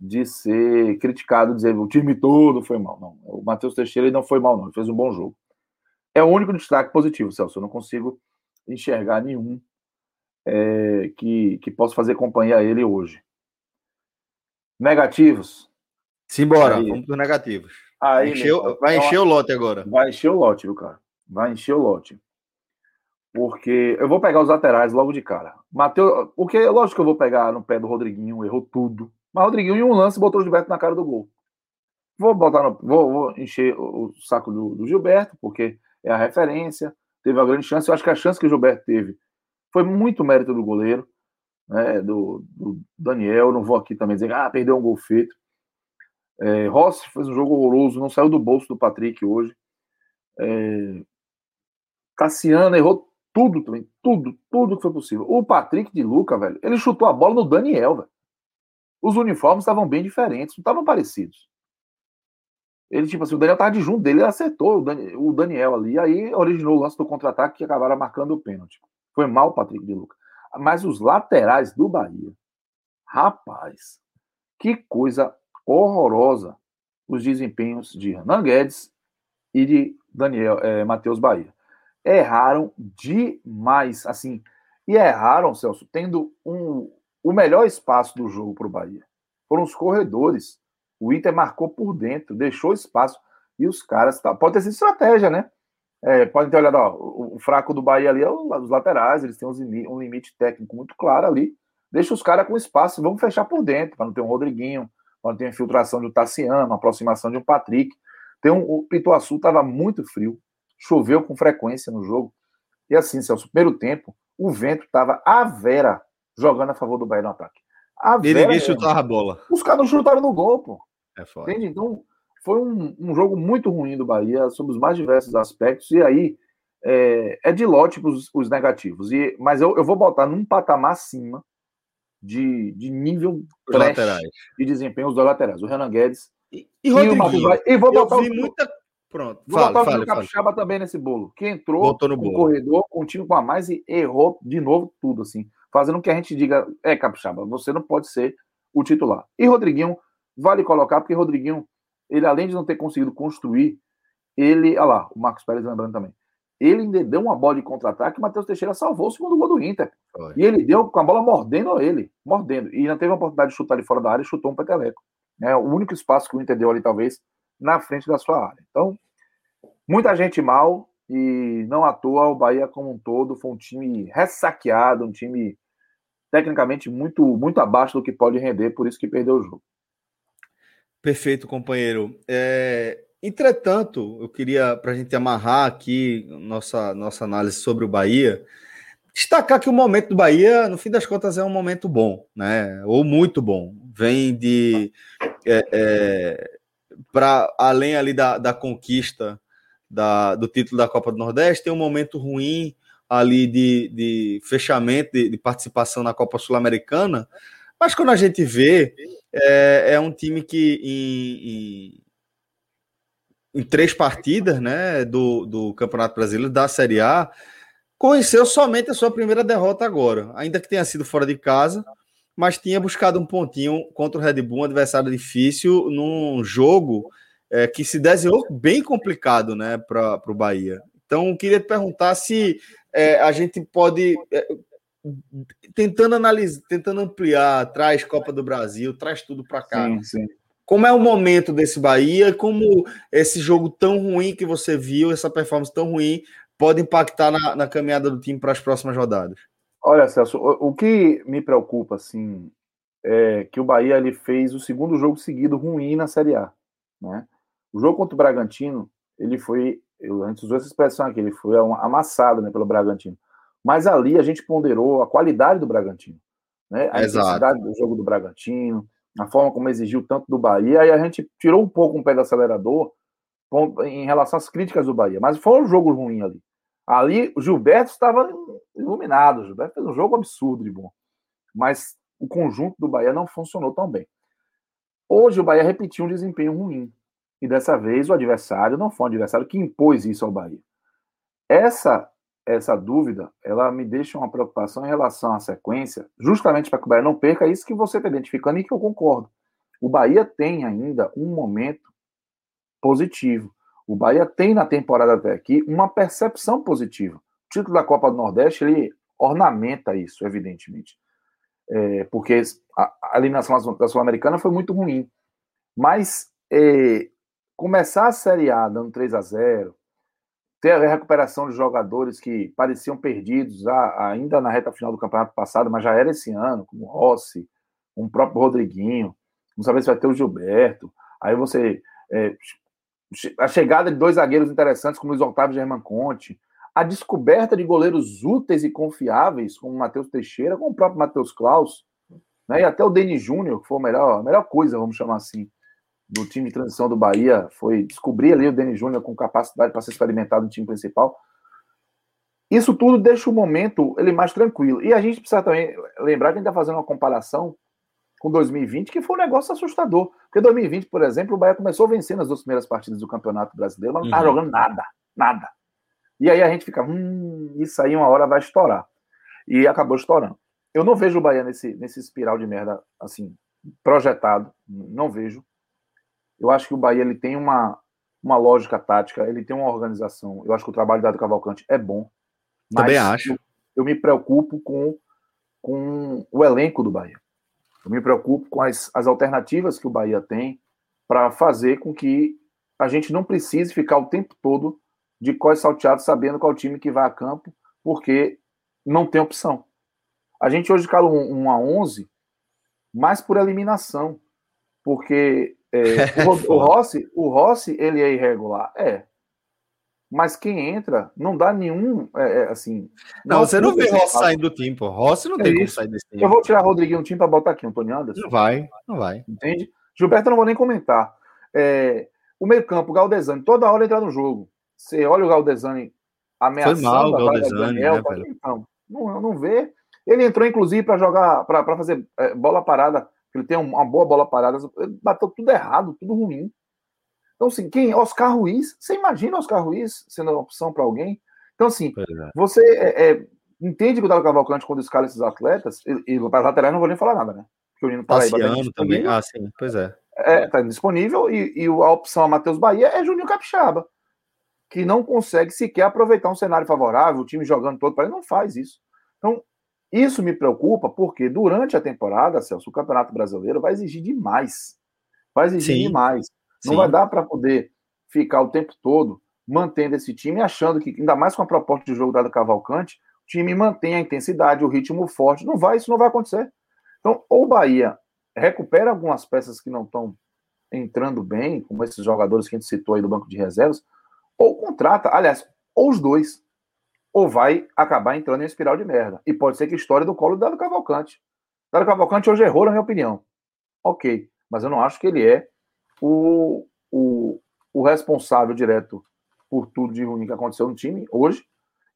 de ser criticado, dizer o time todo foi mal. Não, o Matheus Teixeira não foi mal, não, ele fez um bom jogo. É o único destaque positivo, Celso. Eu não consigo enxergar nenhum é, que, que possa fazer companhia a ele hoje. Negativos. Simbora, vamos para os negativos. Aí, encheu, vai encher o lote agora. Vai encher o lote, viu, cara? Vai encher o lote. Porque eu vou pegar os laterais logo de cara. Mateus, porque lógico que eu vou pegar no pé do Rodriguinho, errou tudo. Mas o Rodriguinho, em um lance, botou o Gilberto na cara do gol. Vou botar no, vou, vou encher o saco do, do, Gilberto, porque é a referência. Teve uma grande chance. Eu acho que a chance que o Gilberto teve foi muito mérito do goleiro, né, do, do Daniel. Não vou aqui também dizer, ah, perdeu um gol feito. É, Rossi fez um jogo horroroso, não saiu do bolso do Patrick hoje. É, Cassiano errou tudo também, tudo, tudo que foi possível. O Patrick de Luca, velho, ele chutou a bola no Daniel, velho. Os uniformes estavam bem diferentes, não estavam parecidos. Ele, tipo assim, o Daniel tava de junto dele, ele acertou o, Daniel, o Daniel ali, aí originou o lance do contra-ataque que acabaram marcando o pênalti. Foi mal o Patrick de Luca. Mas os laterais do Bahia, rapaz, que coisa horrorosa os desempenhos de Renan Guedes e de Daniel é, Matheus Bahia. Erraram demais, assim, e erraram, Celso, tendo um, o melhor espaço do jogo para o Bahia. Foram os corredores. O Inter marcou por dentro, deixou espaço. E os caras. Tá, pode ter sido estratégia, né? É, podem ter olhado, ó, o, o, fraco do Bahia ali é os laterais, eles têm um limite técnico muito claro ali. Deixa os caras com espaço, vamos fechar por dentro, para não ter um Rodriguinho, quando tem a infiltração de um Tassiano, a aproximação de um Patrick. Tem um, o Pituaçu estava muito frio, choveu com frequência no jogo. E assim, Celso, primeiro tempo, o vento estava à vera jogando a favor do Bahia no ataque. A e ninguém chutava a bola. Os caras não chutaram no gol, pô. É foda. Entende? Então, foi um, um, jogo muito ruim do Bahia, sob os mais diversos aspectos. E aí, é, é de lote os, os negativos. E, mas eu, eu vou botar num patamar acima de, de nível de desempenho os dois laterais. O Renan Guedes e, e. E vou botar o, muita... Pronto. Vou fala, botar fala, o Capixaba fala. também nesse bolo. Que entrou no bolo. corredor com um time com a mais e errou de novo tudo, assim. Fazendo que a gente diga, é, Capixaba, você não pode ser o titular. E Rodriguinho, vale colocar, porque Rodriguinho, ele além de não ter conseguido construir, ele, olha lá, o Marcos Pérez lembrando também, ele ainda deu uma bola de contra-ataque, o Matheus Teixeira salvou o segundo gol do Inter. Foi. E ele deu com a bola mordendo ele, mordendo. E ainda teve a oportunidade de chutar de fora da área e chutou um peteleco. É o único espaço que o Inter deu ali, talvez, na frente da sua área. Então, muita gente mal e não à toa o Bahia como um todo foi um time ressaqueado, um time tecnicamente muito, muito abaixo do que pode render, por isso que perdeu o jogo. Perfeito, companheiro. É, Entretanto, eu queria, para a gente amarrar aqui nossa, nossa análise sobre o Bahia, destacar que o momento do Bahia, no fim das contas, é um momento bom, né? Ou muito bom. Vem de. É, é, para além ali da, da conquista da, do título da Copa do Nordeste, tem um momento ruim ali de, de fechamento, de, de participação na Copa Sul-Americana. Mas quando a gente vê, é, é um time que em, em em três partidas né, do, do Campeonato Brasileiro, da Série A, conheceu somente a sua primeira derrota agora, ainda que tenha sido fora de casa, mas tinha buscado um pontinho contra o Red Bull, um adversário difícil, num jogo é, que se desenhou bem complicado né, para o Bahia. Então, queria te perguntar se é, a gente pode, é, tentando analisar, tentando ampliar, traz Copa do Brasil, traz tudo para cá. Sim, sim. Como é o momento desse Bahia? Como esse jogo tão ruim que você viu, essa performance tão ruim, pode impactar na, na caminhada do time para as próximas rodadas? Olha, Celso, o, o, que me preocupa, assim, é que o Bahia ele fez o segundo jogo seguido ruim na Série A. Né? O jogo contra o Bragantino, ele foi, eu antes usou essa expressão aqui, ele foi amassado né, pelo Bragantino. Mas ali a gente ponderou a qualidade do Bragantino, né? a Exato. intensidade do jogo do Bragantino, a forma como exigiu tanto do Bahia, e a gente tirou um pouco um pé do acelerador em relação às críticas do Bahia. Mas foi um jogo ruim ali. Ali o Gilberto estava iluminado, o Gilberto fez um jogo absurdo de bom. Mas o conjunto do Bahia não funcionou tão bem. Hoje o Bahia repetiu um desempenho ruim. E dessa vez o adversário não foi um adversário que impôs isso ao Bahia. Essa essa dúvida, ela me deixa uma preocupação em relação à sequência, justamente para que o Bahia não perca isso que você está identificando e que eu concordo. O Bahia tem ainda um momento positivo. O Bahia tem na temporada até aqui uma percepção positiva. O título da Copa do Nordeste ele ornamenta isso, evidentemente. É, porque a, a eliminação da Sul-Americana foi muito ruim. Mas é, começar a Série A dando 3 a 0 ter a recuperação de jogadores que pareciam perdidos ainda na reta final do campeonato passado, mas já era esse ano, como Rossi, o próprio Rodriguinho, não sabe se vai ter o Gilberto. Aí você. É, a chegada de dois zagueiros interessantes, como Luiz Otávio e German Conte, a descoberta de goleiros úteis e confiáveis, como o Matheus Teixeira, como o próprio Matheus Klaus, né, e até o Denis Júnior, que foi a melhor, a melhor coisa, vamos chamar assim, do time de transição do Bahia foi descobrir ali o Denis Júnior com capacidade para ser experimentado no time principal. Isso tudo deixa o momento ele mais tranquilo. E a gente precisa também lembrar que a gente está fazendo uma comparação com 2020, que foi um negócio assustador. Porque 2020, por exemplo, o Bahia começou vencendo as duas primeiras partidas do Campeonato Brasileiro, mas não estava uhum. jogando nada, nada. E aí a gente fica, hum, isso aí uma hora vai estourar. E acabou estourando. Eu não vejo o Bahia nesse, nesse espiral de merda, assim, projetado. Não vejo. Eu acho que o Bahia ele tem uma, uma lógica tática, ele tem uma organização. Eu acho que o trabalho do Cavalcante é bom. Também acho. Eu, eu, me preocupo com, com o elenco do Bahia. Eu me preocupo com as, as alternativas que o Bahia tem para fazer com que a gente não precise ficar o tempo todo de cós salteado sabendo qual time que vai a campo, porque não tem opção. A gente hoje cala um, um a 11 mais por eliminação. Porque é, [laughs] o, o, Rossi, o Rossi, ele é irregular? É. Mas quem entra não dá nenhum, é, é assim... Não, não você não vê Rossi saindo do time, pô. Rossi não é tem isso. como sair desse time. Eu vou tirar Rodriguinho do time para botar aqui, Antônio Anderson. Não vai, não vai. Entende? Gilberto eu não vou nem comentar. É, o meio campo, o Galdesani, toda hora entra no jogo. Você olha o Galdesani ameaçando Foi mal, o Galdesani, Daniel, né, então, não, não vê. Ele entrou, inclusive, para jogar, para fazer é, bola parada. Ele tem uma boa bola parada. Ele bateu tudo errado, tudo ruim. Então, assim, quem? Oscar Ruiz. Você imagina Oscar Ruiz sendo uma opção para alguém? Então, assim, é. você é, é, entende que o Dado Cavalcante, quando escala esses atletas, e, e para laterais não vou nem falar nada, né? Porque o Nino Paraíba tá também. Ah, sim, pois é. É, tá disponível e, e a opção a Matheus Bahia é Juninho Capixaba, que não consegue sequer aproveitar um cenário favorável, o time jogando todo para ele, não faz isso. Então, isso me preocupa porque durante a temporada, Celso, o Campeonato Brasileiro vai exigir demais. Vai exigir Sim. demais. Não Sim. vai dar para poder ficar o tempo todo mantendo esse time, achando que, ainda mais com a proposta de jogo dado Cavalcante, o time mantém a intensidade, o ritmo forte. Não vai, isso não vai acontecer. Então, ou o Bahia recupera algumas peças que não estão entrando bem, como esses jogadores que a gente citou aí do banco de reservas, ou contrata, aliás, ou os dois, ou vai acabar entrando em espiral de merda. E pode ser que a história do colo do Dado Cavalcante. Dado Cavalcante hoje errou, na minha opinião. Ok, mas eu não acho que ele é o, o, o responsável direto por tudo de ruim que aconteceu no time hoje.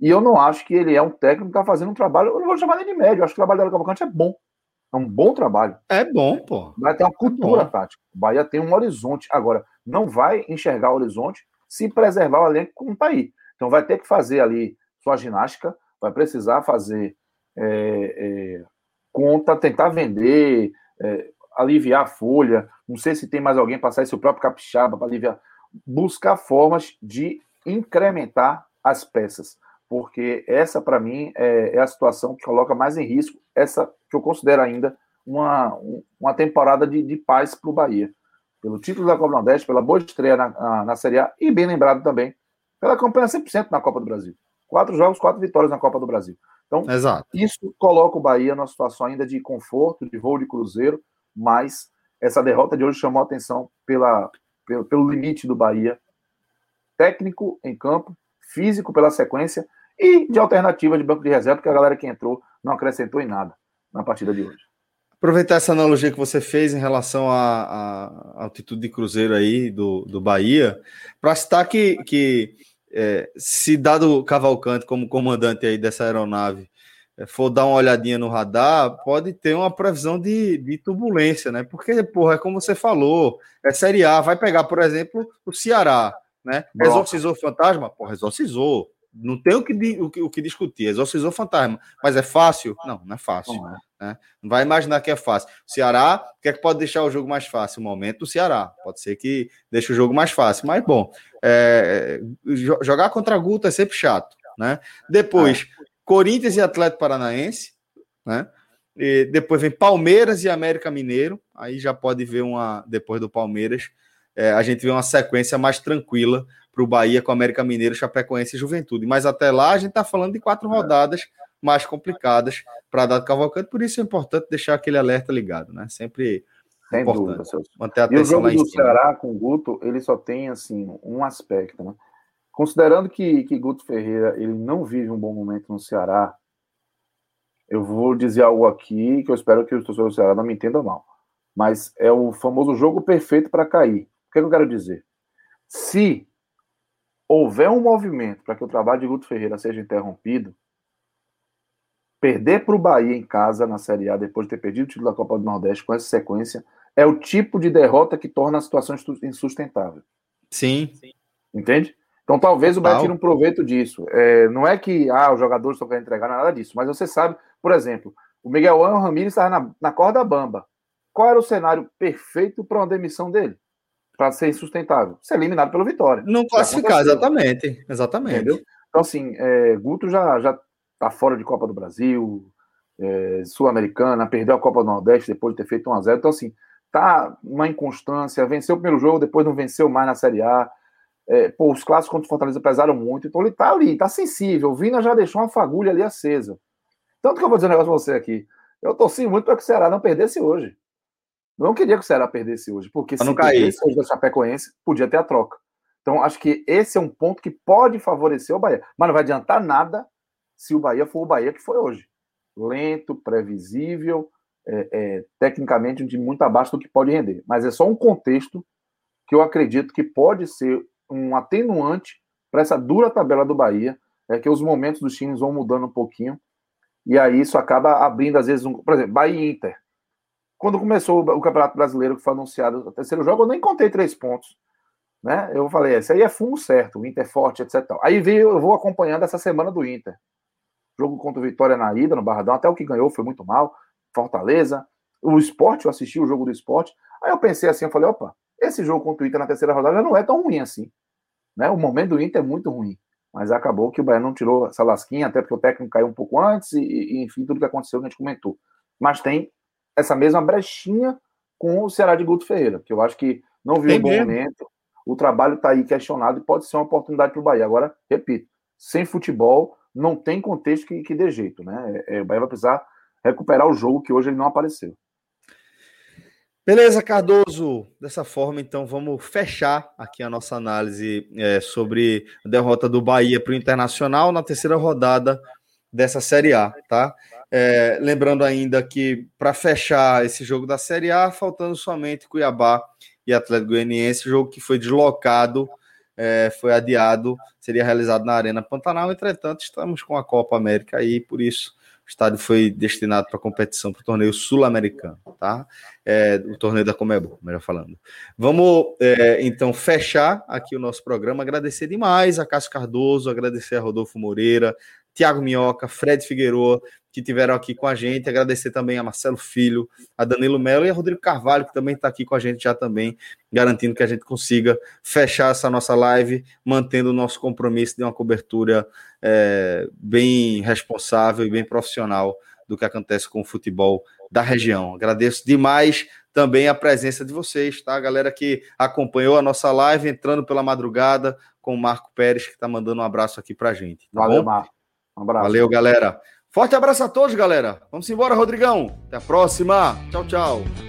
E eu não acho que ele é um técnico que está fazendo um trabalho, eu não vou chamar nem de médio, eu acho que o trabalho do Cavalcante é bom. É um bom trabalho. É bom, pô. Vai ter uma cultura é tática. O Bahia tem um horizonte. Agora, não vai enxergar o horizonte se preservar o elenco como está aí. Então vai ter que fazer ali sua ginástica, vai precisar fazer é, é, conta, tentar vender, é, aliviar a folha. Não sei se tem mais alguém para sair, seu próprio capixaba para aliviar. Buscar formas de incrementar as peças porque essa, para mim, é, é, a situação que coloca mais em risco essa que eu considero ainda uma, uma temporada de, de paz para o Bahia. Pelo título da Copa Nordeste, pela boa estreia na, na, na, Série A e, bem lembrado também, pela campanha 100% na Copa do Brasil. Quatro jogos, quatro vitórias na Copa do Brasil. Então, Exato. isso coloca o Bahia numa situação ainda de conforto, de voo de cruzeiro, mas essa derrota de hoje chamou a atenção pela, pelo, pelo limite do Bahia, técnico em campo, físico pela sequência e de alternativa de banco de reserva, porque a galera que entrou não acrescentou em nada na partida de hoje. Aproveitar essa analogia que você fez em relação à, altitude de cruzeiro aí do, do Bahia, para citar que, que é, se dado Cavalcante como comandante aí dessa aeronave for dar uma olhadinha no radar, pode ter uma previsão de, de turbulência, né? Porque, porra, é como você falou, é Série A, vai pegar, por exemplo, o Ceará, né? Exorcizou o fantasma? Porra, exorcizou não tem o que, o que, o que discutir, exorcizou fantasma. Mas é fácil? Não, não é fácil. Não, é. Né? não vai imaginar que é fácil. O Ceará, o que é que pode deixar o jogo mais fácil? O momento do Ceará. Pode ser que deixe o jogo mais fácil. Mas, bom, é, jogar contra a Guta é sempre chato. Né? Depois, é. Corinthians e Atlético Paranaense. Né? E depois vem Palmeiras e América Mineiro. Aí já pode ver uma. Depois do Palmeiras, é, a gente vê uma sequência mais tranquila para o Bahia com América Mineiro, Chapecoense e Juventude. Mas até lá a gente está falando de quatro rodadas mais complicadas para dar Cavalcante, por isso é importante deixar aquele alerta ligado, né? Sempre Sem importante. Dúvida, Manter a atenção e o jogo lá em do. Ceará com o Guto, ele só tem assim um aspecto, né? Considerando que, que Guto Ferreira ele não vive um bom momento no Ceará, eu vou dizer algo aqui que eu espero que os torcedores do Ceará não me entendam mal. Mas é o famoso jogo perfeito para cair. O que, é que eu quero dizer? Se houver um movimento para que o trabalho de Guto Ferreira seja interrompido, perder para o Bahia em casa na Série A depois de ter perdido o título da Copa do Nordeste com essa sequência é o tipo de derrota que torna a situação insustentável. Sim. Entende? Então talvez Total. o Bahia tire um proveito disso. É, não é que ah, os jogadores estão querendo entregar nada disso, mas você sabe, por exemplo, o Miguel Angel Ramírez estava na, na corda bamba. Qual era o cenário perfeito para uma demissão dele? para ser insustentável. Ser eliminado pelo Vitória. Não classificar, exatamente. Exatamente. Entendeu? Então, assim, é, Guto já, já tá fora de Copa do Brasil, é, Sul-Americana, perdeu a Copa do Nordeste depois de ter feito 1x0. Então, assim, tá uma inconstância, venceu o primeiro jogo, depois não venceu mais na Série A. É, pô, os clássicos contra o Fortaleza pesaram muito, então ele tá ali, tá sensível. O Vina já deixou uma fagulha ali acesa. Tanto que eu vou dizer um negócio pra você aqui. Eu torci muito para que o Ceará não perdesse hoje. não queria que o Ceará perdesse hoje, porque se perdesse hoje da Chapecoense, podia ter a troca. Então, acho que esse é um ponto que pode favorecer o Bahia. Mas não vai adiantar nada se o Bahia for o Bahia que foi hoje. Lento, previsível, é, é, tecnicamente de muito abaixo do que pode render. Mas é só um contexto que eu acredito que pode ser um atenuante para essa dura tabela do Bahia, é que os momentos dos times vão mudando um pouquinho, e aí isso acaba abrindo, às vezes, um, por exemplo, Bahia e Inter. Quando começou o Campeonato Brasileiro, que foi anunciado o terceiro jogo, eu nem contei três pontos. Né? Eu falei, esse aí é fundo certo, o Inter é forte, etc. Aí veio, eu vou acompanhando essa semana do Inter. Jogo contra o Vitória na ida, no Barradão, até o que ganhou foi muito mal. Fortaleza. O esporte, eu assisti o jogo do esporte. Aí eu pensei assim, eu falei, opa, esse jogo contra o Inter na terceira rodada já não é tão ruim assim. Né? O momento do Inter é muito ruim. Mas acabou que o Bahia não tirou essa lasquinha, até porque o técnico caiu um pouco antes, e, e enfim, tudo que aconteceu que a gente comentou. Mas tem essa mesma brechinha com o Ceará de Guto Ferreira, que eu acho que não viu um bom mesmo. momento. O trabalho está aí questionado e pode ser uma oportunidade para o Bahia. Agora, repito, sem futebol, não tem contexto que, que dê jeito, né? É, é, o Bahia vai precisar recuperar o jogo que hoje ele não apareceu. Beleza, Cardoso. Dessa forma, então, vamos fechar aqui a nossa análise é, sobre a derrota do Bahia para o Internacional na terceira rodada dessa Série A, tá? É, lembrando ainda que para fechar esse jogo da Série A, faltando somente Cuiabá e Atlético Goianiense, jogo que foi deslocado, é, foi adiado, seria realizado na Arena Pantanal. Entretanto, estamos com a Copa América aí, por isso o estádio foi destinado para competição, para o torneio sul-americano, tá? É, o torneio da Comebol, melhor falando. Vamos, é, então, fechar aqui o nosso programa. Agradecer demais a Cássio Cardoso, agradecer a Rodolfo Moreira, Tiago Minhoca, Fred Figueroa, que tiveram aqui com a gente. Agradecer também a Marcelo Filho, a Danilo Melo e a Rodrigo Carvalho, que também está aqui com a gente já também, garantindo que a gente consiga fechar essa nossa live, mantendo o nosso compromisso de uma cobertura é, bem responsável e bem profissional do que acontece com o futebol da região. Agradeço demais também a presença de vocês, tá? A galera que acompanhou a nossa live, entrando pela madrugada, com o Marco Pérez, que está mandando um abraço aqui para a gente. Tá Valeu, bom? Marco. Um abraço. Valeu, galera. Forte abraço a todos, galera. Vamos embora, Rodrigão. Até a próxima. Tchau, tchau.